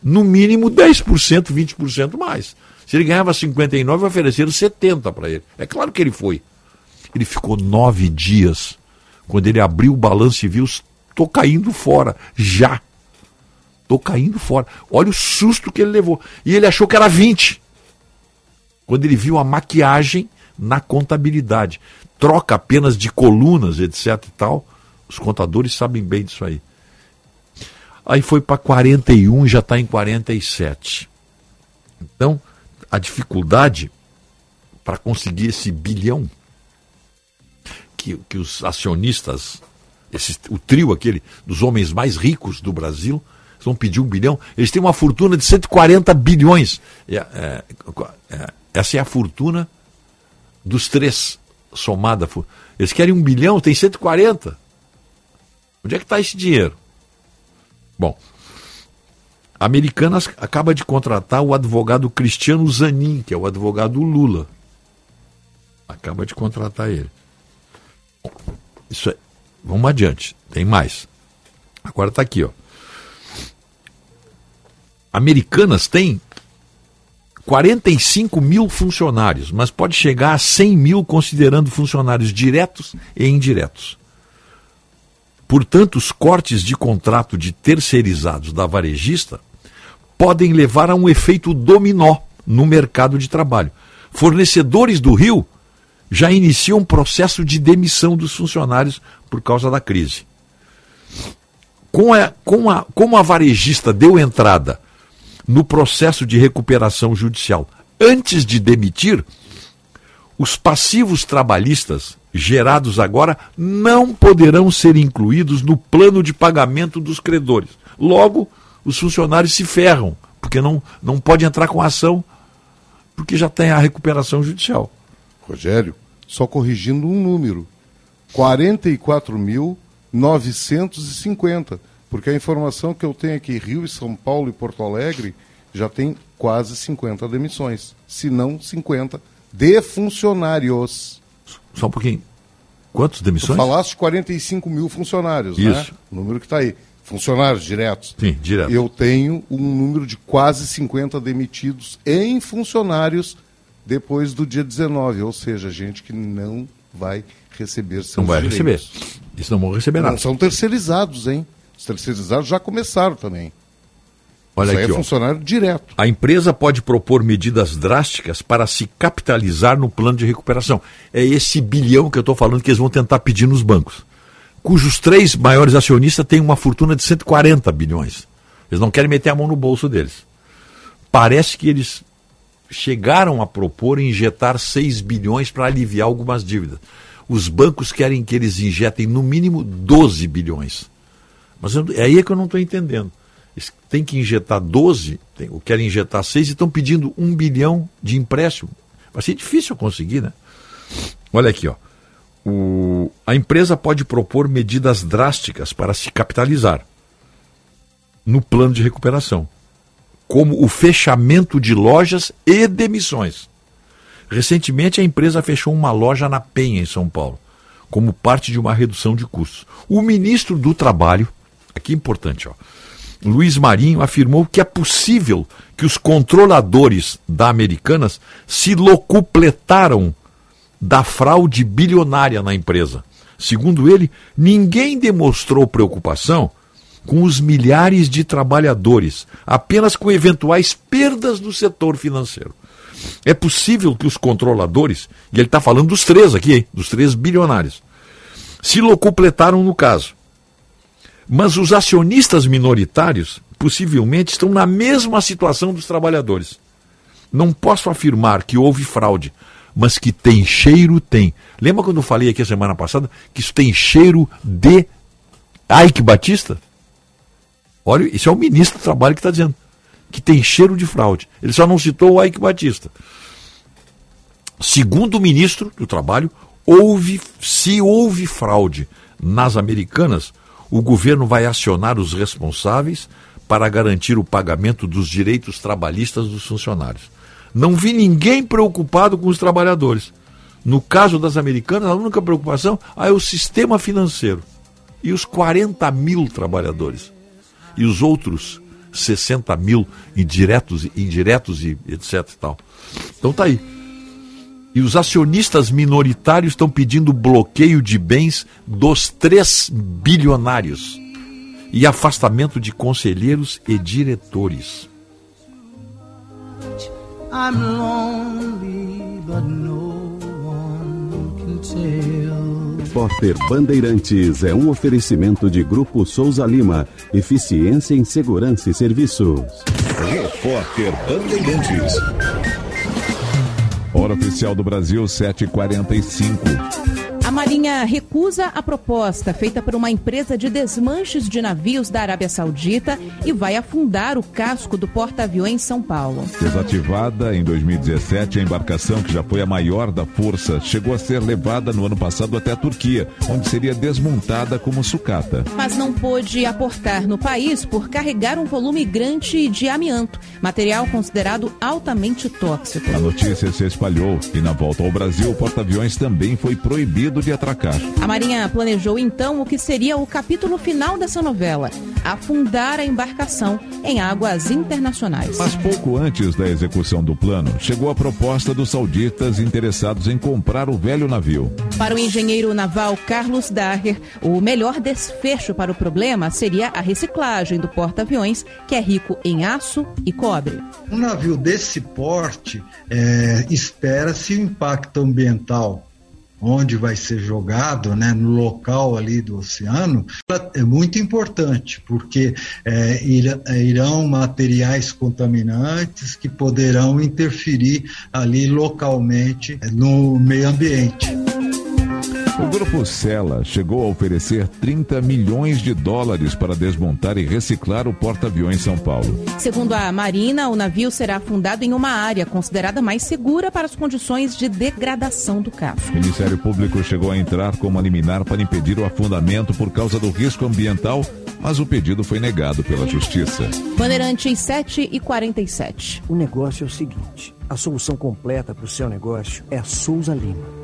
no mínimo 10%, 20% mais. Se ele ganhava 59, ofereceram 70 para ele. É claro que ele foi. Ele ficou nove dias Quando ele abriu o balanço e viu, estou caindo fora, já. Estou caindo fora. Olha o susto que ele levou. E ele achou que era 20. Quando ele viu a maquiagem na contabilidade. Troca apenas de colunas, etc e tal. Os contadores sabem bem disso aí. Aí foi para 41 e já está em 47. Então, a dificuldade para conseguir esse bilhão que, que os acionistas, esse, o trio aquele dos homens mais ricos do Brasil, vão pedir um bilhão, eles têm uma fortuna de 140 bilhões. É, é, é, essa é a fortuna dos três somada. Eles querem um bilhão, tem 140. Onde é que está esse dinheiro? Bom, a Americanas acaba de contratar o advogado Cristiano Zanin, que é o advogado Lula. Acaba de contratar ele. Isso é. Vamos adiante. Tem mais. Agora está aqui, ó. Americanas tem 45 mil funcionários, mas pode chegar a 100 mil considerando funcionários diretos e indiretos. Portanto, os cortes de contrato de terceirizados da varejista podem levar a um efeito dominó no mercado de trabalho. Fornecedores do Rio já iniciam um processo de demissão dos funcionários por causa da crise. Com a, com a, como a varejista deu entrada no processo de recuperação judicial antes de demitir, os passivos trabalhistas gerados agora não poderão ser incluídos no plano de pagamento dos credores. Logo, os funcionários se ferram, porque não, não pode entrar com ação, porque já tem a recuperação judicial. Rogério, só corrigindo um número: 44.950. Porque a informação que eu tenho aqui, Rio e São Paulo e Porto Alegre, já tem quase 50 demissões. Se não 50 de funcionários. Só um pouquinho. Quantos demissões? Tu falaste 45 mil funcionários, né? Isso. né? O número que está aí. Funcionários diretos. Sim, direto. Eu tenho um número de quase 50 demitidos em funcionários depois do dia 19, ou seja, gente que não vai receber seus Não vai direitos. receber. Isso não vão receber nada. Não são terceirizados, hein? Os terceirizados já começaram também. Olha Isso aí aqui, é ó. funcionário direto. A empresa pode propor medidas drásticas para se capitalizar no plano de recuperação. É esse bilhão que eu estou falando que eles vão tentar pedir nos bancos, cujos três maiores acionistas têm uma fortuna de 140 bilhões. Eles não querem meter a mão no bolso deles. Parece que eles chegaram a propor injetar 6 bilhões para aliviar algumas dívidas. Os bancos querem que eles injetem no mínimo 12 bilhões. Mas eu, é aí que eu não estou entendendo. Têm que injetar 12, tem, ou querem injetar 6 e estão pedindo 1 bilhão de empréstimo. Vai ser difícil conseguir, né? Olha aqui, ó. O, a empresa pode propor medidas drásticas para se capitalizar no plano de recuperação, como o fechamento de lojas e demissões. Recentemente, a empresa fechou uma loja na Penha, em São Paulo, como parte de uma redução de custos. O ministro do Trabalho, aqui é importante, ó, Luiz Marinho afirmou que é possível que os controladores da Americanas se locupletaram da fraude bilionária na empresa. Segundo ele, ninguém demonstrou preocupação com os milhares de trabalhadores, apenas com eventuais perdas do setor financeiro. É possível que os controladores, e ele está falando dos três aqui, hein, dos três bilionários, se locupletaram no caso. Mas os acionistas minoritários possivelmente estão na mesma situação dos trabalhadores. Não posso afirmar que houve fraude, mas que tem cheiro, tem. Lembra quando eu falei aqui a semana passada que isso tem cheiro de Ike Batista? Olha, isso é o ministro do Trabalho que está dizendo. Que tem cheiro de fraude. Ele só não citou o Ike Batista. Segundo o ministro do Trabalho, houve, se houve fraude nas americanas, o governo vai acionar os responsáveis para garantir o pagamento dos direitos trabalhistas dos funcionários. Não vi ninguém preocupado com os trabalhadores. No caso das americanas, a única preocupação ah, é o sistema financeiro e os 40 mil trabalhadores. E os outros 60 mil indiretos, indiretos e etc. Tal. Então tá aí. E os acionistas minoritários estão pedindo bloqueio de bens dos três bilionários e afastamento de conselheiros e diretores. I'm lonely, but no one can tell. Repórter Bandeirantes é um oferecimento de Grupo Souza Lima. Eficiência em Segurança e Serviços. Repórter Bandeirantes. Hora oficial do Brasil, 7h45. A Marinha recusa a proposta feita por uma empresa de desmanches de navios da Arábia Saudita e vai afundar o casco do porta-aviões São Paulo. Desativada em 2017, a embarcação, que já foi a maior da força, chegou a ser levada no ano passado até a Turquia, onde seria desmontada como sucata. Mas não pôde aportar no país por carregar um volume grande de amianto, material considerado altamente tóxico. A notícia se espalhou e, na volta ao Brasil, o porta-aviões também foi proibido de atracar. A Marinha planejou então o que seria o capítulo final dessa novela: afundar a embarcação em águas internacionais. Mas pouco antes da execução do plano, chegou a proposta dos sauditas interessados em comprar o velho navio. Para o engenheiro naval Carlos Daher, o melhor desfecho para o problema seria a reciclagem do porta-aviões, que é rico em aço e cobre. Um navio desse porte, é, espera-se o impacto ambiental onde vai ser jogado, né, no local ali do oceano, é muito importante, porque é, irão materiais contaminantes que poderão interferir ali localmente no meio ambiente. O grupo Sela chegou a oferecer 30 milhões de dólares para desmontar e reciclar o porta-aviões São Paulo. Segundo a Marina, o navio será afundado em uma área considerada mais segura para as condições de degradação do casco. O Ministério Público chegou a entrar com uma liminar para impedir o afundamento por causa do risco ambiental, mas o pedido foi negado pela Justiça. Bandeirantes 7 e 47. O negócio é o seguinte: a solução completa para o seu negócio é a Souza Lima.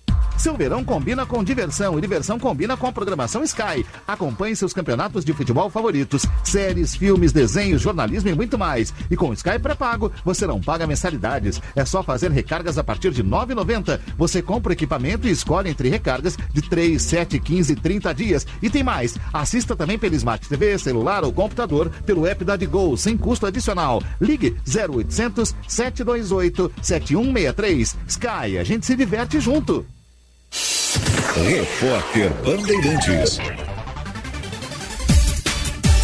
Seu verão combina com diversão e diversão combina com a programação Sky. Acompanhe seus campeonatos de futebol favoritos, séries, filmes, desenhos, jornalismo e muito mais. E com Sky pré-pago, você não paga mensalidades. É só fazer recargas a partir de R$ 9,90. Você compra o equipamento e escolhe entre recargas de 3, 7, 15 30 dias. E tem mais. Assista também pelo Smart TV, celular ou computador pelo app da Gol, sem custo adicional. Ligue 0800 728 7163. Sky, a gente se diverte junto. Repórter Bandeirantes.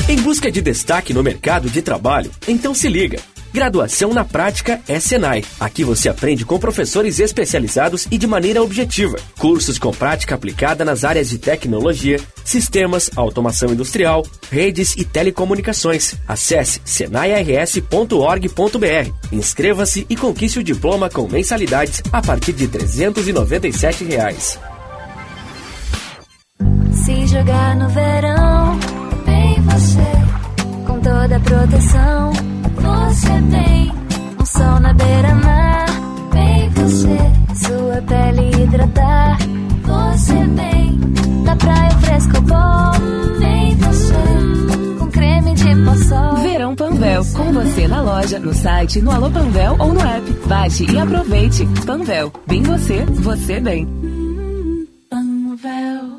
Em busca de destaque no mercado de trabalho? Então se liga. Graduação na Prática é Senai. Aqui você aprende com professores especializados e de maneira objetiva. Cursos com prática aplicada nas áreas de tecnologia, sistemas, automação industrial, redes e telecomunicações. Acesse senairs.org.br. Inscreva-se e conquiste o diploma com mensalidades a partir de 397 reais. Se jogar no verão, bem você, com toda a proteção, você tem um sol na beira-mar, bem você, sua pele hidratar, você bem, na praia fresco bom, bem você, com creme de poçol. Verão Panvel, com você na loja, no site, no Alô Panvel ou no app. Baixe e aproveite. Panvel, bem você, você bem. Panvel.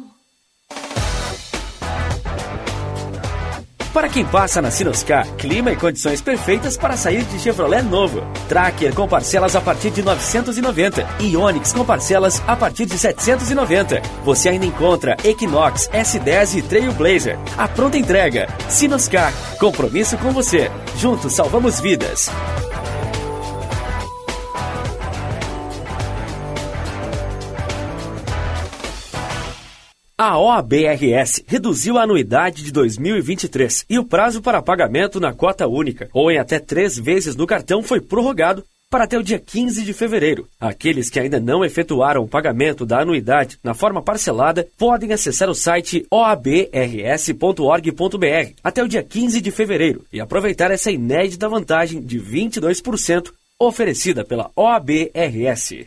Para quem passa na Sinoscar, clima e condições perfeitas para sair de Chevrolet novo. Tracker com parcelas a partir de 990 e Onix com parcelas a partir de 790. Você ainda encontra Equinox, S10 e Trailblazer. A pronta entrega. Sinoscar, compromisso com você. Juntos salvamos vidas. A OABRS reduziu a anuidade de 2023 e o prazo para pagamento na cota única ou em até três vezes no cartão foi prorrogado para até o dia 15 de fevereiro. Aqueles que ainda não efetuaram o pagamento da anuidade na forma parcelada podem acessar o site oabrs.org.br até o dia 15 de fevereiro e aproveitar essa inédita vantagem de 22% oferecida pela OABRS.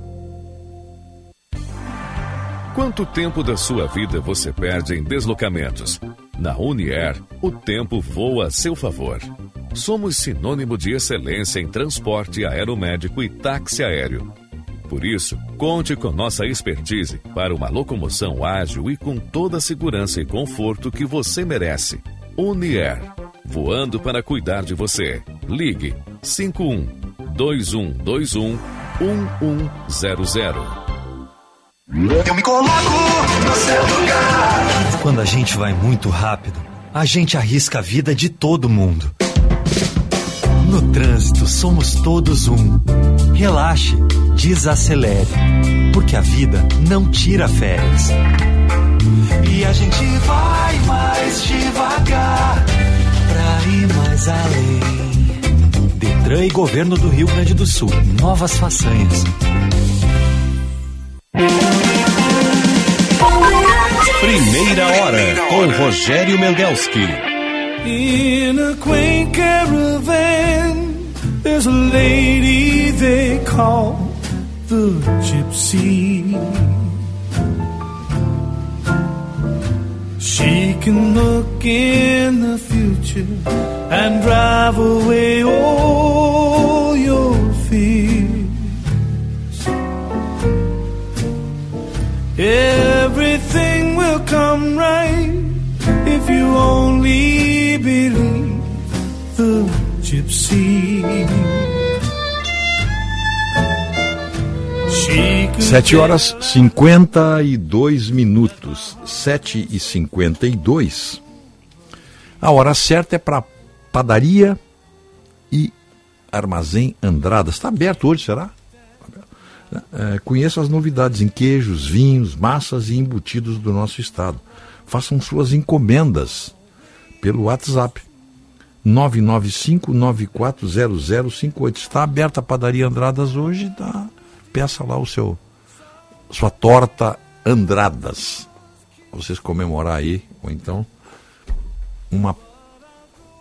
Quanto tempo da sua vida você perde em deslocamentos? Na Unier, o tempo voa a seu favor. Somos sinônimo de excelência em transporte aeromédico e táxi aéreo. Por isso, conte com nossa expertise para uma locomoção ágil e com toda a segurança e conforto que você merece. Unier, voando para cuidar de você. Ligue 51 2121 1100. Eu me coloco no seu lugar. Quando a gente vai muito rápido, a gente arrisca a vida de todo mundo. No trânsito, somos todos um. Relaxe, desacelere, porque a vida não tira férias. E a gente vai mais devagar pra ir mais além. Detran e Governo do Rio Grande do Sul. Novas façanhas. Primeira hora com Rogério Mendelski. In a quaint caravan, there's a lady they call the gypsy. She can look in the future and drive away all your fears. Will come right if you only believe the gypsy. She could 7 horas 52 minutos. 7 e 52. A hora certa é para padaria e armazém Andradas. Está aberto hoje, será? É, conheça as novidades em queijos, vinhos, massas e embutidos do nosso estado. Façam suas encomendas pelo WhatsApp 995-940058. Está aberta a padaria Andradas hoje, tá? peça lá o seu sua torta Andradas. Vocês comemorar aí, ou então uma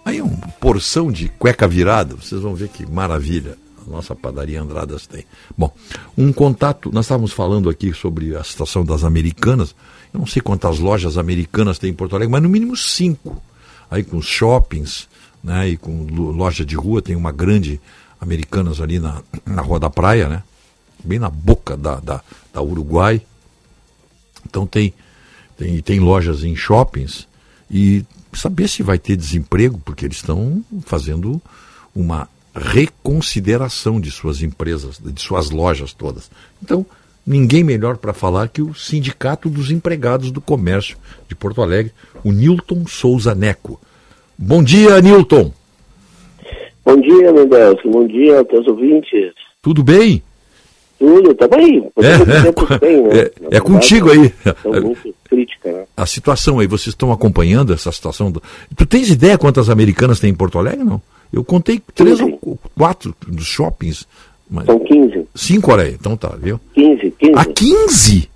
aí uma porção de cueca virada, vocês vão ver que maravilha a nossa padaria Andradas tem. Bom, um contato, nós estávamos falando aqui sobre a situação das americanas, eu não sei quantas lojas americanas tem em Porto Alegre, mas no mínimo cinco. Aí com shoppings, né, e com loja de rua, tem uma grande americanas ali na, na Rua da Praia, né? Bem na boca da, da, da Uruguai. Então tem, tem, tem lojas em shoppings e saber se vai ter desemprego, porque eles estão fazendo uma reconsideração de suas empresas, de suas lojas todas. Então, ninguém melhor para falar que o Sindicato dos Empregados do Comércio de Porto Alegre, o Nilton Souza Neco. Bom dia, Nilton. Bom dia, Mendelson. Bom dia aos teus ouvintes. Tudo bem? Tudo, tá bem. É, bem, né? é, é contigo aí. muito crítica, né? A situação aí, vocês estão acompanhando essa situação? Do... Tu tens ideia quantas americanas tem em Porto Alegre, não? Eu contei três sim, sim. ou quatro dos shoppings. Mas... São 15. Cinco, aí. Então tá, viu? 15, 15. A 15?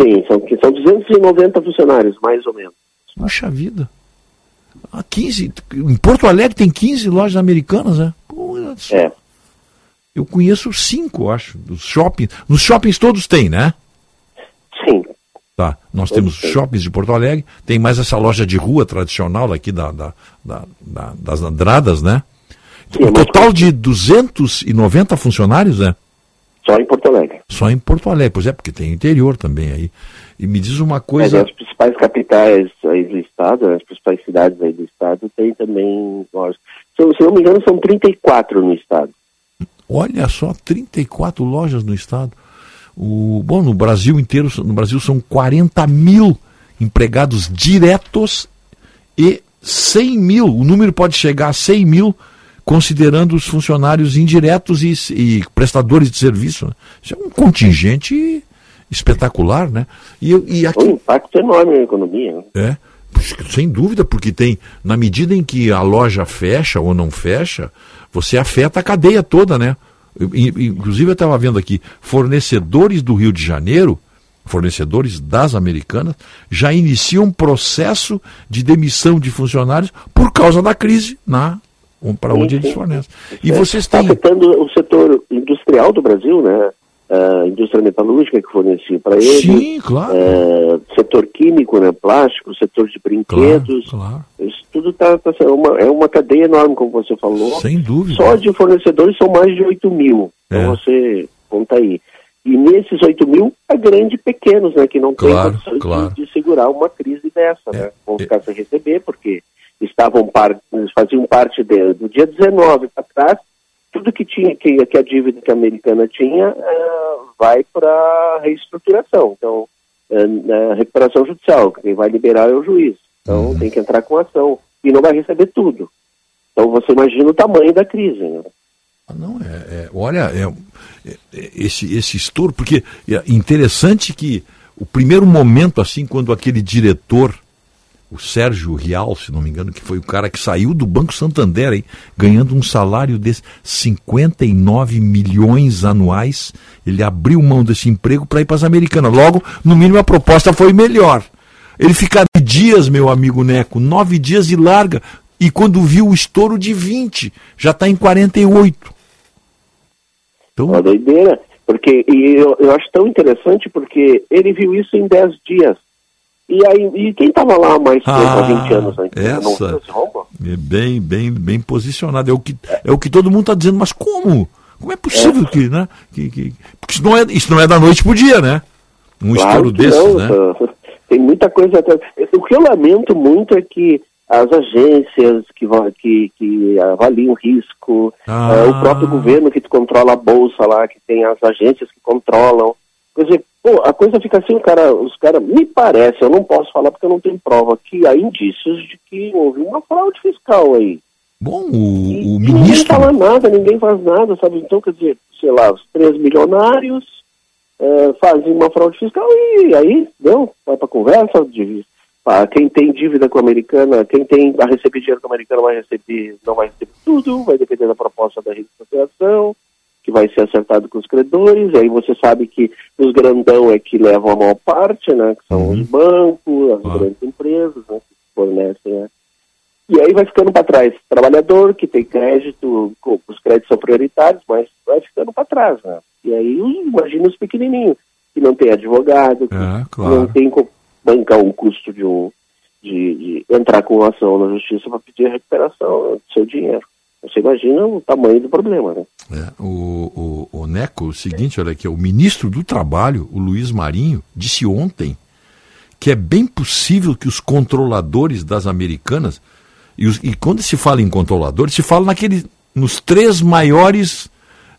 Sim, são, são 290 funcionários, mais ou menos. Puxa vida. A 15. Em Porto Alegre tem 15 lojas americanas, né? Pô, é. Eu conheço cinco, acho, dos shoppings. Nos shoppings todos tem, né? Tá. Nós temos shoppings de Porto Alegre, tem mais essa loja de rua tradicional aqui da, da, da, da das Andradas, né? Sim, um total de 290 funcionários, né? Só em Porto Alegre. Só em Porto Alegre, pois é, porque tem interior também aí. E me diz uma coisa. Mas as principais capitais aí do estado, as principais cidades aí do estado, tem também lojas. Se, se não me engano, são 34 no estado. Olha só, 34 lojas no estado. O, bom, no Brasil inteiro, no Brasil são 40 mil empregados diretos e 100 mil, o número pode chegar a 100 mil, considerando os funcionários indiretos e, e prestadores de serviço. Né? Isso é um contingente espetacular, né? E, e aqui... Um impacto enorme na economia. Né? É, sem dúvida, porque tem, na medida em que a loja fecha ou não fecha, você afeta a cadeia toda, né? Inclusive eu estava vendo aqui, fornecedores do Rio de Janeiro, fornecedores das americanas, já iniciam um processo de demissão de funcionários por causa da crise na para onde eles fornecem. E vocês têm. Está afetando o setor industrial do Brasil, né? Uh, indústria metalúrgica que fornecia para eles. Sim, claro. Uh, setor químico, né? Plástico, setor de brinquedos. Claro, claro. Isso tudo tá, tá é uma, é uma cadeia enorme, como você falou. Sem dúvida. Só de fornecedores são mais de 8 mil. Então é. você conta aí. E nesses 8 mil, é grande e pequenos, né? Que não claro, tem condições claro. de, de, segurar uma crise dessa, é. né? Vão ficar sem receber, porque estavam par, faziam parte de, do dia 19 para trás, tudo que tinha, que, que, a dívida que a americana tinha, uh, vai para reestruturação. Então, uh, recuperação judicial, quem vai liberar é o juiz. Então, uhum. tem que entrar com ação. E não vai receber tudo. Então, você imagina o tamanho da crise, né? Não, é, é olha, é, é, esse, esse estouro, porque é interessante que o primeiro momento, assim, quando aquele diretor, o Sérgio Rial, se não me engano, que foi o cara que saiu do Banco Santander, hein, ganhando um salário de 59 milhões anuais, ele abriu mão desse emprego para ir para as americanas. Logo, no mínimo, a proposta foi melhor. Ele fica dias, meu amigo Neco, nove dias e larga. E quando viu o estouro de 20, já está em 48. Então... Uma doideira. Porque, e eu, eu acho tão interessante porque ele viu isso em 10 dias. E, aí, e quem estava lá mais tempo, ah, há 20 anos antes? Essa é bem, bem, bem posicionado. É o que, é o que todo mundo está dizendo, mas como? Como é possível é. que, né? Que, que, porque isso não, é, isso não é da noite para o dia, né? Um claro estouro desses, né? Tem muita coisa. O que eu lamento muito é que as agências que, que, que avaliam risco, ah. o próprio governo que controla a bolsa lá, que tem as agências que controlam. Quer dizer, a coisa fica assim, cara, os caras, me parece, eu não posso falar porque eu não tenho prova, que há indícios de que houve uma fraude fiscal aí. Bom, o, e, o ministro... Ninguém fala nada, ninguém faz nada, sabe? Então, quer dizer, sei lá, os três milionários é, fazem uma fraude fiscal e aí, não, vai para conversa, de, quem tem dívida com a americana, quem tem a receber dinheiro com a americana vai receber, não vai receber tudo, vai depender da proposta da reestruturação, que vai ser acertado com os credores, aí você sabe que os grandão é que levam a maior parte, né, que são uhum. os bancos, as grandes empresas, né, que fornecem, né, e aí vai ficando para trás. Trabalhador que tem crédito, os créditos são prioritários, mas vai ficando para trás, né? E aí imagina os pequenininhos, que não tem advogado, que é, claro. não tem bancar um custo de, um, de, de entrar com ação na justiça para pedir a recuperação do seu dinheiro. Você imagina o tamanho do problema, né? É, o, o, o Neco, o seguinte, olha aqui, o ministro do Trabalho, o Luiz Marinho, disse ontem que é bem possível que os controladores das americanas, e, os, e quando se fala em controladores, se fala naquele, nos três maiores,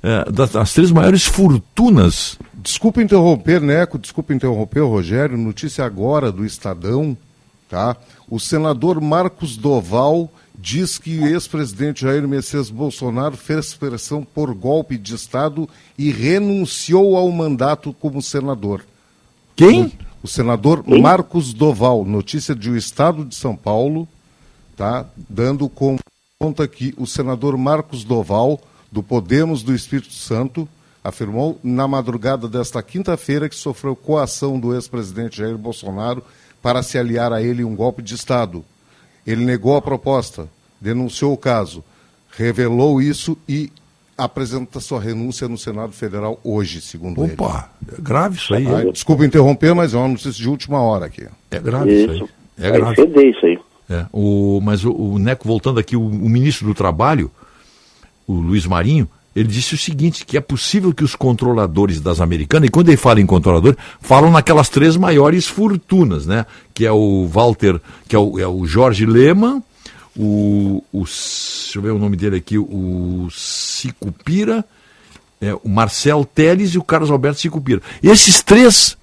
é, das, das três maiores fortunas Desculpa interromper, Neco, desculpa interromper, Rogério. Notícia agora do Estadão, tá? O senador Marcos Doval diz que o ex-presidente Jair Messias Bolsonaro fez pressão por golpe de Estado e renunciou ao mandato como senador. Quem? O, senador Quem? Marcos Doval, notícia de o Estado de São Paulo, tá? Dando conta que o senador Marcos Doval, do Podemos do Espírito Santo, afirmou na madrugada desta quinta-feira que sofreu coação do ex-presidente Jair Bolsonaro para se aliar a ele um golpe de Estado. Ele negou a proposta, denunciou o caso, revelou isso e apresenta sua renúncia no Senado Federal hoje, segundo Opa, ele. Opa, é grave isso aí. Ah, desculpa interromper, mas é uma notícia de última hora aqui. É grave isso, isso aí. É grave. Vai isso aí. É, o, mas o, o, Neco, voltando aqui, o, o ministro do Trabalho, o Luiz Marinho, ele disse o seguinte, que é possível que os controladores das americanas, e quando ele fala em controlador, falam naquelas três maiores fortunas, né? Que é o Walter, que é o, é o Jorge Lehmann, o, o, deixa eu ver o nome dele aqui, o Sicupira é, o Marcel Teles e o Carlos Alberto Sicupira. Esses três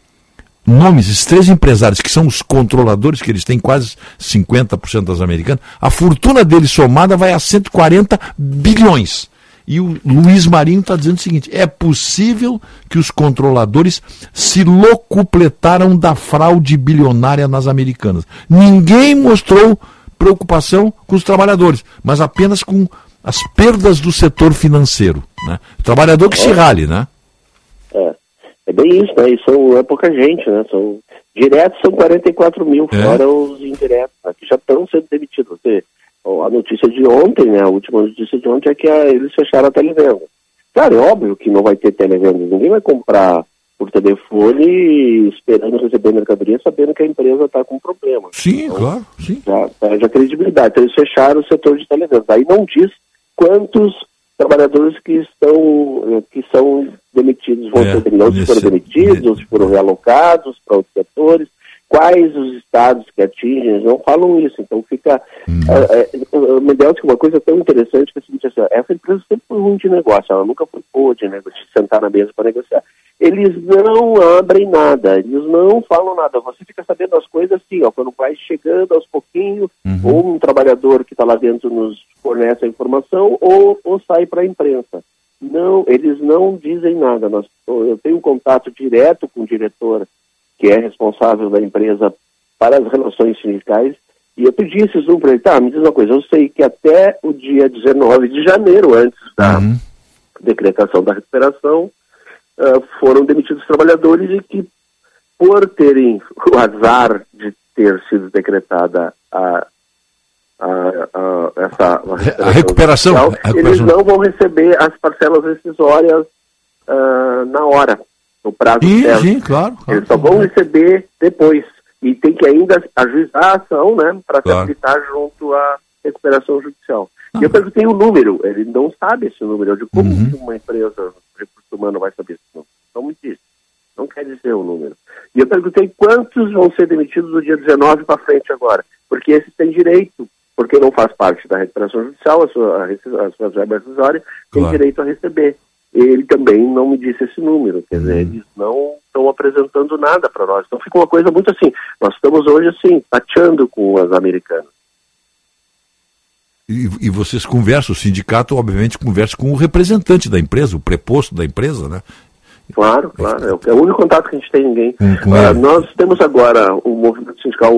nomes, esses três empresários, que são os controladores, que eles têm quase 50% das americanas, a fortuna deles somada vai a 140 bilhões. E o Luiz Marinho está dizendo o seguinte: é possível que os controladores se locupletaram da fraude bilionária nas americanas. Ninguém mostrou preocupação com os trabalhadores, mas apenas com as perdas do setor financeiro. Né? O trabalhador que se rale, né? É, é bem isso, né? E são, é pouca gente, né? São, diretos são 44 mil, É. fora os indiretos, né? que já estão sendo demitidos. Você, a notícia de ontem, né? A última notícia de ontem é que a- eles fecharam a televenda. Claro, é óbvio que não vai ter televenda. Ninguém vai comprar por telefone esperando receber mercadoria sabendo que a empresa está com problema. Sim, claro, sim. Já perde a credibilidade. Então eles fecharam o setor de televendas. Aí não diz quantos trabalhadores que estão eh, que são demitidos vão É, ser demitidos, ou se foram demitidos, ou se foram realocados para outros setores, quais os estados que atingem, eles não falam isso. Então fica. É, é, me deu uma coisa tão interessante que é o seguinte, assim, essa empresa sempre foi ruim de negócio, ela nunca foi boa de, de sentar na mesa para negociar. Eles não abrem nada, eles não falam nada. Você fica sabendo as coisas assim, ó, quando vai chegando aos pouquinhos, ou um trabalhador que está lá dentro nos fornece a informação, ou, ou sai para a imprensa. Não, eles não dizem nada. Nós, eu tenho um contato direto com o diretor que é responsável da empresa para as relações sindicais, e eu pedi esses números para ele, tá, me diz uma coisa, eu sei que até o dia 19 de janeiro, antes da decretação da recuperação, ah, foram demitidos trabalhadores e que, por terem o azar de ter sido decretada a, a, a- essa A recuperação, social, a recuperação. eles não vão receber as parcelas rescisórias ah, na hora, no prazo Sim, certo. sim, claro. claro. Eles só vão receber depois. E tem que ainda ajuizar a ação, né, para se Claro. habilitar junto à recuperação judicial. E eu perguntei o número, ele não sabe esse número. Eu digo, como Uhum. uma empresa de recurso humano vai saber esse número? Não me disse. Não quer dizer o número. E eu perguntei quantos vão ser demitidos do dia 19 para frente agora. Porque esses têm direito, porque não faz parte da recuperação judicial, a sua, a, a sua verba tem Claro. direito a receber. Ele também não me disse esse número. Quer dizer, eles não estão apresentando nada para nós. Então fica uma coisa muito assim. Nós estamos hoje, assim, tateando com as americanas. E, e vocês conversam, o sindicato, obviamente, conversa com o representante da empresa, o preposto da empresa, né? Claro, claro. É o, é o único contato que a gente tem ninguém. Com- com Ah, nós temos agora o movimento sindical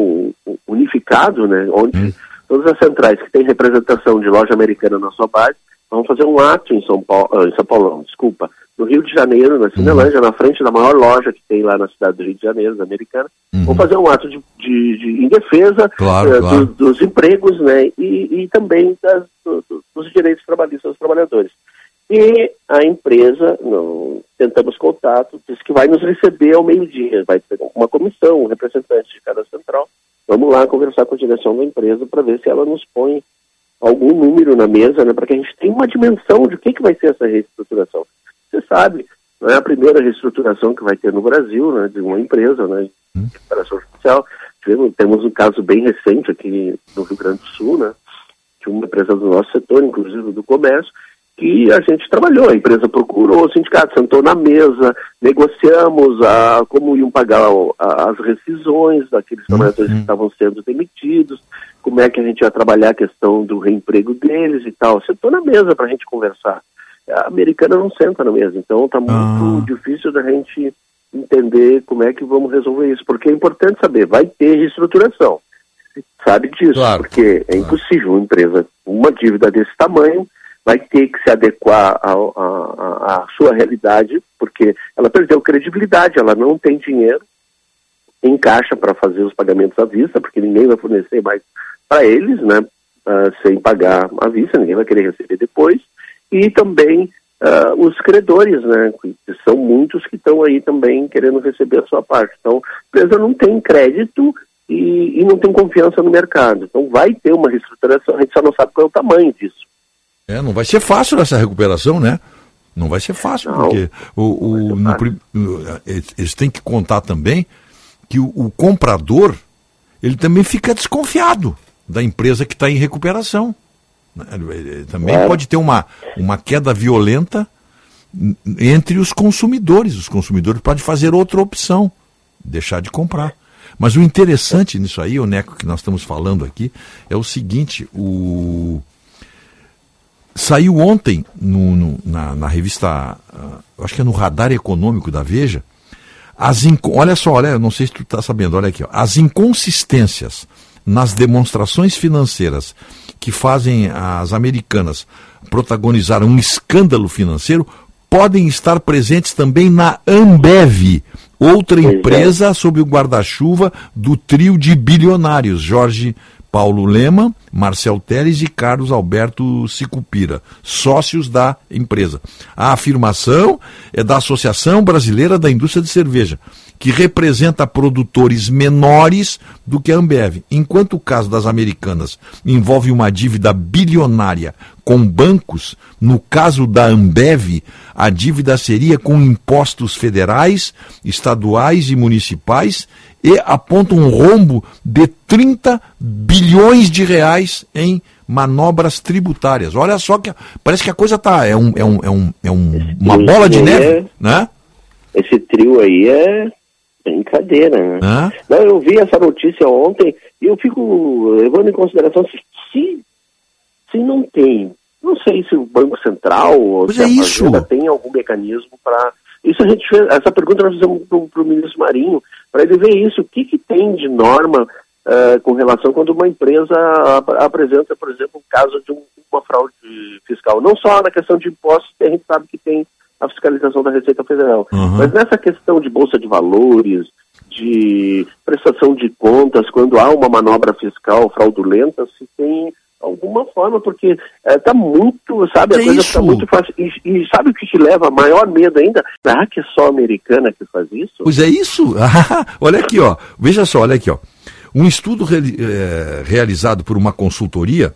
unificado, né, onde Hum. todas as centrais que têm representação de loja americana na sua base vão fazer um ato em São Paulo, ah, em São Paulo, não, desculpa, no Rio de Janeiro, na Cinelândia, na frente da maior loja que tem lá na cidade do Rio de Janeiro, da Americana, vão fazer um ato de, de- de- em defesa Claro, eh, claro. do- dos empregos, né, e, e também das- do- do- dos direitos trabalhistas dos trabalhadores. E a empresa, não, tentamos contato, disse que vai nos receber ao meio-dia, vai ter uma comissão, um representante de cada central. Vamos lá conversar com a direção da empresa para ver se ela nos põe algum número na mesa, né, para que a gente tenha uma dimensão de o que, que vai ser essa reestruturação. Você sabe, não é a primeira reestruturação que vai ter no Brasil, né, de uma empresa, né, de recuperação judicial. Tivemos, temos um caso bem recente aqui no Rio Grande do Sul, né, de uma empresa do nosso setor, inclusive do comércio, que a gente trabalhou, a empresa procurou o sindicato, sentou na mesa, negociamos a, como iam pagar a- as rescisões daqueles trabalhadores que estavam sendo demitidos, como é que a gente ia trabalhar a questão do reemprego deles e tal. Sentou na mesa para a gente conversar. A americana não senta na mesa, então está muito difícil da gente entender como é que vamos resolver isso, porque é importante saber, vai ter reestruturação. Sabe disso, porque é impossível uma empresa com uma dívida desse tamanho vai ter que se adequar à sua realidade, porque ela perdeu credibilidade, ela não tem dinheiro em caixa para fazer os pagamentos à vista, porque ninguém vai fornecer mais para eles, né, ah, sem pagar à vista, ninguém vai querer receber depois, e também ah, os credores, né, que são muitos que estão aí também querendo receber a sua parte. Então, a empresa não tem crédito e, e não tem confiança no mercado. Então, vai ter uma reestruturação, a gente só não sabe qual é o tamanho disso. É, não vai ser fácil essa recuperação, né? Não vai ser fácil, porque o, o- no eles- têm que contar também que o, o comprador ele também fica desconfiado da empresa que está em recuperação. né? Também Claro. pode ter uma, uma queda violenta entre os consumidores. Os consumidores podem fazer outra opção, deixar de comprar. Mas o interessante nisso aí, o Neco, que nós estamos falando aqui, é o seguinte: o... saiu ontem no, no- na, na revista, eu acho que é no Radar Econômico da Veja, as olha só, olha, não sei se tu está sabendo, olha aqui, ó, as inconsistências nas demonstrações financeiras que fazem as americanas protagonizar um escândalo financeiro podem estar presentes também na Ambev, outra empresa sob o guarda-chuva do trio de bilionários Jorge Paulo Lema, Marcel Teles e Carlos Alberto Sicupira, sócios da empresa. A afirmação é da Associação Brasileira da Indústria de Cerveja, que representa produtores menores do que a Ambev, enquanto o caso das americanas envolve uma dívida bilionária com bancos, no caso da Ambev, a dívida seria com impostos federais, estaduais e municipais e aponta um rombo de 30 bilhões de reais em manobras tributárias. Olha só que parece que a coisa tá é um, é um, é um, é um- uma bola de neve, é- né? Esse trio aí é brincadeira, né? Não, eu vi essa notícia ontem e eu fico levando em consideração se, se, não tem, não sei se o Banco Central ou Pois se é a isso. Tem algum mecanismo para... Isso a gente fez, essa pergunta nós fizemos para o ministro Marinho, para ele ver isso, o que, que tem de norma eh, com relação quando uma empresa ap- apresenta, por exemplo, um caso de um- uma fraude fiscal. Não só na questão de impostos, que a gente sabe que tem a fiscalização da Receita Federal, Uhum. mas nessa questão de bolsa de valores, de prestação de contas, quando há uma manobra fiscal fraudulenta, se tem alguma forma, porque está muito, sabe, a É coisa está muito fácil. E, e sabe o que te leva a maior medo ainda? Será que é só a americana que faz isso? Pois é isso. olha aqui, ó. Veja só, olha aqui, ó. Um estudo reali- eh, realizado por uma consultoria,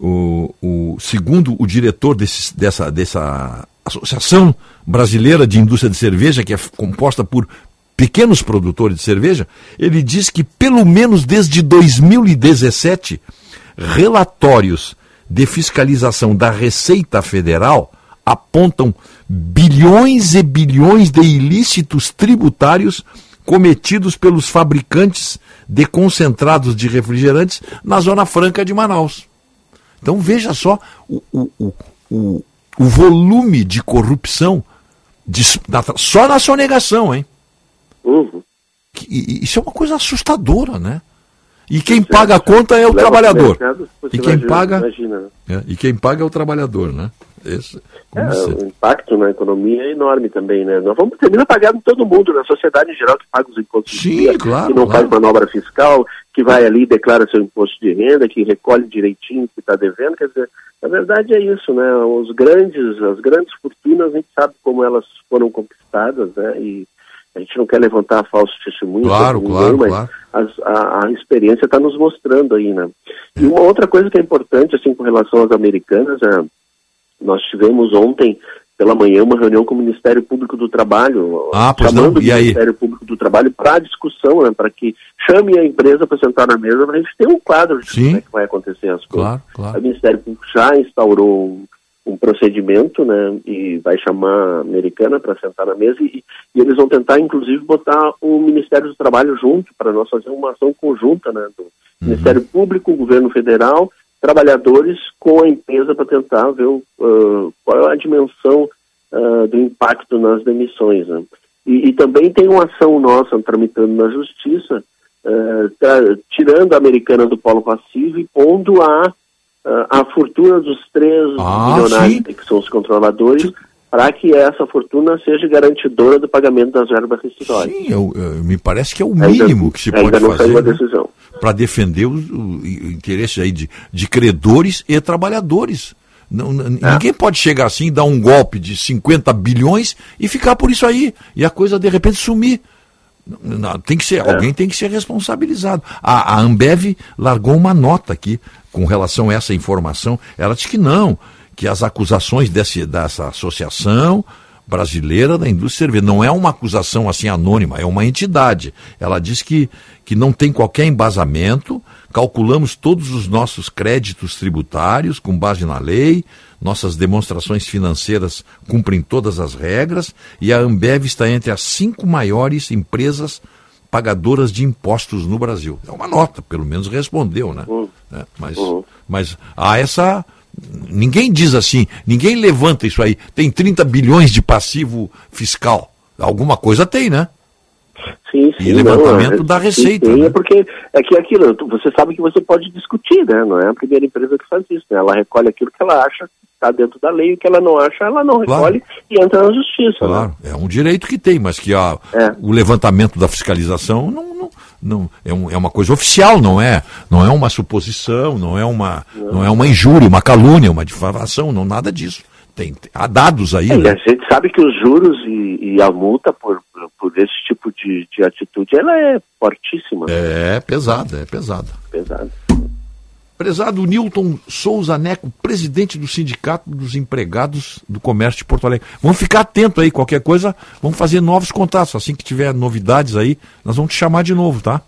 o, o- segundo o diretor desse- dessa, dessa Associação Brasileira de Indústria de Cerveja, que é composta por pequenos produtores de cerveja, ele diz que pelo menos desde 2017, relatórios de fiscalização da Receita Federal apontam bilhões e bilhões de ilícitos tributários cometidos pelos fabricantes de concentrados de refrigerantes na Zona Franca de Manaus. Então veja só o, o, o, o, o volume de corrupção de- na- só na sonegação, hein? Uhum. Que- Isso é uma coisa assustadora, né? E quem paga a conta é o trabalhador. mercado, E quem imagina- paga imagina, né? é, e quem paga é o trabalhador, né? Esse, É, o impacto na economia é enorme também, né? Nós vamos terminar pagando todo mundo, na sociedade em geral, que paga os impostos de Sim, dia, claro, que não claro. faz manobra fiscal, que vai ali e declara seu imposto de renda, que recolhe direitinho o que está devendo. Quer dizer, na verdade é isso, né? Os grandes, as grandes fortunas, a gente sabe como elas foram conquistadas, né? E a gente não quer levantar falso testemunho. Claro, claro, mas claro. a, a experiência está nos mostrando aí, né? E uma outra coisa que é importante, assim, com relação às americanas, é nós tivemos ontem pela manhã uma reunião com o Ministério Público do Trabalho, Ah, chamando o? Ministério Público do Trabalho para discussão, né, para que chame a empresa para sentar na mesa, para a gente ter um quadro de Sim. como é que vai acontecer as coisas. Claro, claro. O Ministério Público já instaurou um, procedimento, né, e vai chamar a americana para sentar na mesa e, e eles vão tentar, inclusive, botar o Ministério do Trabalho junto para nós fazer uma ação conjunta, né, do Ministério Público, Governo Federal, trabalhadores com a empresa para tentar ver o, ah, qual é a dimensão ah, do impacto nas demissões. Né? E, e também tem uma ação nossa tramitando na Justiça, ah, tra- tirando a americana do polo passivo e pondo a, a fortuna dos três Ah, milionários sim. que são os controladores para que essa fortuna seja garantidora do pagamento das verbas rescisórias. Sim, eu- eu- me parece que é o Ainda- mínimo que se ainda pode fazer né? para defender o, o- interesse aí de, de credores e trabalhadores. Não- É. Ninguém pode chegar assim, dar um golpe de 50 bilhões e ficar por isso aí. E a coisa de repente sumir. Não, tem que ser, É. alguém tem que ser responsabilizado. A, a Ambev largou uma nota aqui com relação a essa informação. Ela disse que não, que as acusações desse, dessa associação brasileira da indústria cerveja não é uma acusação assim anônima, é uma entidade. Ela diz que, que não tem qualquer embasamento, calculamos todos os nossos créditos tributários com base na lei, Nossas demonstrações financeiras cumprem todas as regras e a Ambev está entre as cinco maiores empresas pagadoras de impostos no Brasil. É uma nota, pelo menos respondeu, né? É, mas, mas há essa. Ninguém diz assim, ninguém levanta isso aí. Tem 30 bilhões de passivo fiscal. Alguma coisa tem, né? Sim, sim. E levantamento não, é- da receita, sim, né? É porque é que aquilo, você sabe que você pode discutir, né? Não é a primeira empresa que faz isso, né? Ela recolhe aquilo que ela acha que está dentro da lei, o que ela não acha, ela não recolhe e entra na justiça. né? Claro, é um direito que tem, mas que a, o levantamento da fiscalização não, não, não é, um- é uma coisa oficial, não é, não é uma suposição, não é uma, não. é uma injúria, uma calúnia, uma difamação, não nada disso. Tem, há dados aí, É, né? a gente sabe que os juros e, e a multa por, por, esse tipo de, de atitude, ela é fortíssima. É pesada, é pesada. Pesada. Prezado Newton Souza Neco, presidente do Sindicato dos Empregados do Comércio de Porto Alegre. Vamos ficar atento aí, qualquer coisa, vamos fazer novos contatos. Assim que tiver novidades aí, nós vamos te chamar de novo, tá?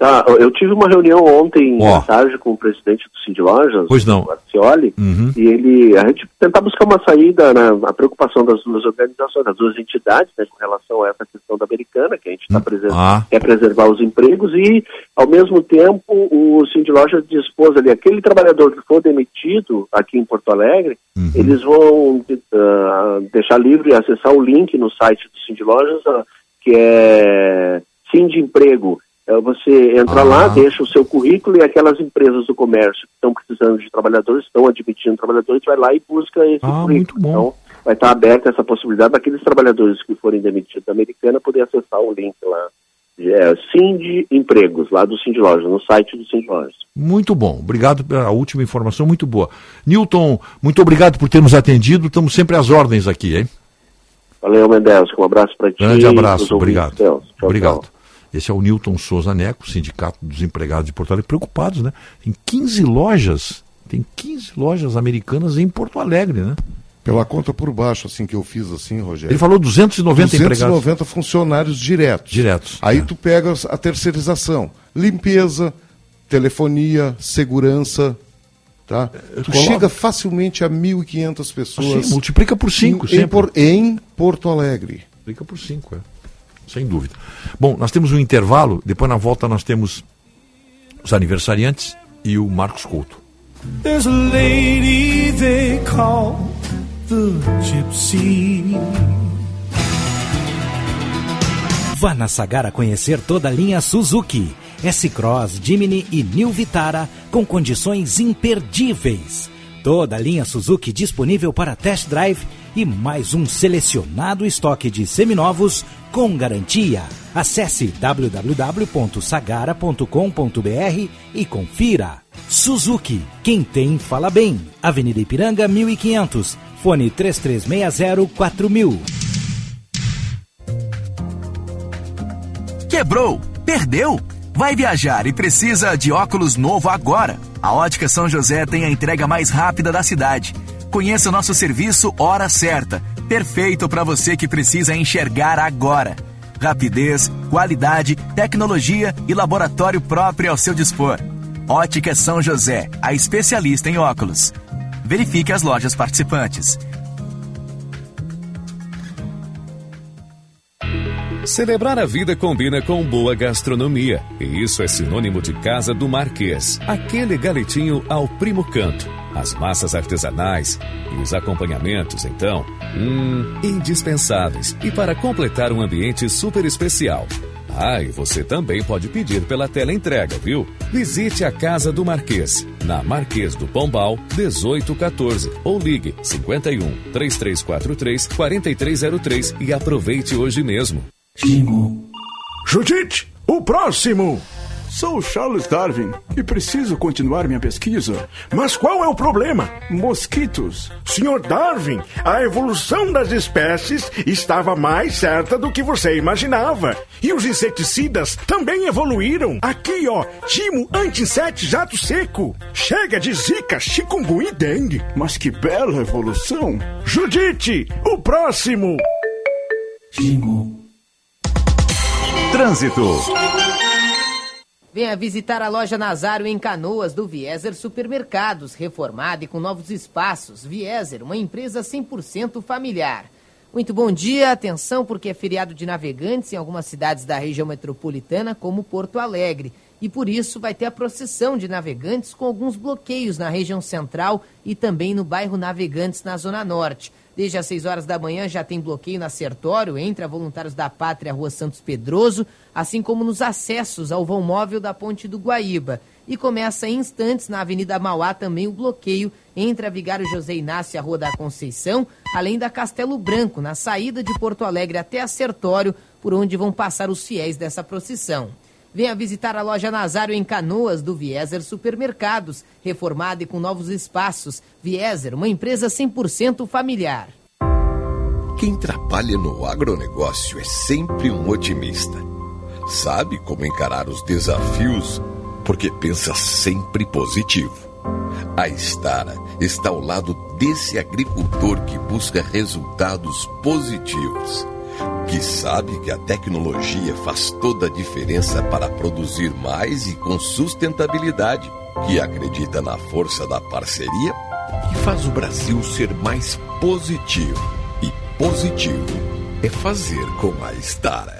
Tá, eu tive uma reunião ontem à tarde com o presidente do Cindy Lojas, Pois não. o Arcioli, Uhum. e ele, a gente tentar buscar uma saída, né, a preocupação das duas organizações, das duas entidades, né, com relação a essa questão da americana, que a gente está Ah. quer preservar os empregos, e, ao mesmo tempo, o Cindy Lojas dispôs ali, aquele trabalhador que for demitido aqui em Porto Alegre, Uhum. eles vão ah, deixar livre acessar o link no site do Cindy Lojas, ah, que é Cindy Emprego. É, Você entra Ah. lá, deixa o seu currículo e aquelas empresas do comércio que estão precisando de trabalhadores, estão admitindo trabalhadores, vai lá e busca esse Ah, currículo. muito bom. Então, vai estar aberta essa possibilidade daqueles trabalhadores que forem demitidos da Americana poder acessar o link lá. É, Cindy Empregos, lá do Cindy Lojas, no site do Cindy Lojas. Muito bom, obrigado pela última informação, muito boa. Newton, muito obrigado por ter nos atendido, estamos sempre às ordens aqui, hein? Valeu, Mendes, um abraço para ti. Grande abraço, ouvintes obrigado. teus. Tchau, obrigado. tchau. Esse é o Newton Souza Neco, Sindicato dos Empregados de Porto Alegre, preocupados, né? Tem 15 lojas, tem 15 lojas americanas em Porto Alegre, né? Pela conta por baixo, assim que eu fiz assim, Rogério. Ele falou 290 empregados. 290 funcionários diretos. Diretos. Aí é. tu pegas a terceirização, limpeza, telefonia, segurança, tá? Tu coloca- chega facilmente a 1.500 pessoas. Sim, multiplica por cinco em, sempre. em, Por- em Porto Alegre. Multiplica por 5, é. Sem dúvida. Bom, nós temos um intervalo, depois na volta nós temos os aniversariantes e o Marcos Couto. There's a lady they call the Gypsy. Vá na Sagara conhecer toda a linha Suzuki, S-Cross, Jimny e New Vitara com condições imperdíveis. Toda a linha Suzuki disponível para test drive e mais um selecionado estoque de seminovos com garantia. Acesse www.sagara.com.br e confira. Suzuki, quem tem fala bem. Avenida Ipiranga 1500, fone 3360 4000. Quebrou? Perdeu? Vai viajar e precisa de óculos novo agora? A Ótica São José tem a entrega mais rápida da cidade. Conheça o nosso serviço Hora Certa, perfeito para você que precisa enxergar agora. Rapidez, qualidade, tecnologia e laboratório próprio ao seu dispor. Ótica São José, a especialista em óculos. Verifique as lojas participantes. Celebrar a vida combina com boa gastronomia. E isso é sinônimo de Casa do Marquês. Aquele galetinho ao primo canto. As massas artesanais e os acompanhamentos, então, hum, indispensáveis. E para completar um ambiente super especial. Ah, e você também pode pedir pela tela entrega, viu? Visite a Casa do Marquês, na Marquês do Pombal, 1814, ou ligue 51 3343 4303 e aproveite hoje mesmo. Judite, o próximo! Sou Charles Darwin e preciso continuar minha pesquisa. Mas qual é o problema? Mosquitos. Senhor Darwin, a evolução das espécies estava mais certa do que você imaginava. E os inseticidas também evoluíram. Aqui, ó, Timo anti-inset jato seco. Chega de zika, chikungunya e dengue. Mas que bela evolução. Judite, o próximo! Trânsito. Venha visitar a loja Nazário em Canoas do Vieser Supermercados, reformada e com novos espaços. Vieser, uma empresa 100% familiar. Muito bom dia, atenção porque é feriado de navegantes em algumas cidades da região metropolitana, como Porto Alegre. E por isso vai ter a procissão de navegantes com alguns bloqueios na região central e também no bairro Navegantes, na Zona Norte. Desde as 6 horas da manhã já tem bloqueio na Sertório, entre a Voluntários da Pátria, Rua Santos Pedroso, assim como nos acessos ao vão móvel da Ponte do Guaíba. E começa em instantes na Avenida Mauá também o bloqueio entre a Vigário José Inácio e a Rua da Conceição, além da Castelo Branco, na saída de Porto Alegre até a Sertório, por onde vão passar os fiéis dessa procissão. Venha visitar a loja Nazário em Canoas do Vieser Supermercados, reformada e com novos espaços. Vieser, uma empresa 100% familiar. Quem trabalha no agronegócio é sempre um otimista. Sabe como encarar os desafios porque pensa sempre positivo. A Estara está ao lado desse agricultor que busca resultados positivos que sabe que a tecnologia faz toda a diferença para produzir mais e com sustentabilidade, que acredita na força da parceria e faz o Brasil ser mais positivo. E positivo é fazer com a Stara.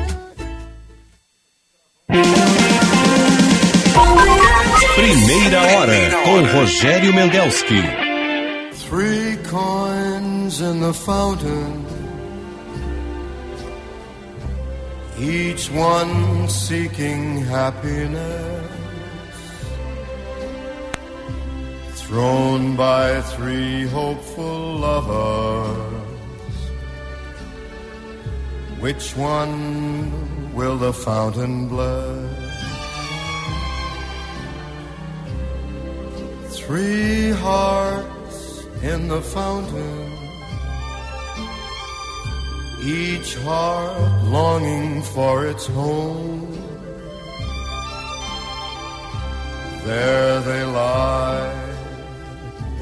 Primeira hora com Rogério Mendelski. Three coins in the fountain, each one seeking happiness. Thrown by three hopeful lovers. Which one will the fountain bless? Three hearts in the fountain, each heart longing for its home. There they lie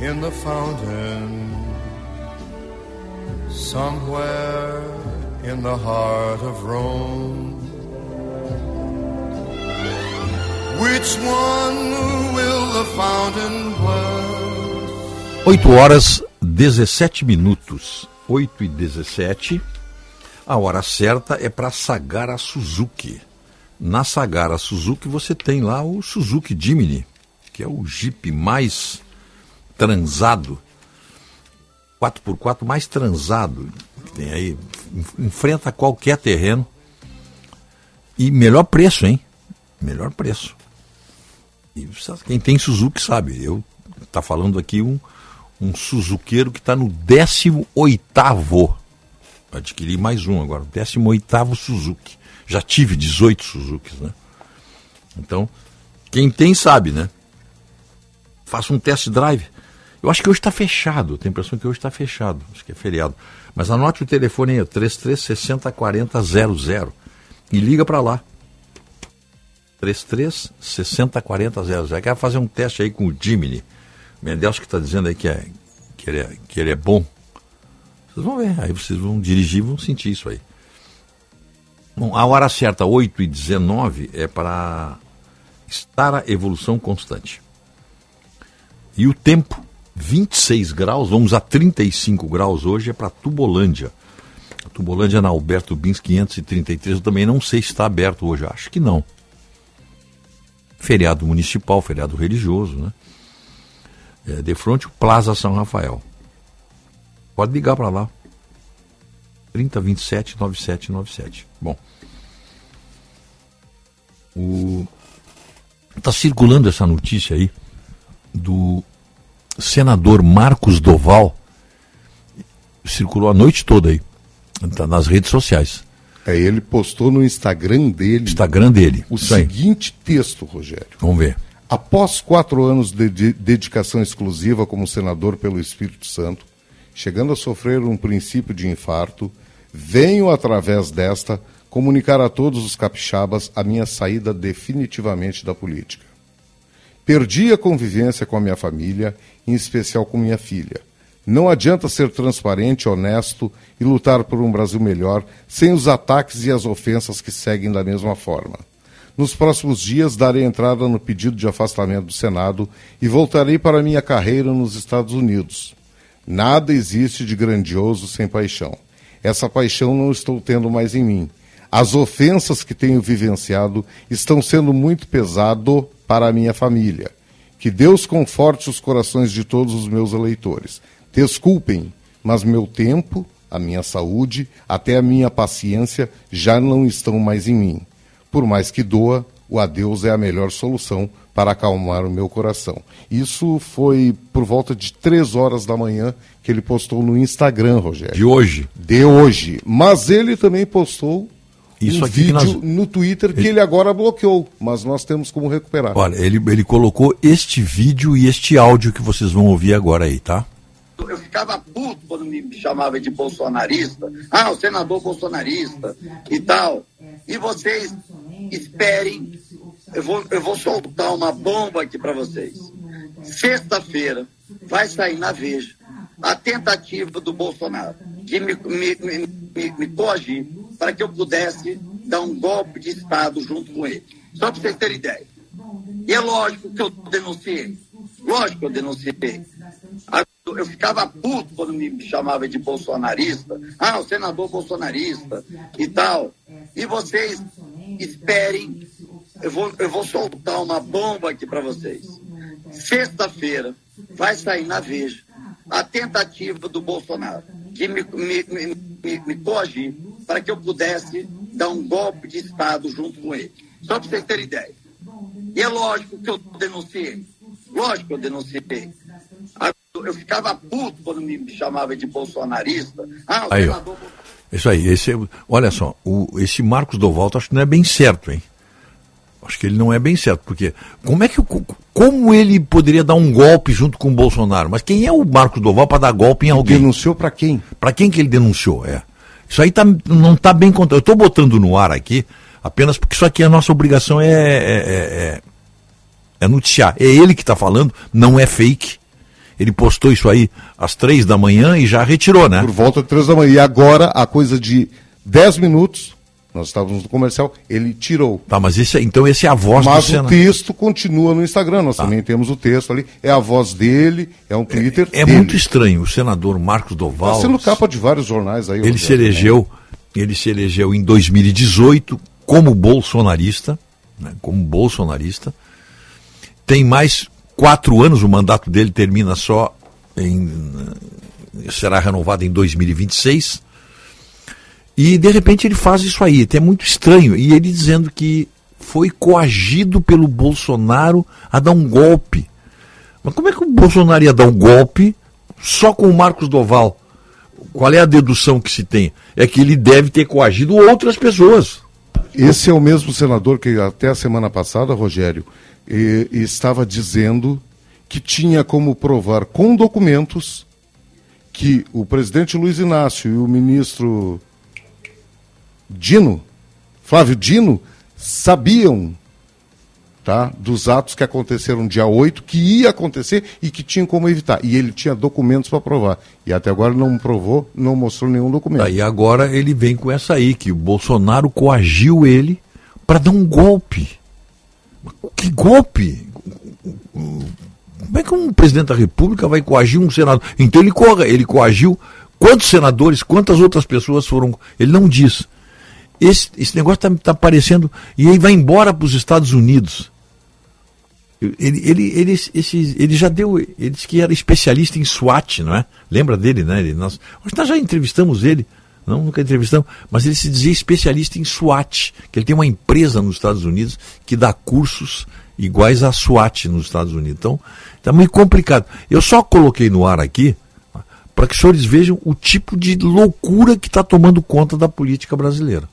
in the fountain, somewhere in the heart of Rome. Which one will the fountain bless? 8 horas 17 minutos. 8 e 17. A hora certa é para Sagara Suzuki. Na Sagara Suzuki você tem lá o Suzuki Jimny, que é o Jeep mais transado, 4x4 mais transado que tem aí. Enfrenta qualquer terreno. E melhor preço, hein? Melhor preço. Quem tem Suzuki sabe. Eu tá falando aqui um, um Suzuqueiro que está no 18 Adquiri mais um agora, 18 Suzuki. Já tive 18 Suzukis, né? Então, quem tem sabe, né? Faça um test drive. Eu acho que hoje está fechado, tenho a impressão que hoje está fechado, acho que é feriado. Mas anote o telefone aí, 3360 4000 e liga para lá. 33 60 40 00. Quer fazer um teste aí com o Jimmy. Mendelso que está dizendo aí que, é, que, ele é, que ele é bom. Vocês vão ver, aí vocês vão dirigir vão sentir isso aí. Bom, a hora certa, 8 e 19 é para estar a evolução constante. E o tempo, 26 graus, vamos a 35 graus hoje, é para Tubolândia. Tubolândia na Alberto Bins 533, eu também não sei se está aberto hoje, acho que não. Feriado municipal, feriado religioso, né? É, de frente o Plaza São Rafael. Pode ligar para lá. 3027 9797. Bom. O está circulando essa notícia aí do senador Marcos Doval. Circulou a noite toda aí, tá nas redes sociais. É, ele postou no Instagram dele. Instagram dele. O Isso aí. seguinte texto, Rogério. Vamos ver. Após quatro anos de de- dedicação exclusiva como senador pelo Espírito Santo, chegando a sofrer um princípio de infarto, venho, através desta, comunicar a todos os capixabas a minha saída definitivamente da política. Perdi a convivência com a minha família, em especial com minha filha. Não adianta ser transparente, honesto e lutar por um Brasil melhor sem os ataques e as ofensas que seguem da mesma forma. Nos próximos dias darei entrada no pedido de afastamento do Senado e voltarei para minha carreira nos Estados Unidos. Nada existe de grandioso sem paixão. Essa paixão não estou tendo mais em mim. As ofensas que tenho vivenciado estão sendo muito pesado para a minha família. Que Deus conforte os corações de todos os meus eleitores. Desculpem, mas meu tempo, a minha saúde, até a minha paciência já não estão mais em mim. Por mais que doa, o adeus é a melhor solução para acalmar o meu coração. Isso foi por volta de três horas da manhã que ele postou no Instagram, Rogério. De hoje. De hoje. Mas ele também postou Isso um vídeo nós- no Twitter que ele agora bloqueou, mas nós temos como recuperar. Olha, ele, ele colocou este vídeo e este áudio que vocês vão ouvir agora aí, tá? Eu ficava puto quando me chamava de bolsonarista. Ah, o senador bolsonarista e tal. E vocês esperem, eu vou, eu vou soltar uma bomba aqui para vocês. Sexta-feira vai sair na Veja a tentativa do Bolsonaro de me, me, me, me, coagir para que eu pudesse dar um golpe de Estado junto com ele. Só para vocês terem ideia. E é lógico que eu denunciei. Lógico que eu denunciei. Ah, Eu ficava puto quando me chamava de bolsonarista. Ah, o senador bolsonarista e tal. E vocês esperem, eu vou, eu vou soltar uma bomba aqui para vocês. Sexta-feira vai sair na Veja a tentativa do Bolsonaro de me, me, me, me, coagir para que eu pudesse dar um golpe de Estado junto com ele. Só para vocês terem ideia. E é lógico que eu denunciei. Lógico que eu denunciei. Ah, Eu ficava puto quando me chamava de bolsonarista. Ah, o Aí, senador Isso aí, esse, é- olha só, o, esse Marcos Dovalto acho que não é bem certo, hein? Acho que ele não é bem certo, porque como é que como ele poderia dar um golpe junto com o Bolsonaro? Mas quem é o Marcos Doval para dar golpe em alguém? Denunciou para quem? Para quem que ele denunciou? É. Isso aí tá, não está bem contado. Eu estou botando no ar aqui apenas porque isso aqui a nossa obrigação é, é, é, é- é noticiar. É ele que está falando, não é fake. Ele postou isso aí às três da manhã e já retirou, né? Por volta de três da manhã. E agora, a coisa de dez minutos, nós estávamos no comercial, ele tirou. Tá, mas esse, é- então esse é a voz Mas do o Senado. texto continua no Instagram, nós também temos o texto ali. É a voz dele, é um Twitter É dele. muito estranho. O senador Marcos Doval. Está sendo capa de vários jornais aí. Ele se elegeu, ele se elegeu em 2018 como bolsonarista, né, como bolsonarista. Tem mais quatro anos, o mandato dele termina só em será renovado em 2026. E de repente ele faz isso aí, até é muito estranho. E ele dizendo que foi coagido pelo Bolsonaro a dar um golpe. Mas como é que o Bolsonaro ia dar um golpe só com o Marcos Doval? Qual é a dedução que se tem? É que ele deve ter coagido outras pessoas. Esse é o mesmo senador que até a semana passada, Rogério, eh, estava dizendo que tinha como provar com documentos que o presidente Luiz Inácio e o ministro Dino, Flávio Dino, sabiam tá, dos atos que aconteceram dia 8, que ia acontecer e que tinham como evitar. E ele tinha documentos para provar. E até agora não provou, não mostrou nenhum documento. Aí agora ele vem com essa aí, que o Bolsonaro coagiu ele para dar um golpe. Que golpe? Como é que um presidente da República vai coagir um senador? Então ele, co- ele coagiu quantos senadores, quantas outras pessoas foram. Ele não diz. Esse, esse negócio está tá aparecendo. E aí vai embora para os Estados Unidos. Ele, ele, ele, esse, ele já deu. Ele disse que era especialista em SWAT, não é? Lembra dele, né? Ele, nós, nós já entrevistamos ele. Não, nunca entrevistamos, mas ele se dizia especialista em SWAT, que ele tem uma empresa nos Estados Unidos que dá cursos iguais à SWAT nos Estados Unidos. Então, está muito complicado. Eu só coloquei no ar aqui para que os senhores vejam o tipo de loucura que está tomando conta da política brasileira.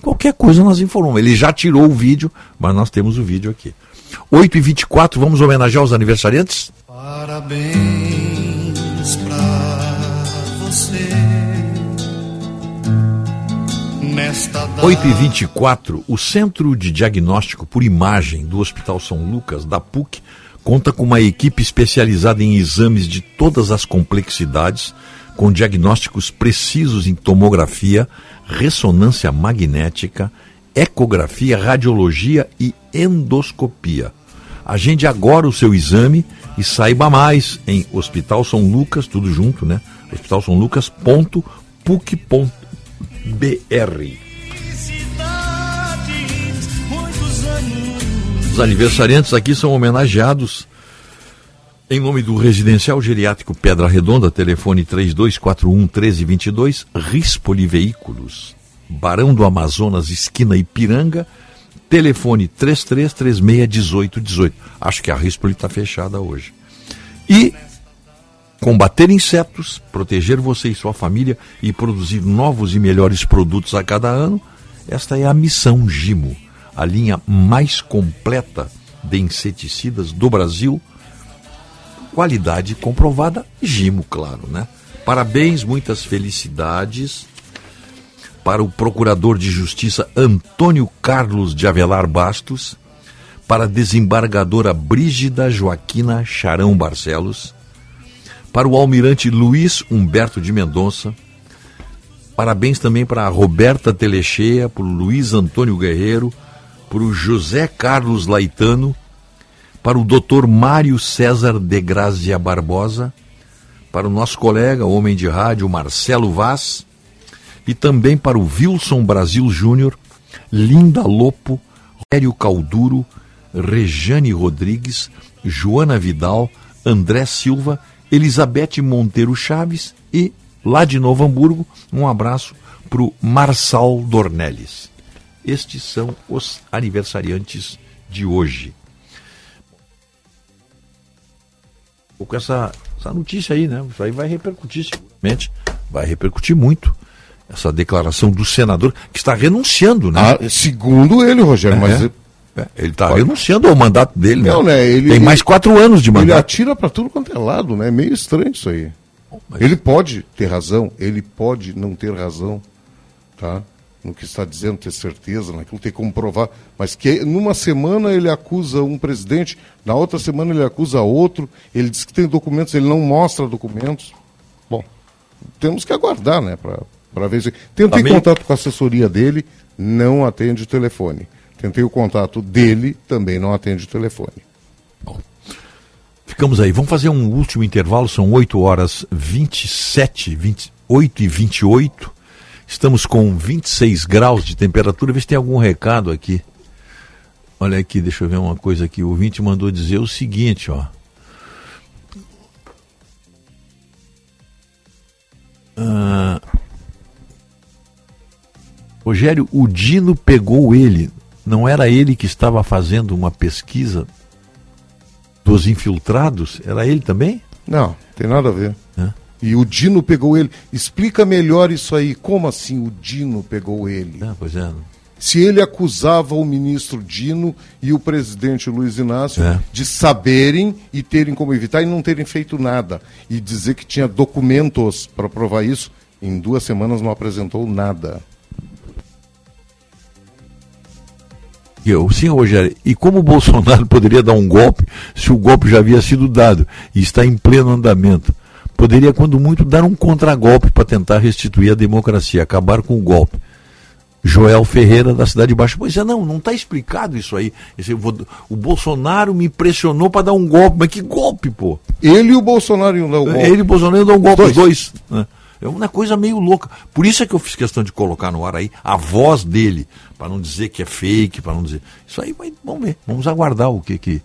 Qualquer coisa nós informamos. Ele já tirou o vídeo, mas nós temos o vídeo aqui. 8h24, vamos homenagear os aniversariantes? Parabéns 8h24, o Centro de Diagnóstico por Imagem do Hospital São Lucas, da PUC, conta com uma equipe especializada em exames de todas as complexidades, com diagnósticos precisos em tomografia, ressonância magnética, ecografia, radiologia e endoscopia. Agende agora o seu exame e saiba mais em Hospital São Lucas, tudo junto, né? Hospital São Lucas.puc.br. Os aniversariantes aqui são homenageados em nome do Residencial Geriátrico Pedra Redonda, telefone 3241 1322, Rispoli Veículos, Barão do Amazonas, esquina Ipiranga, telefone 3336 1818. Acho que a Rispoli está fechada hoje. E combater insetos, proteger você e sua família e produzir novos e melhores produtos a cada ano, esta é a missão Gimo, a linha mais completa de inseticidas do Brasil. Qualidade comprovada, Gimo, claro, né? Parabéns, muitas felicidades para o Procurador de Justiça Antônio Carlos de Avelar Bastos, para a desembargadora Brígida Joaquina Charão Barcelos, para o almirante Luiz Humberto de Mendonça, parabéns também para a Roberta Telecheia, para o Luiz Antônio Guerreiro, para o José Carlos Laitano, para o Dr. Mário César de Grazia Barbosa, para o nosso colega, homem de rádio, Marcelo Vaz, e também para o Wilson Brasil Júnior, Linda Lopo, Rério Calduro, Rejane Rodrigues, Joana Vidal, André Silva, Elizabeth Monteiro Chaves e, lá de Novo Hamburgo, um abraço para o Marçal Dornelles. Estes são os aniversariantes de hoje. Com essa, essa notícia aí, né? Isso aí vai repercutir seguramente, vai repercutir muito essa declaração do senador que está renunciando, né? Ah, segundo ele, Rogério, É, mas ele está renunciando ao mandato dele, Não, né? né? Ele, Tem mais ele- quatro anos de Ele mandato. atira para tudo quanto é lado, né? É meio estranho isso aí. Ele pode ter razão, ele pode não ter razão, tá? No que está dizendo, ter certeza, naquilo tem como provar. Mas que numa semana ele acusa um presidente, na outra semana ele acusa outro, ele diz que tem documentos, ele não mostra documentos. Bom, temos que aguardar, né? Para ver se. Tentei Também- contato com a assessoria dele, não atende o telefone. Tentei o contato dele, também não atende o telefone. Ficamos aí. Vamos fazer um último intervalo. São 8 horas 27, 28 e 28. Estamos com 26 graus de temperatura. Vê se tem algum recado aqui. Olha aqui, deixa eu ver uma coisa aqui. O ouvinte mandou dizer o seguinte, ó. Ah, Rogério, o Dino pegou ele. Não era ele que estava fazendo uma pesquisa dos infiltrados? Era ele também? Não, tem nada a ver. E o Dino pegou ele. Explica melhor isso aí. Como assim o Dino pegou ele? pois é. Se ele acusava o ministro Dino e o presidente Luiz Inácio É. de saberem e terem como evitar e não terem feito nada. E dizer que tinha documentos para provar isso, em duas semanas não apresentou nada. Sim, Rogério, e como o Bolsonaro poderia dar um golpe se o golpe já havia sido dado e está em pleno andamento? Poderia, quando muito, dar um contragolpe para tentar restituir a democracia, acabar com o golpe. Joel Ferreira, da Cidade Baixa. Pois é, não, não está explicado isso aí. Vou- o Bolsonaro me pressionou para dar um golpe. Mas que golpe, pô? Ele e o Bolsonaro iam dar o golpe. Ele e o Bolsonaro dão um golpe, Dois. os dois. né? É uma coisa meio louca. Por isso é que eu fiz questão de colocar no ar aí a voz dele, para não dizer que é fake, para não dizer. Isso aí vai, vamos ver, vamos aguardar o que que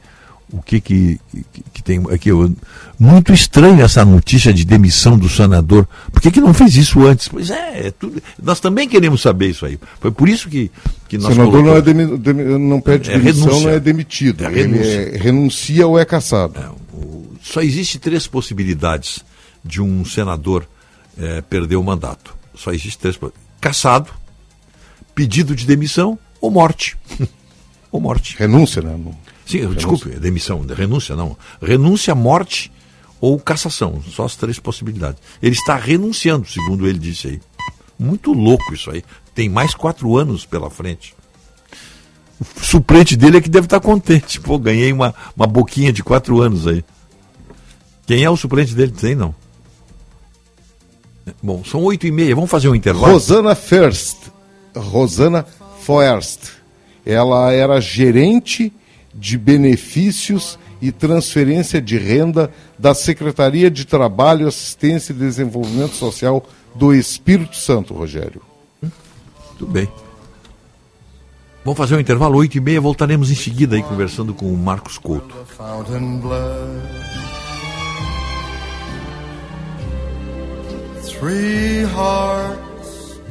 o que que, que, que tem aqui. Muito estranha essa notícia de demissão do senador. Por que, que não fez isso antes? Pois é, é tudo, nós também queremos saber isso aí. Foi por isso que, que O nós senador não, é colocamos- demi- não pede É demissão, renúncia. não é demitido. É Ele renúncia. é- renuncia ou é caçado. Só existe três possibilidades de um senador eh, perder o mandato. Só existe três. Caçado, pedido de demissão ou morte. ou morte. Renúncia, né? Não- Sim, Renúncia. desculpe, demissão, renúncia não. Renúncia, morte ou cassação. Só as três possibilidades. Ele está renunciando, segundo ele disse aí. Muito louco isso aí. Tem mais quatro anos pela frente. O suplente dele é que deve estar contente. Pô, ganhei uma, uma boquinha de quatro anos aí. Quem é o suplente dele? Tem não. Bom, são oito e meia. Vamos fazer um intervalo? Rosana First. Rosana First. Ela era gerente de benefícios e transferência de renda da Secretaria de Trabalho, Assistência e Desenvolvimento Social do Espírito Santo, Rogério. Tudo bem. Vamos fazer um intervalo, oito e meia. Voltaremos em seguida aí conversando com o Marcos Couto. Three hearts.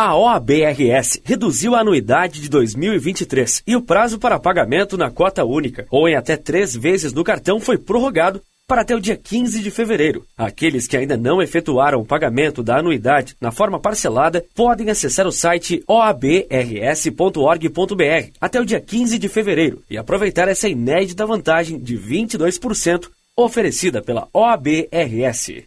A OABRS reduziu a anuidade de 2023 e o prazo para pagamento na cota única ou em até três vezes no cartão foi prorrogado para até o dia 15 de fevereiro. Aqueles que ainda não efetuaram o pagamento da anuidade na forma parcelada podem acessar o site oabrs.org.br até o dia 15 de fevereiro e aproveitar essa inédita vantagem de 22% oferecida pela OABRS.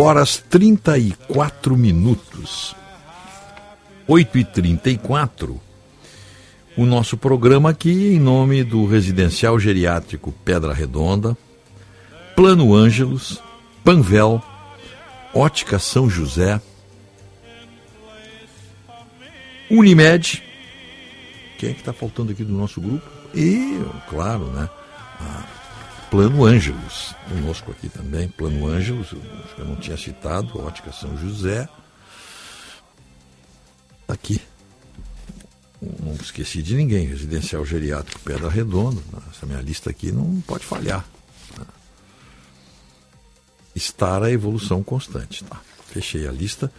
Horas 34 minutos. 8 e 34 o nosso programa aqui em nome do Residencial Geriátrico Pedra Redonda, Plano Ângelos, Panvel, Ótica São José, Unimed, quem é que está faltando aqui do nosso grupo? E, claro, né? Plano Ângelos, conosco aqui também, Plano Ângelos, acho que eu não tinha citado, Ótica São José. Aqui. Não esqueci de ninguém, Residencial Geriátrico Pedra Redonda. Essa minha lista aqui não pode falhar. Estar a evolução constante. Tá? Fechei a lista.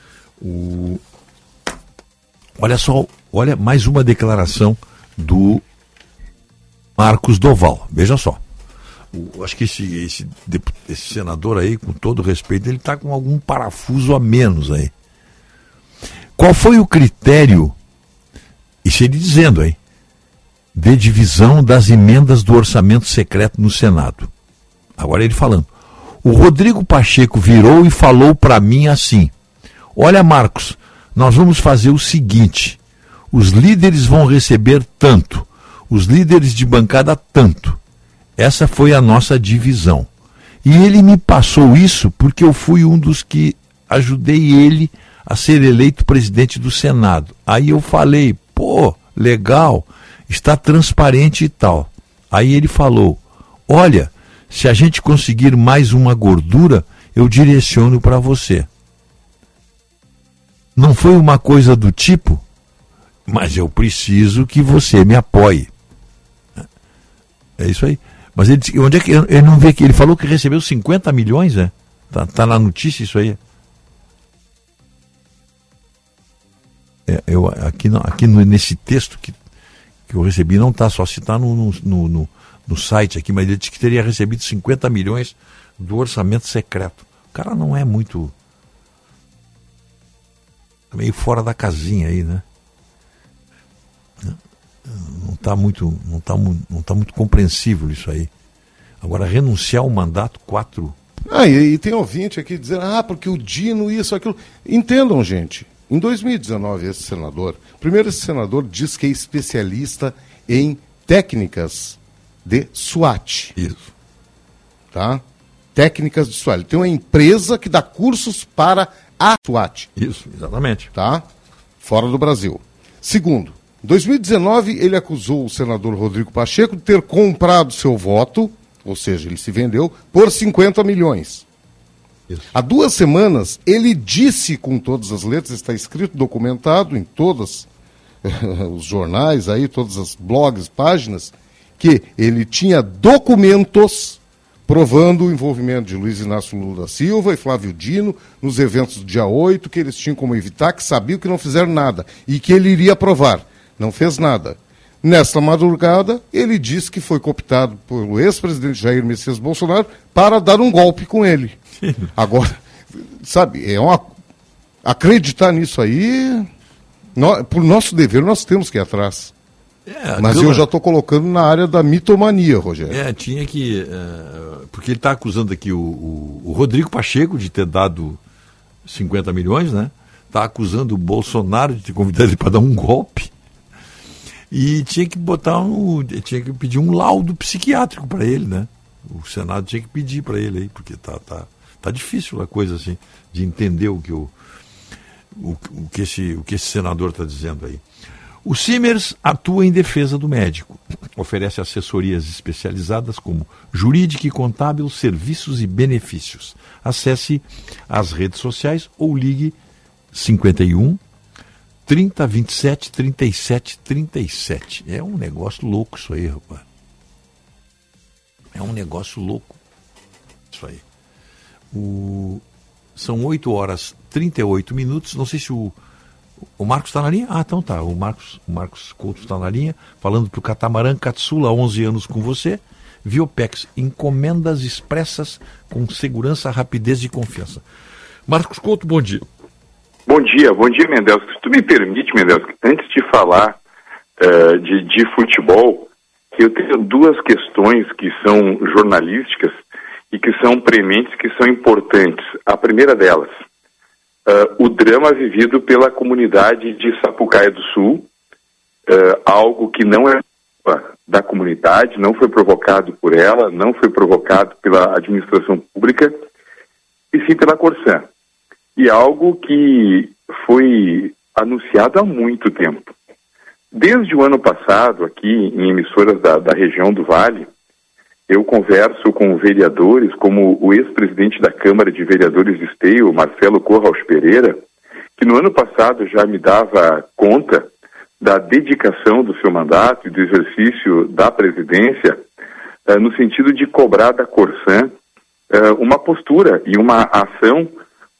O... Olha só, olha mais uma declaração do Marcos Doval. Veja só. O, acho que esse, esse, esse senador aí, com todo respeito, ele está com algum parafuso a menos aí. Qual foi o critério, isso ele dizendo aí, de divisão das emendas do orçamento secreto no Senado? Agora ele falando. O Rodrigo Pacheco virou e falou para mim assim: Olha, Marcos, nós vamos fazer o seguinte: os líderes vão receber tanto, os líderes de bancada tanto. Essa foi a nossa divisão. E ele me passou isso porque eu fui um dos que ajudei ele a ser eleito presidente do Senado. Aí eu falei, pô, legal, está transparente e tal. Aí ele falou: olha, se a gente conseguir mais uma gordura, eu direciono para você. Não foi uma coisa do tipo, mas eu preciso que você me apoie. É isso aí. Mas ele disse, onde é que ele não vê que ele falou que recebeu 50 milhões, é? Tá, tá na notícia isso aí. É, eu aqui aqui nesse texto que, que eu recebi não está só se no, no, no, no, site aqui, mas ele disse que teria recebido 50 milhões do orçamento secreto. O cara não é muito tá meio fora da casinha aí, né? Não está muito, não tá, não tá muito compreensível isso aí. Agora, renunciar ao mandato quatro. Ah, e, e, tem ouvinte aqui dizendo, ah, porque o Dino, isso, aquilo. Entendam, gente. Em 2019, esse senador, primeiro esse senador diz que é especialista em técnicas de SWAT. Isso. Tá? Técnicas de SWAT. Ele tem uma empresa que dá cursos para a SWAT. Isso, exatamente. Tá? Fora do Brasil. Segundo, em 2019, ele acusou o senador Rodrigo Pacheco de ter comprado seu voto, ou seja, ele se vendeu, por 50 milhões. Isso. Há duas semanas, ele disse com todas as letras, está escrito, documentado em todos os jornais aí, todas as blogs, páginas, que ele tinha documentos provando o envolvimento de Luiz Inácio Lula da Silva e Flávio Dino nos eventos do dia 8, que eles tinham como evitar, que sabiam que não fizeram nada e que ele iria provar não fez nada. Nesta madrugada, ele disse que foi cooptado pelo ex-presidente Jair Messias Bolsonaro para dar um golpe com ele. Agora, sabe, é uma... acreditar nisso aí, por nosso dever, nós temos que ir atrás. É, Mas eu já estou colocando na área da mitomania, Rogério. É, tinha que. Uh, porque ele está acusando aqui o, o, o, Rodrigo Pacheco de ter dado 50 milhões, né? Está acusando o Bolsonaro de ter convidado ele para dar um golpe. E tinha que botar um. Tinha que pedir um laudo psiquiátrico para ele, né? O Senado tinha que pedir para ele aí, porque tá, tá, tá difícil a coisa assim, de entender o que o, o, o que, esse, o que esse senador está dizendo aí. O Simers atua em defesa do médico. Oferece assessorias especializadas como jurídica e contábil, serviços e benefícios. Acesse as redes sociais ou ligue 51 30, 27, 37, 37. É um negócio louco isso aí, rapaz. É um negócio louco. Isso aí. O... São 8 horas 38 minutos. Não sei se o, o Marcos está na linha. Ah, então tá. O Marcos, o Marcos Couto está na linha, falando para o Catamarã Catsula, 11 anos com você. Viopex, encomendas expressas com segurança, rapidez e confiança. Marcos Couto, bom dia. Bom dia, bom dia, Mendel. Se tu me permite, Mendel, antes de falar uh, de, de futebol, eu tenho duas questões que são jornalísticas e que são prementes, que são importantes. A primeira delas, uh, o drama vivido pela comunidade de Sapucaia do Sul, uh, algo que não é da comunidade, não foi provocado por ela, não foi provocado pela administração pública, e sim pela Corsã. E algo que foi anunciado há muito tempo. Desde o ano passado, aqui em emissoras da, da região do Vale, eu converso com vereadores, como o ex-presidente da Câmara de Vereadores de Esteio, Marcelo Corraus Pereira, que no ano passado já me dava conta da dedicação do seu mandato e do exercício da presidência, uh, no sentido de cobrar da Corsã uh, uma postura e uma ação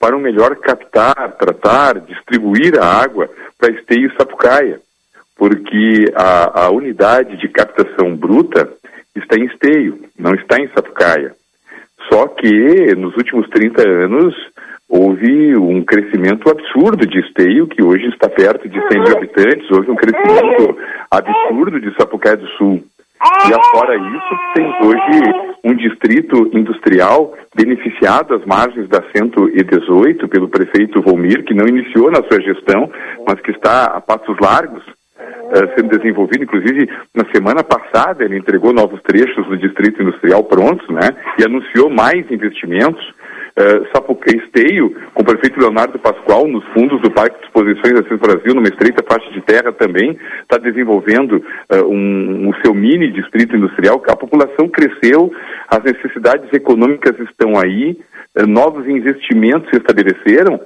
para um melhor captar, tratar, distribuir a água para Esteio e Sapucaia, porque a, a unidade de captação bruta está em Esteio, não está em Sapucaia. Só que nos últimos 30 anos houve um crescimento absurdo de Esteio, que hoje está perto de 100 mil habitantes, houve um crescimento absurdo de Sapucaia do Sul. E afora isso, tem hoje um distrito industrial beneficiado às margens da 118 pelo prefeito Volmir, que não iniciou na sua gestão, mas que está a passos largos uh, sendo desenvolvido. Inclusive, na semana passada, ele entregou novos trechos do distrito industrial prontos, né? E anunciou mais investimentos. Uh, Sapuca Esteio, com o prefeito Leonardo Pascoal, nos fundos do Parque de Exposições Cis Brasil, numa estreita faixa de terra também, está desenvolvendo uh, um, o seu mini distrito industrial, a população cresceu, as necessidades econômicas estão aí, uh, novos investimentos se estabeleceram,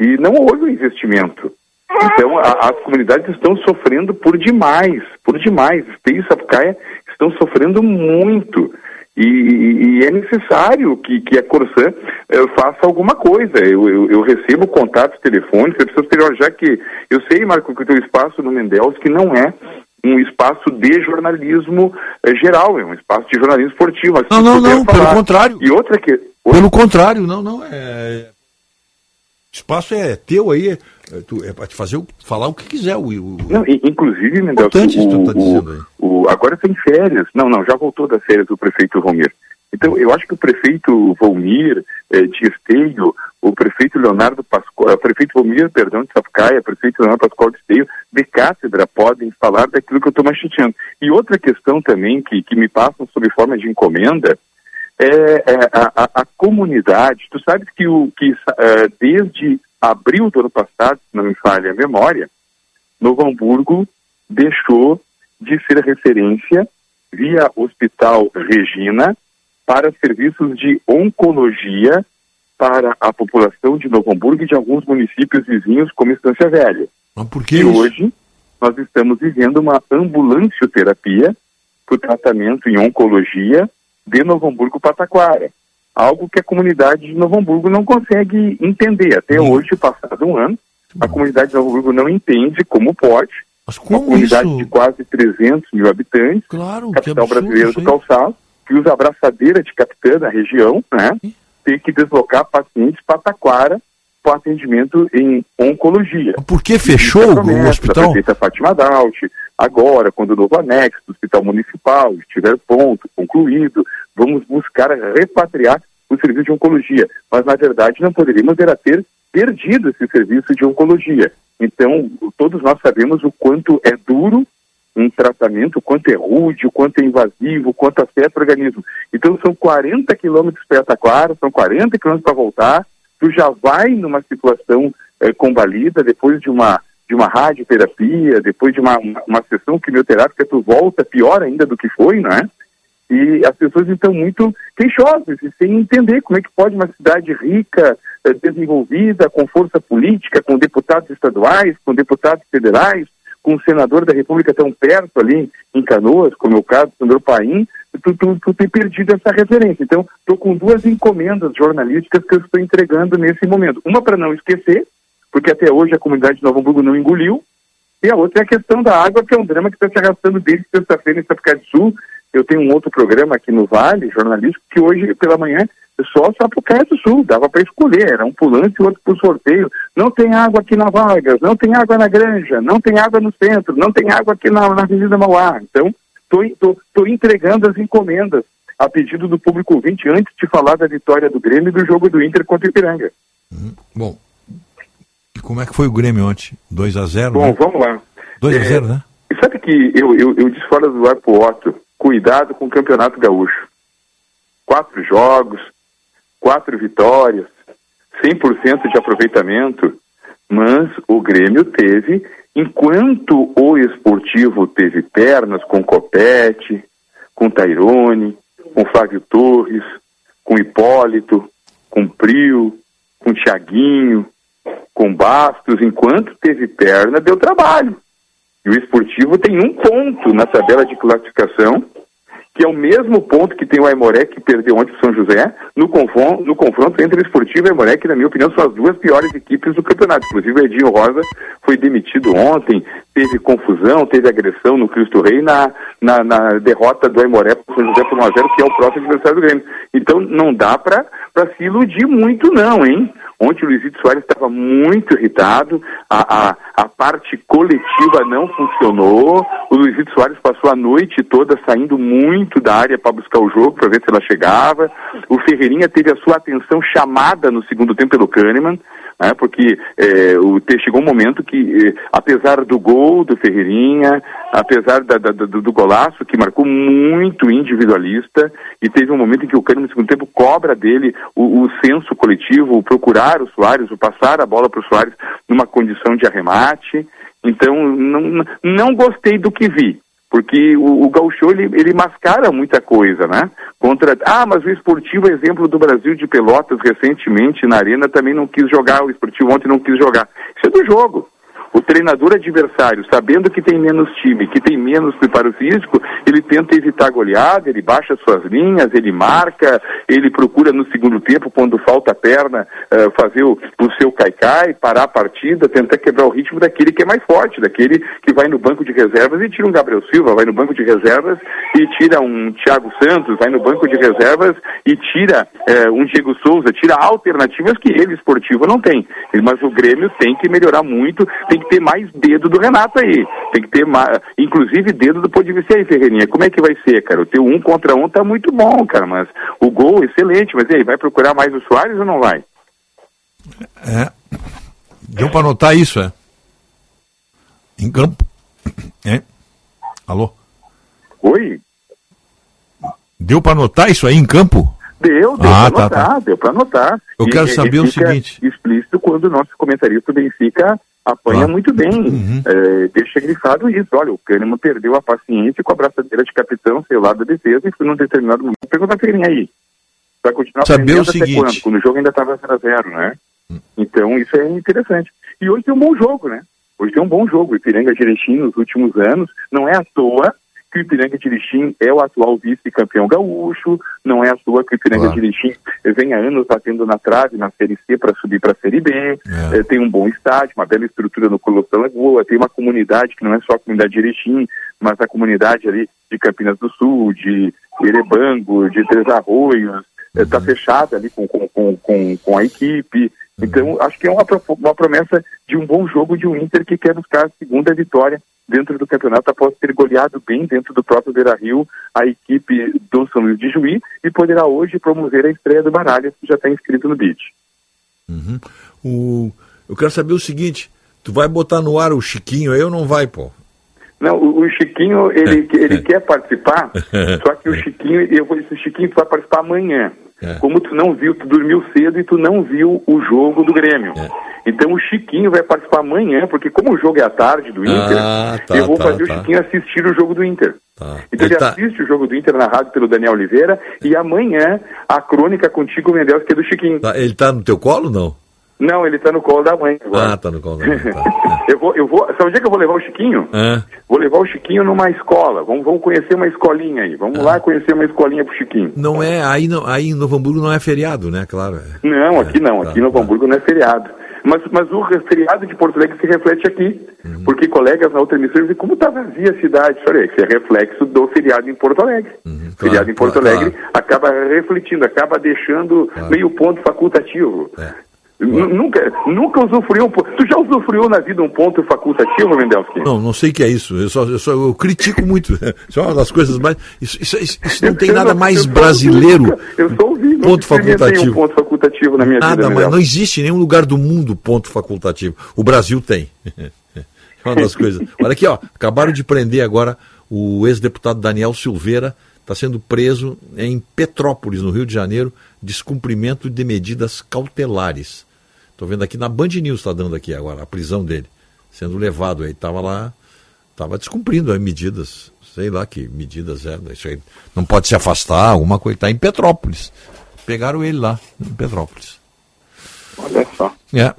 e não houve investimento. Então, a, as comunidades estão sofrendo por demais, por demais. Esteio e Sapucaia estão sofrendo muito. E, e, é necessário que, que a Corsã eh, faça alguma coisa. Eu, eu, eu, recebo contatos telefônicos, as pessoas já que eu sei, Marco, que o teu espaço no Mendels que não é um espaço de jornalismo eh, geral, é um espaço de jornalismo esportivo. Não, não, não, falar. pelo contrário. E outra que. Pelo contrário, não, não. É... O espaço é teu aí, é, tu, é para te fazer, falar o que quiser. O, o... Não, inclusive, Mendel, o, tá o, o, agora tem férias. Não, não, já voltou das férias o prefeito Romir. Então, eu acho que o prefeito Volmir eh, de Esteio, o prefeito Leonardo Pascoal, o prefeito Volmir, perdão, de Sapucaia, o prefeito Leonardo Pascoal de Esteio, de cátedra, podem falar daquilo que eu estou mais chateando. E outra questão também que, que me passam sob forma de encomenda é, é a, a, a, comunidade. Tu sabes que, o, que uh, desde abril do ano passado, se não me falha a memória, Novo Hamburgo deixou de ser referência via Hospital Regina para serviços de oncologia para a população de Novo Hamburgo e de alguns municípios vizinhos, como Estância Velha. Mas por que e isso? hoje nós estamos vivendo uma ambulancioterapia para o tratamento em oncologia de Novo Hamburgo Pataquara. Algo que a comunidade de Novo Hamburgo não consegue entender. Até hum. hoje, passado um ano, a comunidade de Novo Hamburgo não entende como pode. Mas como uma comunidade isso? de quase 300 mil habitantes, claro, capital brasileira do calçado, que usa abraçadeira de capitã na região, né? Tem que deslocar pacientes para Taquara para atendimento em oncologia. Por que fechou o hospital? A prefeita Fátima Daut, agora, quando o novo anexo do Hospital Municipal estiver pronto, concluído, vamos buscar repatriar o serviço de oncologia. Mas, na verdade, não poderíamos era ter perdido esse serviço de oncologia. Então, todos nós sabemos o quanto é duro um tratamento, o quanto é rude, o quanto é invasivo, o quanto afeta o organismo. Então, são 40 quilômetros para Taquara, são 40 quilômetros para voltar, tu já vai numa situação é, combalida, depois de uma, de uma radioterapia, depois de uma, uma, uma sessão quimioterápica, tu volta pior ainda do que foi, não é? E as pessoas estão muito queixosas, sem entender como é que pode uma cidade rica, eh, desenvolvida, com força política, com deputados estaduais, com deputados federais, com um senador da República tão perto ali em Canoas, como é o caso do senador Paim, tu, tu, tu tem perdido essa referência. Então, estou com duas encomendas jornalísticas que eu estou entregando nesse momento. Uma para não esquecer, porque até hoje a comunidade de Novo Hamburgo não engoliu, e a outra é a questão da água, que é um drama que está se arrastando desde sexta-feira em Sapucaí do Sul. Eu tenho um outro programa aqui no Vale, jornalístico, que hoje pela manhã só Sapucaí do Sul, dava para escolher, era um pulante e outro por sorteio. Não tem água aqui na Vargas, não tem água na Granja, não tem água no centro, não tem água aqui na, na Avenida Mauá. Então, estou entregando as encomendas a pedido do público ouvinte antes de falar da vitória do Grêmio e do jogo do Inter contra o Ipiranga. Hum, bom, e como é que foi o Grêmio ontem? 2 a 0 Bom, né? vamos lá. 2 a 0 é, né? E sabe que eu, eu, eu disse fora do ar pro Otto, cuidado com o Campeonato Gaúcho. Quatro jogos, quatro vitórias, 100% de aproveitamento, mas o Grêmio teve, enquanto o esportivo teve pernas com Copete, com Tairone, com Flávio Torres, com Hipólito, com Prio, com Tiaguinho, com Bastos, enquanto teve perna, deu trabalho. E o esportivo tem um ponto na tabela de classificação, que é o mesmo ponto que tem o Aimoré, que perdeu ontem o São José, no confronto, no confronto entre o esportivo e o Aimoré, que, na minha opinião, são as duas piores equipes do campeonato. Inclusive, o Edinho Rosa foi demitido ontem, teve confusão, teve agressão no Cristo Rei na, na, na derrota do Aimoré para o São José por 1x0, que é o próximo adversário do Grêmio. Então, não dá para se iludir muito, não, hein? Ontem o Luizito Soares estava muito irritado, a, a, a, parte coletiva não funcionou, o Luizito Soares passou a noite toda saindo muito da área para buscar o jogo, para ver se ela chegava. O Ferreirinha teve a sua atenção chamada no segundo tempo pelo Kahneman, né, porque é, o, chegou um momento que, é, apesar do gol do Ferreirinha, apesar da, da, do, do, golaço, que marcou muito individualista, e teve um momento em que o Kahneman, no segundo tempo, cobra dele o, o senso coletivo, o procurar o Soares, o passar a bola para o Soares numa condição de arremate. Então, não, não gostei do que vi porque o, o ele, ele mascara muita coisa, né? Contra, ah, mas o esportivo, exemplo do Brasil de Pelotas, recentemente na Arena, também não quis jogar, o esportivo ontem não quis jogar. Isso é do jogo o treinador adversário, sabendo que tem menos time, que tem menos preparo físico, ele tenta evitar goleada, ele baixa suas linhas, ele marca, ele procura no segundo tempo, quando falta a perna, uh, fazer o, o seu caicai, parar a partida, tentar quebrar o ritmo daquele que é mais forte, daquele que vai no banco de reservas e tira um Gabriel Silva, vai no banco de reservas e tira um Thiago Santos, vai no banco de reservas e tira uh, um Diego Souza, tira alternativas que ele, esportivo, não tem. Mas o Grêmio tem que melhorar muito, tem que ter mais dedo do Renato aí. Tem que ter mais, inclusive dedo do vista aí, Ferreirinha. Como é que vai ser, cara? O teu um contra um tá muito bom, cara, mas o gol excelente, mas e aí, vai procurar mais o Soares ou não vai? É. Deu para notar isso, é? Em campo. É. Alô? Oi? Deu para notar isso aí em campo? Deu, deu ah, para tá, notar, tá. deu para notar. Eu e, quero saber o seguinte. explícito quando o nosso comentarista do Benfica apanha muito bem. Uhum. É, deixa grifado isso. Olha, o Kahneman perdeu a paciência com a braçadeira de capitão, sei lá, da defesa, e foi num determinado momento. Pergunta pra ele aí. Vai continuar Saber o seguinte. quando? Quando o jogo ainda estava 0x0, né? Hum. Então, isso é interessante. E hoje tem um bom jogo, né? Hoje tem um bom jogo. Ipiranga Direitinho, nos últimos anos, não é à toa que o Ipiranga de Erechim é o atual vice-campeão gaúcho, não é à toa que o Ipiranga claro. de Erechim vem há anos batendo na trave na Série C para subir para a Série B, é. É, tem um bom estádio, uma bela estrutura no Colossal Lagoa, tem uma comunidade que não é só a comunidade de Erechim, mas a comunidade ali de Campinas do Sul, de Erebango, de Três Arroios, está uhum. fechada ali com, com, com, com a equipe. Então, acho que é uma, uma promessa de um bom jogo de um Inter que quer buscar a segunda vitória dentro do campeonato após ter goleado bem dentro do próprio Beira-Rio a equipe do São Luís de Juí e poderá hoje promover a estreia do Baralhas, que já está inscrito no BID. Uhum. O... Eu quero saber o seguinte, tu vai botar no ar o Chiquinho aí ou não vai, pô? Não, o, o Chiquinho, ele, ele quer participar, só que o Chiquinho, eu vou dizer, o Chiquinho vai participar amanhã. É. Como tu não viu, tu dormiu cedo e tu não viu o jogo do Grêmio. É. Então o Chiquinho vai participar amanhã, porque como o jogo é à tarde do Inter, ah, tá, eu vou tá, fazer tá. o Chiquinho assistir o jogo do Inter. Tá. Então ele, ele tá- assiste o jogo do Inter narrado pelo Daniel Oliveira e amanhã a crônica contigo, Mendel, que é do Chiquinho. Tá, ele tá no teu colo não? Não, ele tá no colo da mãe agora. Ah, tá no colo da mãe. Tá. eu vou, eu vou. Sabe onde é que eu vou levar o Chiquinho? É. Vou levar o Chiquinho numa escola. Vamos, vamos conhecer uma escolinha aí. Vamos é. lá conhecer uma escolinha pro Chiquinho. Não é, aí, não, aí em Novo Hamburgo não é feriado, né? Claro. É. Não, aqui não. Aqui em Novo Hamburgo não é feriado. Mas, mas o feriado de Porto Alegre se reflete aqui. Uhum. Porque colegas na outra emissora dizem como está vazia a cidade. Olha, isso é reflexo do feriado em Porto Alegre. Uhum, claro, feriado em Porto claro, Alegre claro. acaba refletindo, acaba deixando meio ponto facultativo. É. Nunca, nunca usufruiu. Tu já usufruiu na vida um ponto facultativo, Mendelski? Não, não sei o que é isso. Eu só, eu, só, eu critico muito. Isso é uma das coisas mais. Isso, isso, isso não tem nada mais brasileiro. Eu só ouvi. Ponto facultativo. Um ponto facultativo na minha nada, vida. Nada, mas não existe em nenhum lugar do mundo ponto facultativo. O Brasil tem. Uma das coisas. Olha aqui, ó. Acabaram de prender agora o ex-deputado Daniel Silveira, está sendo preso em Petrópolis, no Rio de Janeiro, descumprimento de medidas cautelares. Estou vendo aqui na Band News, está dando aqui agora, a prisão dele. Sendo levado aí. Estava lá, estava descumprindo as medidas. Sei lá que medidas eram. Isso aí não pode se afastar, alguma coisa. Está em Petrópolis. Pegaram ele lá, em Petrópolis. Olha só. É,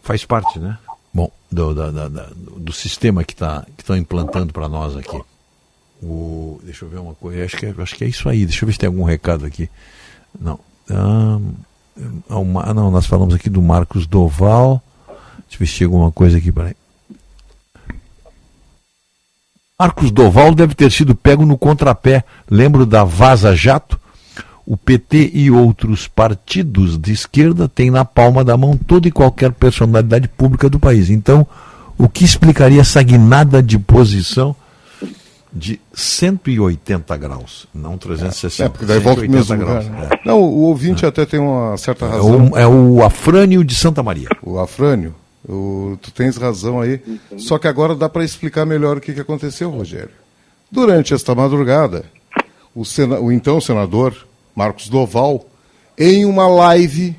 faz parte, né? Bom, do, da- da- da- do sistema que tá, estão implantando para nós aqui. O, deixa eu ver uma coisa, acho que, é, acho que é isso aí. Deixa eu ver se tem algum recado aqui. Não. Ah, uma- ah, não, nós falamos aqui do Marcos Doval. Deixa eu ver se tem alguma coisa aqui, peraí. Marcos Doval deve ter sido pego no contrapé. Lembro da Vaza Jato? O PT e outros partidos de esquerda têm na palma da mão toda e qualquer personalidade pública do país. Então, o que explicaria essa guinada de posição de 180 graus, não 360? É, porque daí volta o mesmo 180 lugar. graus, né? Não, o ouvinte até tem uma certa é. É razão. o, é o Afrânio de Santa Maria. O Afrânio, o- tu tens razão aí. Só que agora dá para explicar melhor o que, que aconteceu, Rogério. Durante esta madrugada, o, sena- o então senador Marcos Doval, em uma live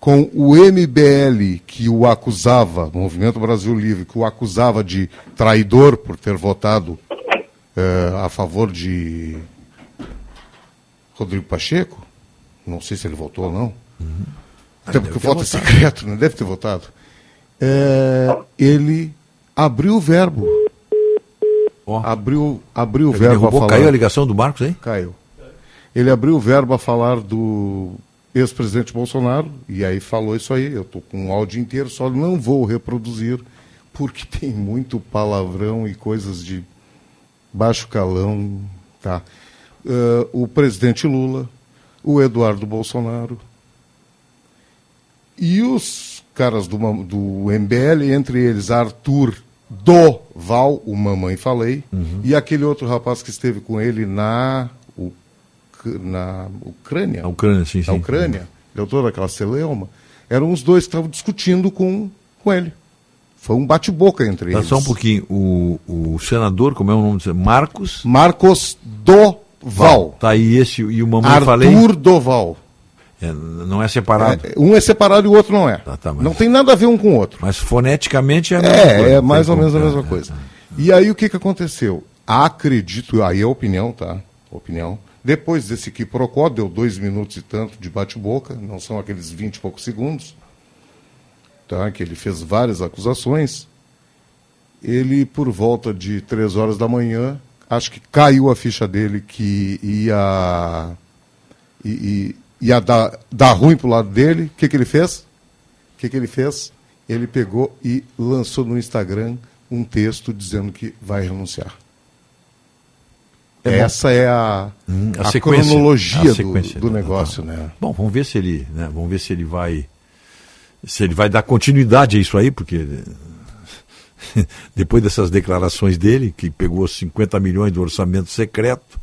com o MBL, que o acusava, Movimento Brasil Livre, que o acusava de traidor por ter votado eh, a favor de Rodrigo Pacheco. Não sei se ele votou ou não. Até porque o voto é secreto, né? deve ter votado. É, ele abriu o verbo. Abriu, abriu o verbo derrubou, a falar. caiu a ligação do Marcos aí? Caiu. Ele abriu o verbo a falar do ex-presidente Bolsonaro, e aí falou isso aí. Eu estou com o áudio inteiro, só não vou reproduzir, porque tem muito palavrão e coisas de baixo calão. Tá? Eh, o presidente Lula, o Eduardo Bolsonaro e os caras do, do MBL, entre eles Arthur Doval, o Mamãe Falei, e aquele outro rapaz que esteve com ele na, Uc- na Ucrânia. Na Ucrânia, sim, sim. Na Ucrânia, deu toda aquela celeuma. Eram os dois que estavam discutindo com, com ele. Foi um bate-boca entre Tá eles. só um pouquinho. O, o senador, como é o nome dele? Marcos? Marcos Doval. Tá aí esse e o mamãe Arthur falei. Doval. É, não é separado. É, um é separado e o outro não é. tá, mas- Não tem nada a ver um com o outro. Mas foneticamente é a mesma É, coisa, é mais ou menos a mesma é, coisa. E aí o que, que aconteceu? Acredito, aí é opinião, tá? Opinião. Depois desse que procó, deu dois minutos e tanto de bate-boca, não são aqueles vinte e poucos segundos, tá? que ele fez várias acusações. Ele, por volta de três horas da manhã, acho que caiu a ficha dele que ia, i- i- ia dar, dar ruim pro lado dele. O que, que ele fez? O que, que ele fez? Ele pegou e lançou no Instagram um texto dizendo que vai renunciar. É. Essa é a, Hum, a, sequência, cronologia a do- do, negócio, tá. né? Bom, vamos ver se ele, né, vamos ver se ele vai se ele vai dar continuidade a isso aí, porque depois dessas declarações dele, que pegou 50 milhões do orçamento secreto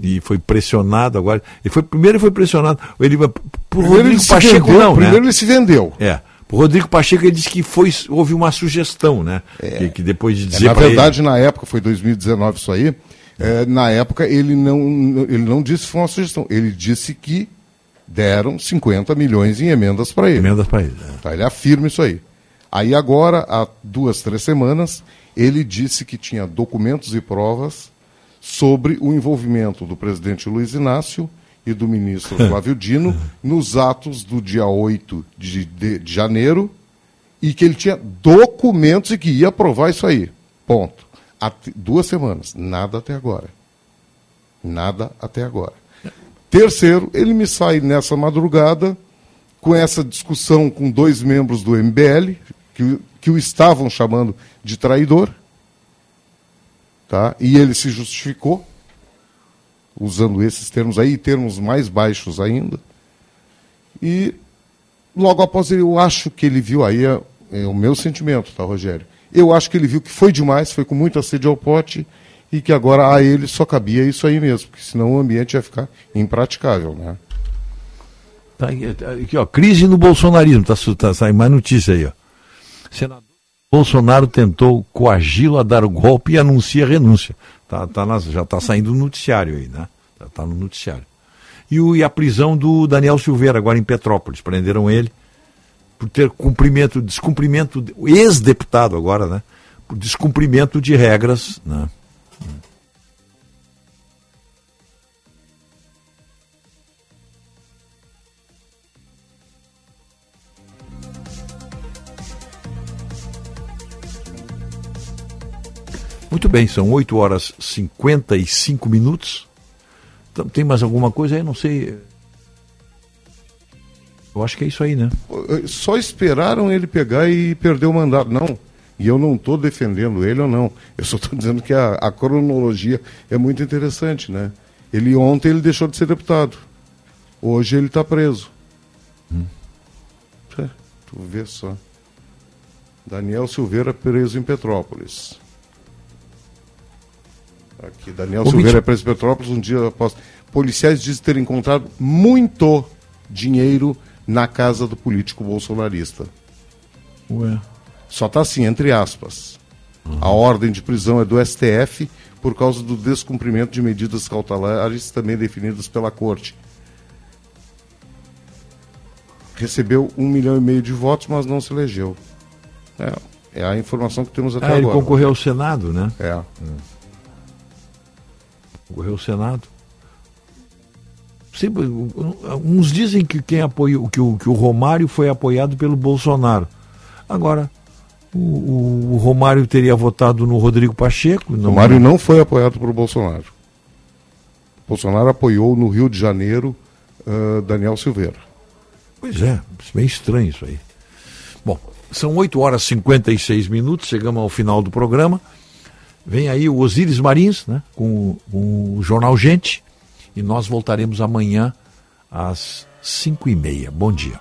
e foi pressionado agora, ele foi primeiro ele foi pressionado, ele por Primeiro Rodrigo ele se Pacheco vendeu, não, primeiro né? ele se vendeu. É. Por Rodrigo Pacheco ele disse que foi houve uma sugestão, né? Que, que depois de É, dizer na pra ele- verdade, na época, foi 2019 isso aí, é, na época ele não, ele não disse que foi uma sugestão, ele disse que deram 50 milhões em emendas para ele. Emendas para ele. Tá, ele afirma isso aí. Aí agora, há duas, três semanas, ele disse que tinha documentos e provas sobre o envolvimento do presidente Luiz Inácio e do ministro Flávio Dino nos atos do dia 8 de, de- de janeiro e que ele tinha documentos e que ia aprovar isso aí. Ponto. Há duas semanas. Nada até agora. Nada até agora. Terceiro, ele me sai nessa madrugada com essa discussão com dois membros do MBL, que, que o estavam chamando de traidor. Tá? E ele se justificou, usando esses termos aí, termos mais baixos ainda. E logo após ele, eu acho que ele viu aí, é, é o meu sentimento, tá, Rogério? Eu acho que ele viu que foi demais, foi com muita sede ao pote, e que agora a ele só cabia isso aí mesmo, porque senão o ambiente ia ficar impraticável, né? Tá aqui, tá aqui, ó, crise no bolsonarismo, tá, tá saindo mais notícia aí, ó. Senador Bolsonaro tentou coagi-lo a dar o golpe e anuncia renúncia. Tá, tá já está saindo no noticiário aí, né? Já está no noticiário. E, o, e a prisão do Daniel Silveira, agora em Petrópolis. Prenderam ele por ter cumprimento, descumprimento, ex-deputado agora, né? Por descumprimento de regras, né? Muito bem, são 8 horas e 55 minutos. Então, tem mais alguma coisa aí? Não sei. Eu acho que é isso aí, né? Só esperaram ele pegar e perder o mandato. Não. E eu não estou defendendo ele ou não. Eu só estou dizendo que a, a, cronologia é muito interessante, né? Ele ontem ele deixou de ser deputado. Hoje ele está preso. Hum. É, tu vê só. Daniel Silveira preso em Petrópolis. Aqui, Daniel Ô, Silveira é preso em Petrópolis um dia após. Policiais dizem ter encontrado muito dinheiro na casa do político bolsonarista. Ué. Só está assim, entre aspas. Uhum. A ordem de prisão é do STF por causa do descumprimento de medidas cautelares também definidas pela Corte. Recebeu um milhão e meio de votos, mas não se elegeu. É, é a informação que temos até ah, agora. Ele concorreu ao Senado, né? É. Hum. Concorreu ao Senado. Sempre, uns dizem que quem apoiou, que o, que o Romário foi apoiado pelo Bolsonaro. Agora, o, o Romário teria votado no Rodrigo Pacheco. Não... Romário não foi apoiado pelo Bolsonaro. Bolsonaro apoiou no Rio de Janeiro uh, Daniel Silveira. Pois é, bem estranho isso aí. Bom, são 8 horas e 56 minutos, chegamos ao final do programa. Vem aí o Osíris Marins, né, com, com o Jornal Gente, e nós voltaremos amanhã às 5 e meia. Bom dia.